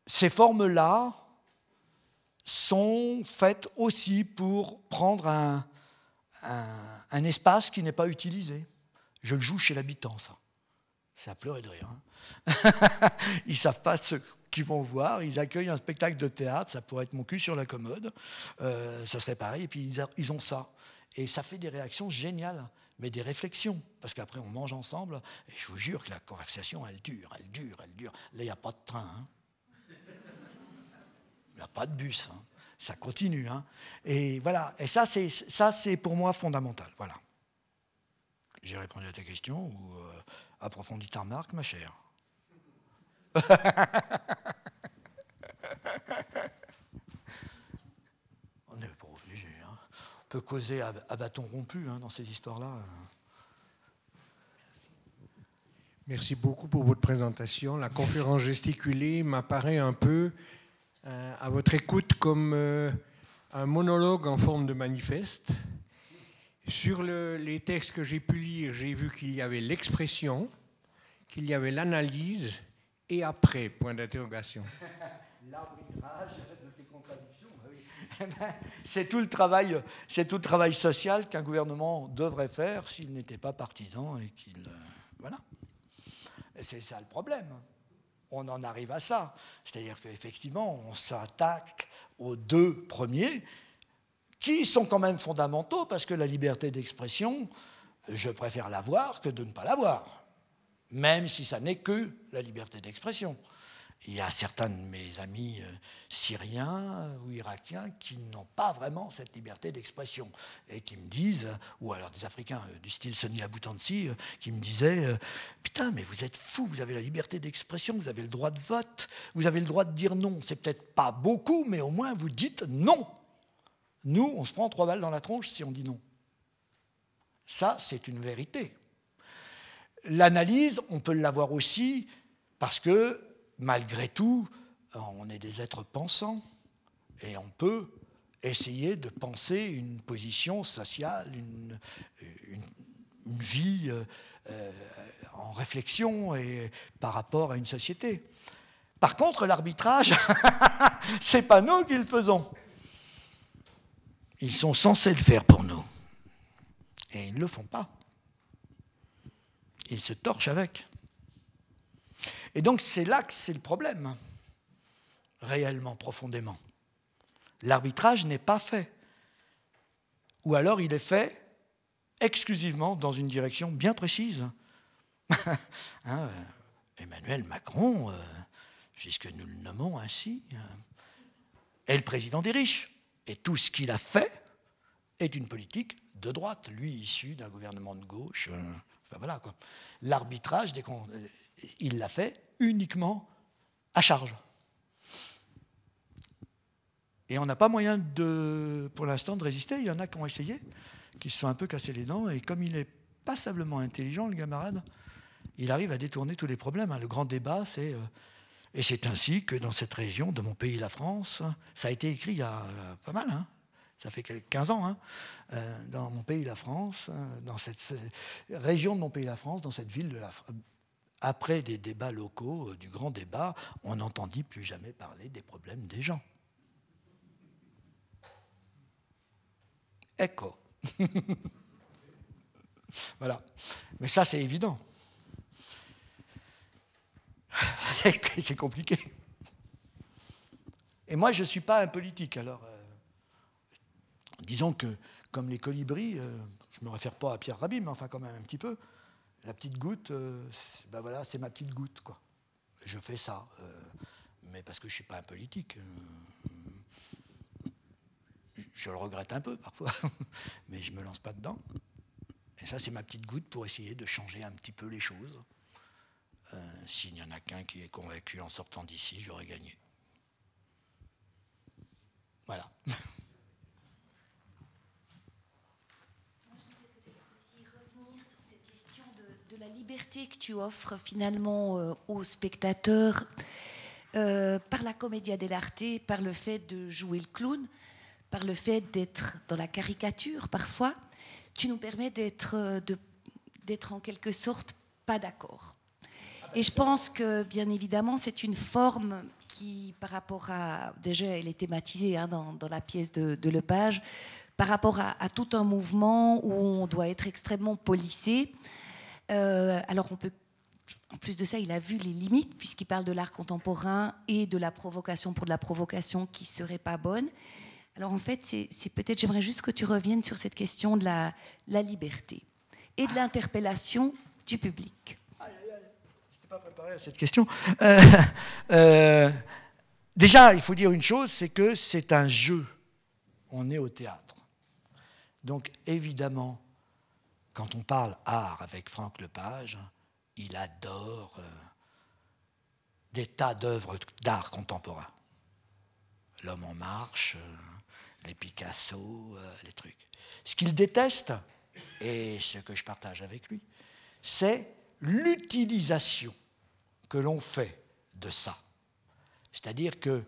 ces formes-là sont faites aussi pour prendre un, espace qui n'est pas utilisé. Je le joue chez l'habitant, ça. À pleurer de rire. Hein. ils ne savent pas ce qu'ils vont voir. Ils accueillent un spectacle de théâtre. Ça pourrait être mon cul sur la commode. Euh, ça serait pareil. Et puis ils ont ça. Et ça fait des réactions géniales, mais des réflexions. Parce qu'apraprès, on mange ensemble. Et je vous jure que la conversation, elle dure, elle dure, elle dure. Là, il n'y a pas de train. Hein. Il n'y a pas de bus. Hein. Ça continue. Hein. Et voilà. Et ça, c'est, pour moi fondamental. Voilà. J'ai répondu à ta question ou euh, ta remarque, ma chère. On n'est pas obligé. Hein. peut causer à, bâton rompu dans ces histoires-là. Merci beaucoup pour votre présentation. La conférence gesticulée m'apparaît un peu à votre écoute comme euh, un monologue en forme de manifeste. Sur les textes que j'ai pu lire, j'ai vu qu'il y avait l'expression, qu'il y avait l'analyse et après, point d'interrogation. L'arbitrage de ces contradictions, bah c'est tout le travail, c'est tout le travail social qu'un gouvernement devrait faire s'il n'était pas partisan et qu'il, euh, voilà. C'est ça le problème. On en arrive à ça. C'est-à-dire qu'effectivement, on s'attaque aux deux premiers qui sont quand même fondamentaux parce que la liberté d'expression, je préfère l'avoir que de ne pas l'avoir, même si ça n'est que la liberté d'expression. Il y a certains de mes amis euh, syriens ou irakiens qui n'ont pas vraiment cette liberté d'expression et qui me disent, ou alors des Africains euh, du style Sonny Aboutansi, euh, qui me disaient Putain, mais vous êtes fou, vous avez la liberté d'expression, vous avez le droit de vote, vous avez le droit de dire non. C'est peut-être pas beaucoup, mais au moins vous dites non. Nous, on se prend trois balles dans la tronche si on dit non. Ça, c'est une vérité. L'analyse, on peut l'avoir aussi parce que, malgré tout, on est des êtres pensants et on peut essayer de penser une position sociale, une, vie euh, euh, en réflexion et par rapport à une société. Par contre, l'arbitrage, c'est pas nous qui le faisons. Ils sont censés le faire pour nous. Et ils ne le font pas. Ils se torchent avec. Et donc c'est là que c'est le problème, réellement, profondément. L'arbitrage n'est pas fait. Ou alors il est fait exclusivement dans une direction bien précise. Hein, euh, Emmanuel Macron, euh, puisque nous le nommons ainsi, euh, est le président des riches. Et tout ce qu'il a fait est une politique de droite, lui issu d'un gouvernement de gauche. Euh, enfin voilà quoi. L'arbitrage, il l'a fait uniquement à charge. Et on n'a pas moyen de, pour l'instant de résister. Il y en a qui ont essayé, qui se sont un peu cassés les dents. Et comme il est passablement intelligent, le camarade, il arrive à détourner tous les problèmes. Hein. Le grand débat, c'est euh, et c'est ainsi que dans cette région de mon pays, la France, ça a été écrit il y a euh, pas mal, hein. ça fait 15 ans, hein, euh, dans mon pays, la France, dans cette région de mon pays, la France, dans cette ville de la France. Après des débats locaux, du grand débat, on n'entendit plus jamais parler des problèmes des gens. Écho. voilà. Mais ça, c'est évident. c'est compliqué. Et moi, je ne suis pas un politique. Alors, euh, disons que, comme les colibris, euh, je ne me réfère pas à Pierre Rabhi, mais enfin, quand même un petit peu, la petite goutte, euh, ben voilà, c'est ma petite goutte. Quoi. Je fais ça. mais parce que je ne suis pas un politique. je le regrette un peu parfois, mais je ne me lance pas dedans. Et ça, c'est ma petite goutte pour essayer de changer un petit peu les choses. Euh, s'il n'y en a qu'un qui est convaincu en sortant d'ici, j'aurais gagné. Voilà. la liberté que tu offres finalement euh, aux spectateurs euh, par la comédia dell'arte, par le fait de jouer le clown, par le fait d'être dans la caricature parfois, tu nous permets d'être, d'être en quelque sorte pas d'accord. Et je pense que, bien évidemment, c'est une forme qui, par rapport à. Déjà, elle est thématisée hein, dans, la pièce de, Lepage, par rapport à, tout un mouvement où on doit être extrêmement policé. Euh, alors, on peut. En plus de ça, il a vu les limites, puisqu'il parle de l'art contemporain et de la provocation pour de la provocation qui serait pas bonne. Alors, en fait, c'est peut-être. J'aimerais juste que tu reviennes sur cette question de la, liberté et de l'interpellation du public pas préparé à cette question. Euh, euh, déjà, il faut dire une chose, c'est que c'est un jeu. On est au théâtre. Donc évidemment, quand on parle art avec Franck Lepage, il adore euh, des tas d'œuvres d'art contemporain. L'homme en marche, les Picasso, euh, les trucs. Ce qu'il déteste, et ce que je partage avec lui, c'est l'utilisation que l'on fait de ça. C'est-à-dire que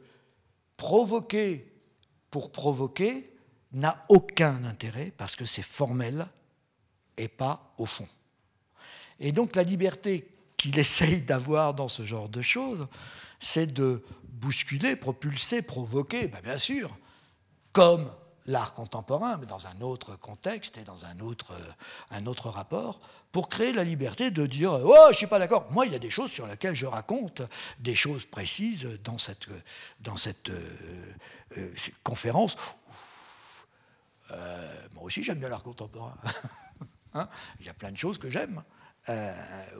provoquer pour provoquer n'a aucun intérêt parce que c'est formel et pas au fond. Et donc la liberté qu'il essaye d'avoir dans ce genre de choses, c'est de bousculer, propulser, provoquer, ben bien sûr, comme l'art contemporain, mais dans un autre contexte et dans un autre, un autre rapport, pour créer la liberté de dire Oh, je ne suis pas d'accord. Moi, il y a des choses sur lesquelles je raconte des choses précises dans cette, dans cette euh, euh, conférence. Euh, moi aussi, j'aime bien l'art contemporain. Hein il y a plein de choses que j'aime.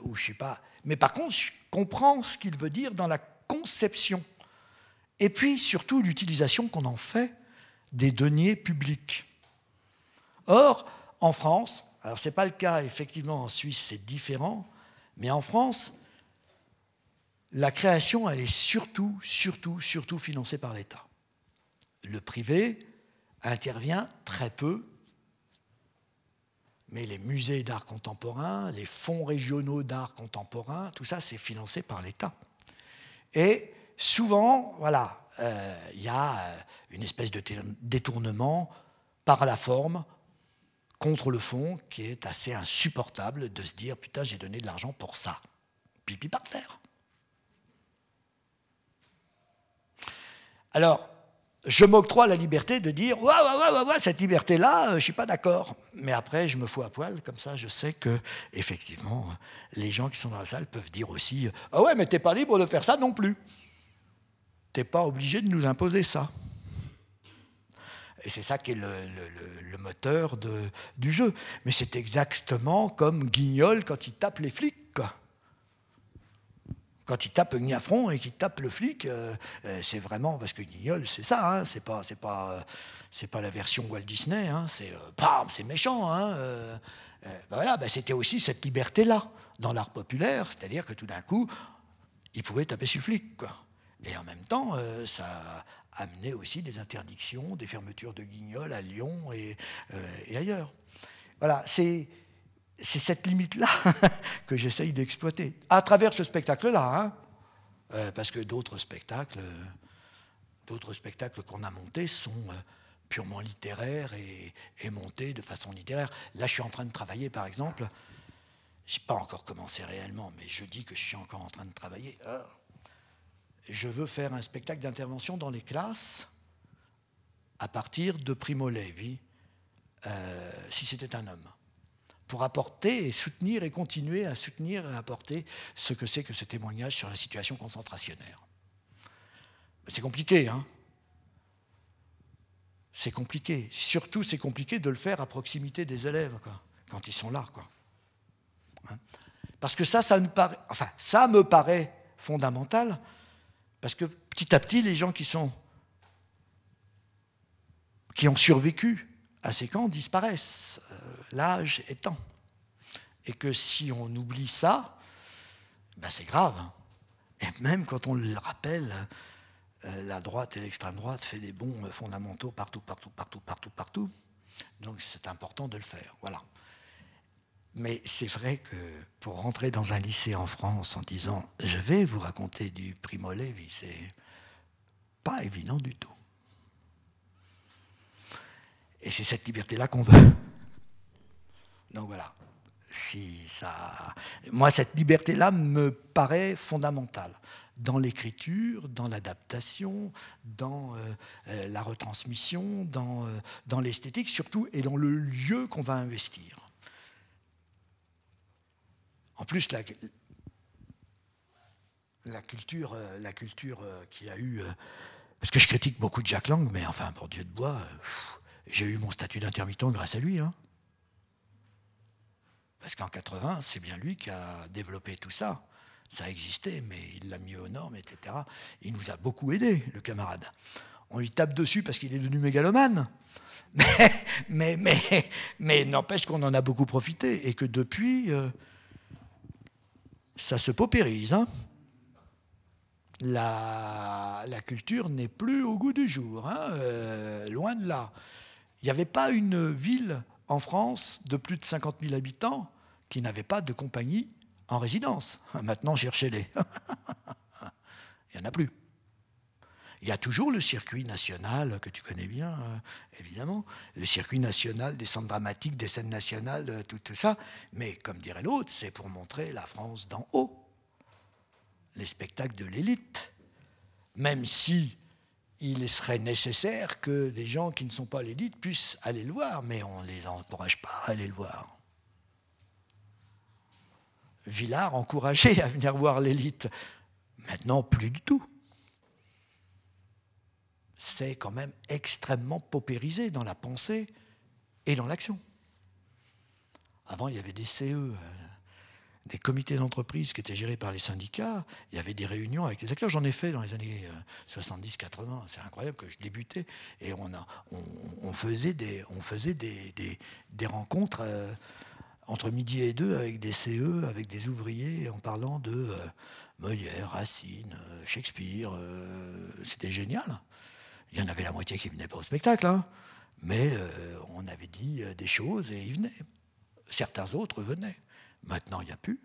où je suis pas. Mais par contre, je comprends ce qu'il veut dire dans la conception. Et puis, surtout, l'utilisation qu'on en fait des deniers publics. Or, en France, alors ce n'est pas le cas effectivement en Suisse, c'est différent, mais en France, la création, elle est surtout, surtout, surtout financée par l'État. Le privé intervient très peu, mais les musées d'art contemporain, les fonds régionaux d'art contemporain, tout ça, c'est financé par l'État. Et souvent, voilà, euh, il y a euh, une espèce de détournement par la forme contre le fond qui est assez insupportable de se dire putain j'ai donné de l'argent pour ça. Pipi par terre. Alors, je m'octroie la liberté de dire ouais, ouais, ouais, ouais, cette liberté-là, euh, je ne suis pas d'accord. Mais après, je me fous à poil, comme ça, je sais que, effectivement, les gens qui sont dans la salle peuvent dire aussi Ah ouais, mais t'es pas libre de faire ça non plus. T'es pas obligé de nous imposer ça. Et c'est ça qui est le, moteur du jeu. Mais c'est exactement comme Guignol quand il tape les flics. Quand il tape Gnafron et qu'il tape le flic, euh, euh, c'est vraiment parce que Guignol, c'est ça. Hein, c'est pas, c'est pas, c'est pas la version Walt Disney. Hein, c'est, euh, c'est méchant. Hein, ben voilà, ben c'était aussi cette liberté-là dans l'art populaire, c'est-à-dire que tout d'un coup, il pouvait taper sur le flic. Et en même temps, ça a amené aussi des interdictions, des fermetures de guignols à Lyon et, et ailleurs. Voilà, c'est c'est cette limite-là que j'essaye d'exploiter, à travers ce spectacle-là, hein. euh, parce que d'autres spectacles, d'autres spectacles qu'on a montés sont euh, purement littéraires et, montés de façon littéraire. Là, je suis en train de travailler, par exemple, je n'ai pas encore commencé réellement, mais je dis que je suis encore en train de travailler. Ah. je veux faire un spectacle d'intervention dans les classes à partir de Primo Levi, euh, si c'était un homme pour apporter et soutenir et continuer à soutenir et apporter ce que c'est que ce témoignage sur la situation concentrationnaire. C'est compliqué, hein C'est compliqué. Surtout, c'est compliqué de le faire à proximité des élèves, quand ils sont là, quoi. Hein parce que ça, ça me paraît, enfin, ça me paraît fondamental, parce que petit à petit, les gens qui sont, qui ont survécu à ces camps disparaissent, euh, l'âge étant. Et que si on oublie ça, ben c'est grave. Et même quand on le rappelle, euh, la droite et l'extrême droite fait des bons fondamentaux partout, partout, partout, partout, partout. Donc c'est important de le faire. Voilà. Mais c'est vrai que pour rentrer dans un lycée en France en disant je vais vous raconter du Primo Levi, c'est pas évident du tout. Et c'est cette liberté-là qu'on veut. Donc voilà. Moi, cette liberté-là me paraît fondamentale dans l'écriture, dans l'adaptation, dans euh, euh, la retransmission, dans, euh, dans l'esthétique surtout, et dans le lieu qu'on va investir. En plus, la, la culture, la culture qui a eu... Parce que je critique beaucoup de Jacques Lang, mais enfin, pour Dieu de bois, j'ai eu mon statut d'intermittent grâce à lui. Hein. Parce qu'en 80, c'est bien lui qui a développé tout ça. Ça existait, mais il l'a mis aux normes, etc. Il nous a beaucoup aidé, le camarade. On lui tape dessus parce qu'il est devenu mégalomane. Mais n'empêche qu'on en a beaucoup profité et que depuis, euh, ça se paupérise. Hein la, culture n'est plus au goût du jour, hein, euh, loin de là. Il n'y avait pas une ville en France de plus de 50 000 habitants qui n'avait pas de compagnie en résidence. Maintenant, cherchez-les. Il n'y en a plus. Il y a toujours le circuit national que tu connais bien, euh, évidemment, le circuit national des centres dramatiques, des scènes nationales, euh, tout, tout ça. Mais comme dirait l'autre, c'est pour montrer la France d'en haut, les spectacles de l'élite. Même si il serait nécessaire que des gens qui ne sont pas l'élite puissent aller le voir, mais on ne les encourage pas à aller le voir. Villard encourageait à venir voir l'élite. Maintenant, plus du tout. C'est quand même extrêmement paupérisé dans la pensée et dans l'action. Avant, il y avait des CE, euh, des comités d'entreprise qui étaient gérés par les syndicats. Il y avait des réunions avec les acteurs. J'en ai fait dans les années 70-80. Euh, C'est incroyable que je débutais. Et on, a, faisait, des, rencontres euh, entre midi et deux avec des CE, avec des ouvriers, en parlant de euh, Molière, Racine, Shakespeare. C'était génial. Il y en avait la moitié qui venaient pas au spectacle. Hein. Mais on avait dit des choses et ils venaient. Certains autres venaient. Maintenant, il n'y a plus.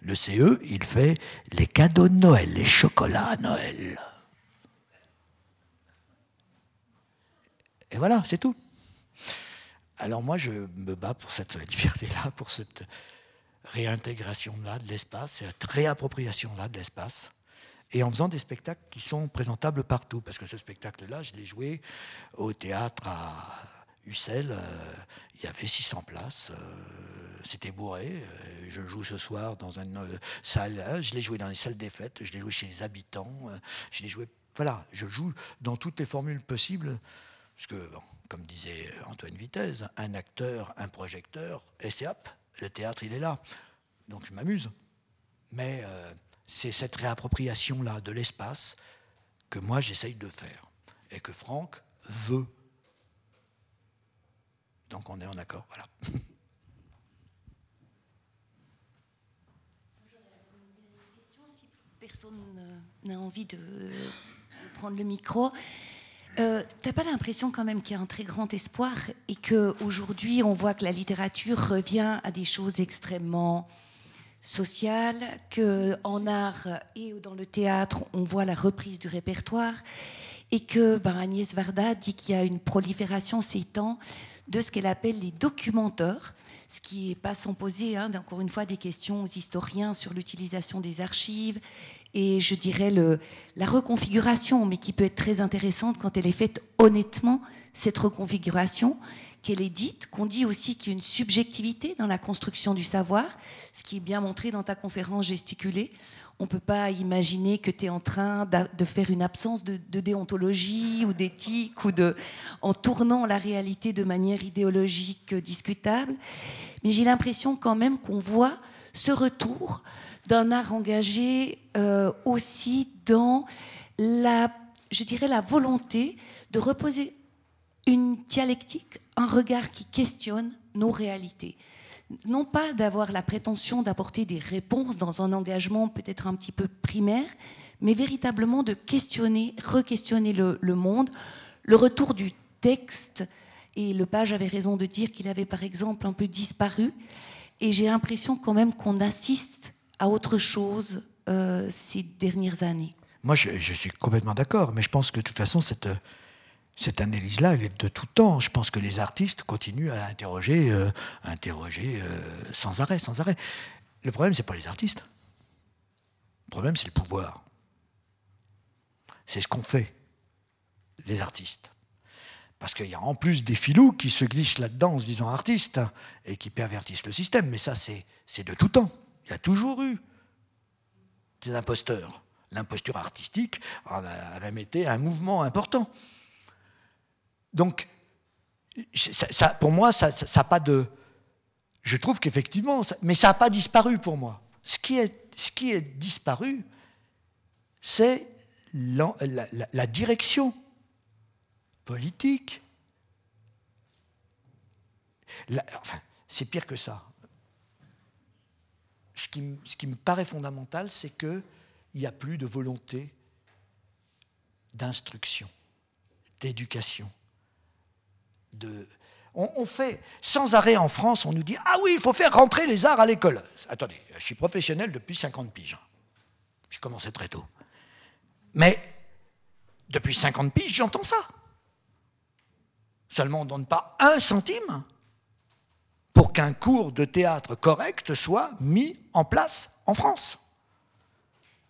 Le CE, il fait les cadeaux de Noël, les chocolats à Noël. Et voilà, c'est tout. Alors moi, je me bats pour cette liberté-là, pour cette réintégration-là de l'espace, cette réappropriation-là de l'espace, et en faisant des spectacles qui sont présentables partout. Parce que ce spectacle-là, je l'ai joué au théâtre à Ussel, euh, il y avait 600 places, euh, c'était bourré. Euh, je joue ce soir dans une salle, je l'ai joué dans les salles des fêtes, je l'ai joué chez les habitants, je l'ai joué. Voilà, je joue dans toutes les formules possibles. Parce que, comme disait Antoine Vitesse, un acteur, un projecteur, et c'est hop, le théâtre, il est là. Donc je m'amuse. Mais c'est cette réappropriation-là de l'espace que moi j'essaye de faire. Et que Franck veut donc on est en accord. Voilà. Personne n'a envie de prendre le micro. Euh, T'as pas l'impression quand même qu'il y a un très grand espoir et qu'aujourd'hui on voit que la littérature revient à des choses extrêmement sociales, qu'en art et dans le théâtre on voit la reprise du répertoire et que ben, Agnès Varda dit qu'il y a une prolifération ces temps de ce qu'elle appelle les documenteurs, ce qui n'est pas sans poser, hein, encore une fois, des questions aux historiens sur l'utilisation des archives et je dirais la reconfiguration, mais qui peut être très intéressante quand elle est faite honnêtement, cette reconfiguration, qu'elle est dite, qu'on dit aussi qu'il y a une subjectivité dans la construction du savoir, ce qui est bien montré dans ta conférence gesticulée. On ne peut pas imaginer que tu es en train de faire une absence de, déontologie ou d'éthique ou de, en tournant la réalité de manière idéologique discutable. Mais j'ai l'impression quand même qu'on voit ce retour d'un art engagé euh, aussi dans la, je dirais, la volonté de reposer une dialectique, un regard qui questionne nos réalités non pas d'avoir la prétention d'apporter des réponses dans un engagement peut-être un petit peu primaire, mais véritablement de questionner, re-questionner le, monde, le retour du texte. Et le page avait raison de dire qu'il avait par exemple un peu disparu. Et j'ai l'impression quand même qu'on assiste à autre chose euh, ces dernières années. Moi, je, je suis complètement d'accord, mais je pense que de toute façon, cette, cette analyse-là, elle est de tout temps. Je pense que les artistes continuent à interroger, euh, euh, sans arrêt, sans arrêt. Le problème, c'est pas les artistes. Le problème, c'est le pouvoir. C'est ce qu'on fait, les artistes. Parce qu'il y a en plus des filous qui se glissent là-dedans en se disant artistes et qui pervertissent le système. Mais ça, c'est de tout temps. Il y a toujours eu des imposteurs. L'imposture artistique a même été un mouvement important. Donc, ça, pour moi, ça n'a pas de... Je trouve qu'effectivement, mais ça n'a pas disparu pour moi. Ce qui est, ce qui est disparu, c'est la, direction politique. enfin, c'est pire que ça. Ce qui, ce qui me paraît fondamental, c'est que il n'y a plus de volonté d'instruction, d'éducation. On, fait sans arrêt en France, on nous dit Ah oui, il faut faire rentrer les arts à l'école. Attendez, je suis professionnel depuis 50 piges. J'ai commencé très tôt. Mais depuis 50 piges, j'entends ça. Seulement, on ne donne pas un centime pour qu'un cours de théâtre correct soit mis en place en France.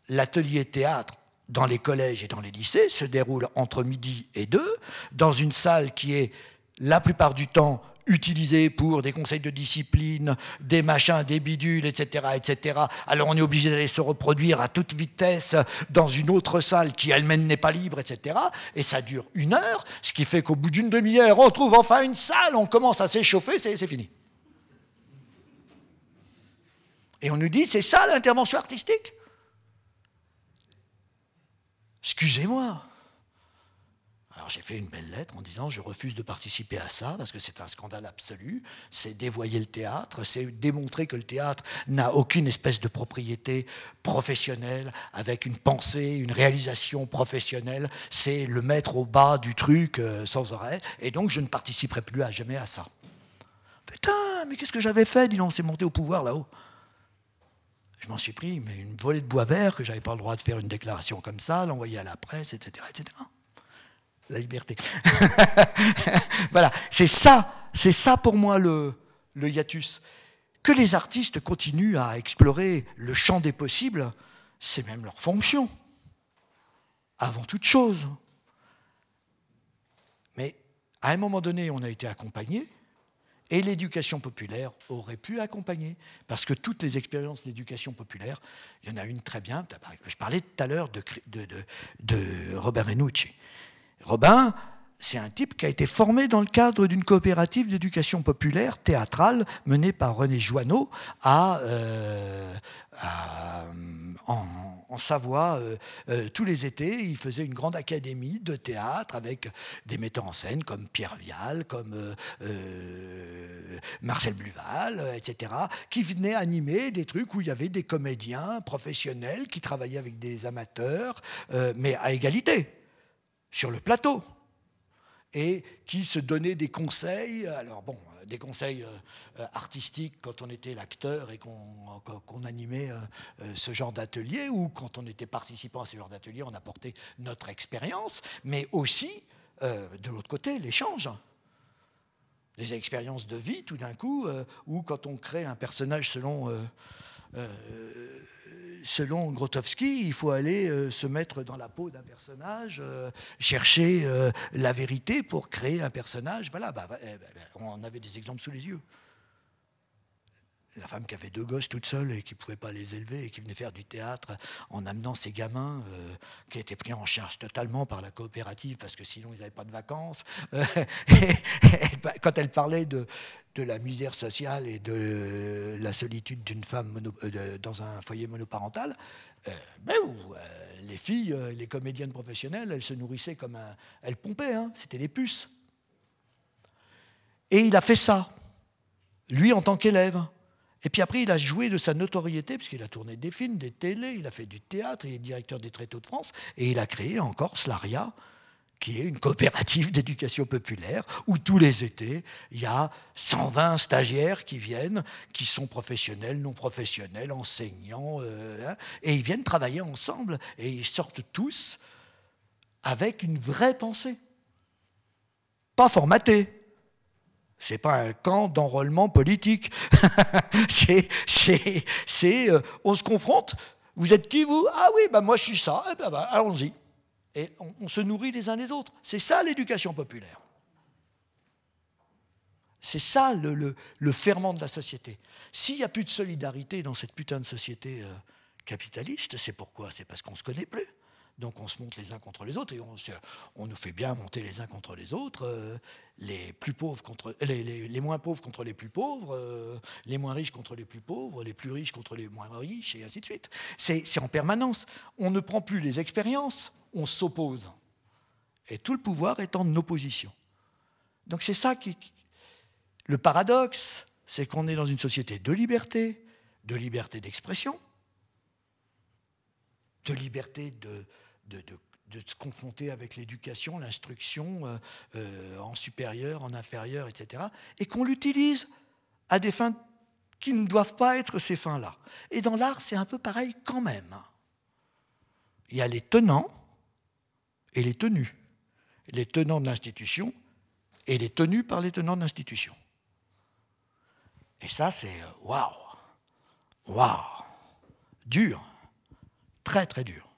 L'atelier théâtre dans les collèges et dans les lycées se déroule entre midi et deux, dans une salle qui est la plupart du temps utilisée pour des conseils de discipline, des machins, des bidules, etc., etc. Alors on est obligé d'aller se reproduire à toute vitesse dans une autre salle qui elle-même n'est pas libre, etc. Et ça dure une heure, ce qui fait qu'au bout d'une demi-heure, on trouve enfin une salle, on commence à s'échauffer, c'est fini. Et on nous dit, c'est ça l'intervention artistique? Excusez-moi. Alors j'ai fait une belle lettre en disant je refuse de participer à ça parce que c'est un scandale absolu, c'est dévoyer le théâtre, c'est démontrer que le théâtre n'a aucune espèce de propriété professionnelle avec une pensée, une réalisation professionnelle, c'est le mettre au bas du truc euh, sans arrêt et donc je ne participerai plus à jamais à ça. Putain, mais qu'est-ce que j'avais fait? Dis donc, c'est monté au pouvoir là-haut. Je m'en suis pris mais une volée de bois vert que j'avais pas le droit de faire une déclaration comme ça, l'envoyer à la presse, etc., etc. La liberté. voilà, c'est ça, c'est ça pour moi le, hiatus. Que les artistes continuent à explorer le champ des possibles, c'est même leur fonction, avant toute chose. Mais à un moment donné, on a été accompagné, et l'éducation populaire aurait pu accompagner. Parce que toutes les expériences d'éducation populaire, il y en a une très bien. Je parlais tout à l'heure de, de, Robin Renucci. Robin, c'est un type qui a été formé dans le cadre d'une coopérative d'éducation populaire théâtrale menée par René Joanneau euh, en, Savoie euh, euh, tous les étés. Il faisait une grande académie de théâtre avec des metteurs en scène comme Pierre Vial, comme Marcel Bluval, etc., qui venaient animer des trucs où il y avait des comédiens professionnels qui travaillaient avec des amateurs, mais à égalité, sur le plateau et qui se donnait des conseils, alors bon, euh, des conseils euh, euh, artistiques quand on était l'acteur et qu'on animait ce genre d'atelier, ou quand on était participant à ce genre d'atelier, on apportait notre expérience, mais aussi, de l'autre côté, l'échange. Des expériences de vie, tout d'un coup, ou quand on crée un personnage selon selon Grotowski, il faut aller euh, se mettre dans la peau d'un personnage, euh, chercher euh, la vérité pour créer un personnage. Voilà, bah, bah, eh, bah, on avait des exemples sous les yeux. La femme qui avait deux gosses toute seule et qui ne pouvait pas les élever et qui venait faire du théâtre en amenant ses gamins, qui étaient pris en charge totalement par la coopérative parce que sinon ils n'avaient pas de vacances. quand elle parlait de, de la misère sociale et de la solitude d'une femme euh, dans un foyer monoparental, euh, ben, euh, les filles, les comédiennes professionnelles, elles se nourrissaient comme un... Elles pompaient, hein, c'était les puces. Et il a fait ça, lui en tant qu'élève. Et puis après, il a joué de sa notoriété, puisqu'il a tourné des films, des télés, il a fait du théâtre, il est directeur des Tréteaux de France, et il a créé encore Slaria, qui est une coopérative d'éducation populaire, où tous les étés, il y a 120 stagiaires qui viennent, qui sont professionnels, non professionnels, enseignants, euh, hein, et ils viennent travailler ensemble, et ils sortent tous avec une vraie pensée. Pas formaté. C'est pas un camp d'enrôlement politique. c'est, euh, on se confronte. Vous êtes qui, vous? Ah oui, bah moi je suis ça. Eh ben, bah, allons-y et on, se nourrit les uns les autres. C'est ça l'éducation populaire. C'est ça le, ferment de la société. S'il n'y a plus de solidarité dans cette putain de société euh, capitaliste, c'est pourquoi? C'est parce qu'on ne se connaît plus. Donc on se monte les uns contre les autres et on, nous fait bien monter les uns contre les autres, euh, les, plus pauvres contre, les, moins pauvres contre les plus pauvres, euh, les moins riches contre les plus pauvres, les plus riches contre les moins riches, et ainsi de suite. C'est en permanence. On ne prend plus les expériences, on s'oppose. Et tout le pouvoir est en opposition. Donc c'est ça qui... Le paradoxe, c'est qu'on est dans une société de liberté, de liberté d'expression, de liberté de, de, se confronter avec l'éducation, l'instruction euh, euh, en supérieur, en inférieur, etc. Et qu'on l'utilise à des fins qui ne doivent pas être ces fins-là. Et dans l'art, c'est un peu pareil quand même. Il y a les tenants et les tenus. Les tenants de l'institution et les tenus par les tenants de l'institution. Et ça, c'est euh, waouh, waouh, dur, très très dur.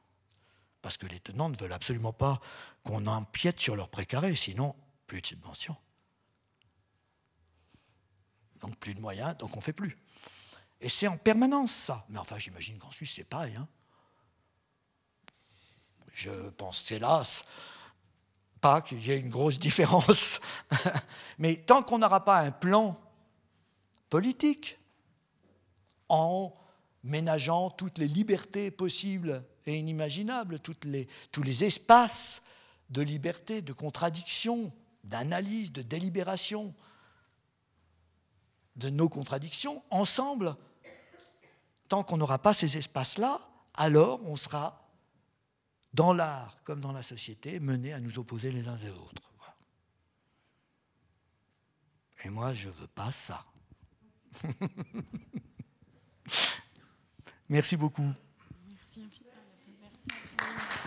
Parce que les tenants ne veulent absolument pas qu'on empiète sur leur précaré, sinon plus de subventions. Donc plus de moyens, donc on ne fait plus. Et c'est en permanence ça. Mais enfin, j'imagine qu'en Suisse, c'est pareil. Hein. Je pense, hélas, pas qu'il y ait une grosse différence. Mais tant qu'on n'aura pas un plan politique en ménageant toutes les libertés possibles et inimaginables, toutes les, tous les espaces de liberté, de contradiction, d'analyse, de délibération, de nos contradictions, ensemble, tant qu'on n'aura pas ces espaces-là, alors on sera, dans l'art comme dans la société, mené à nous opposer les uns aux autres. Et moi, je ne veux pas ça. Merci beaucoup. Merci infiniment. Merci infiniment.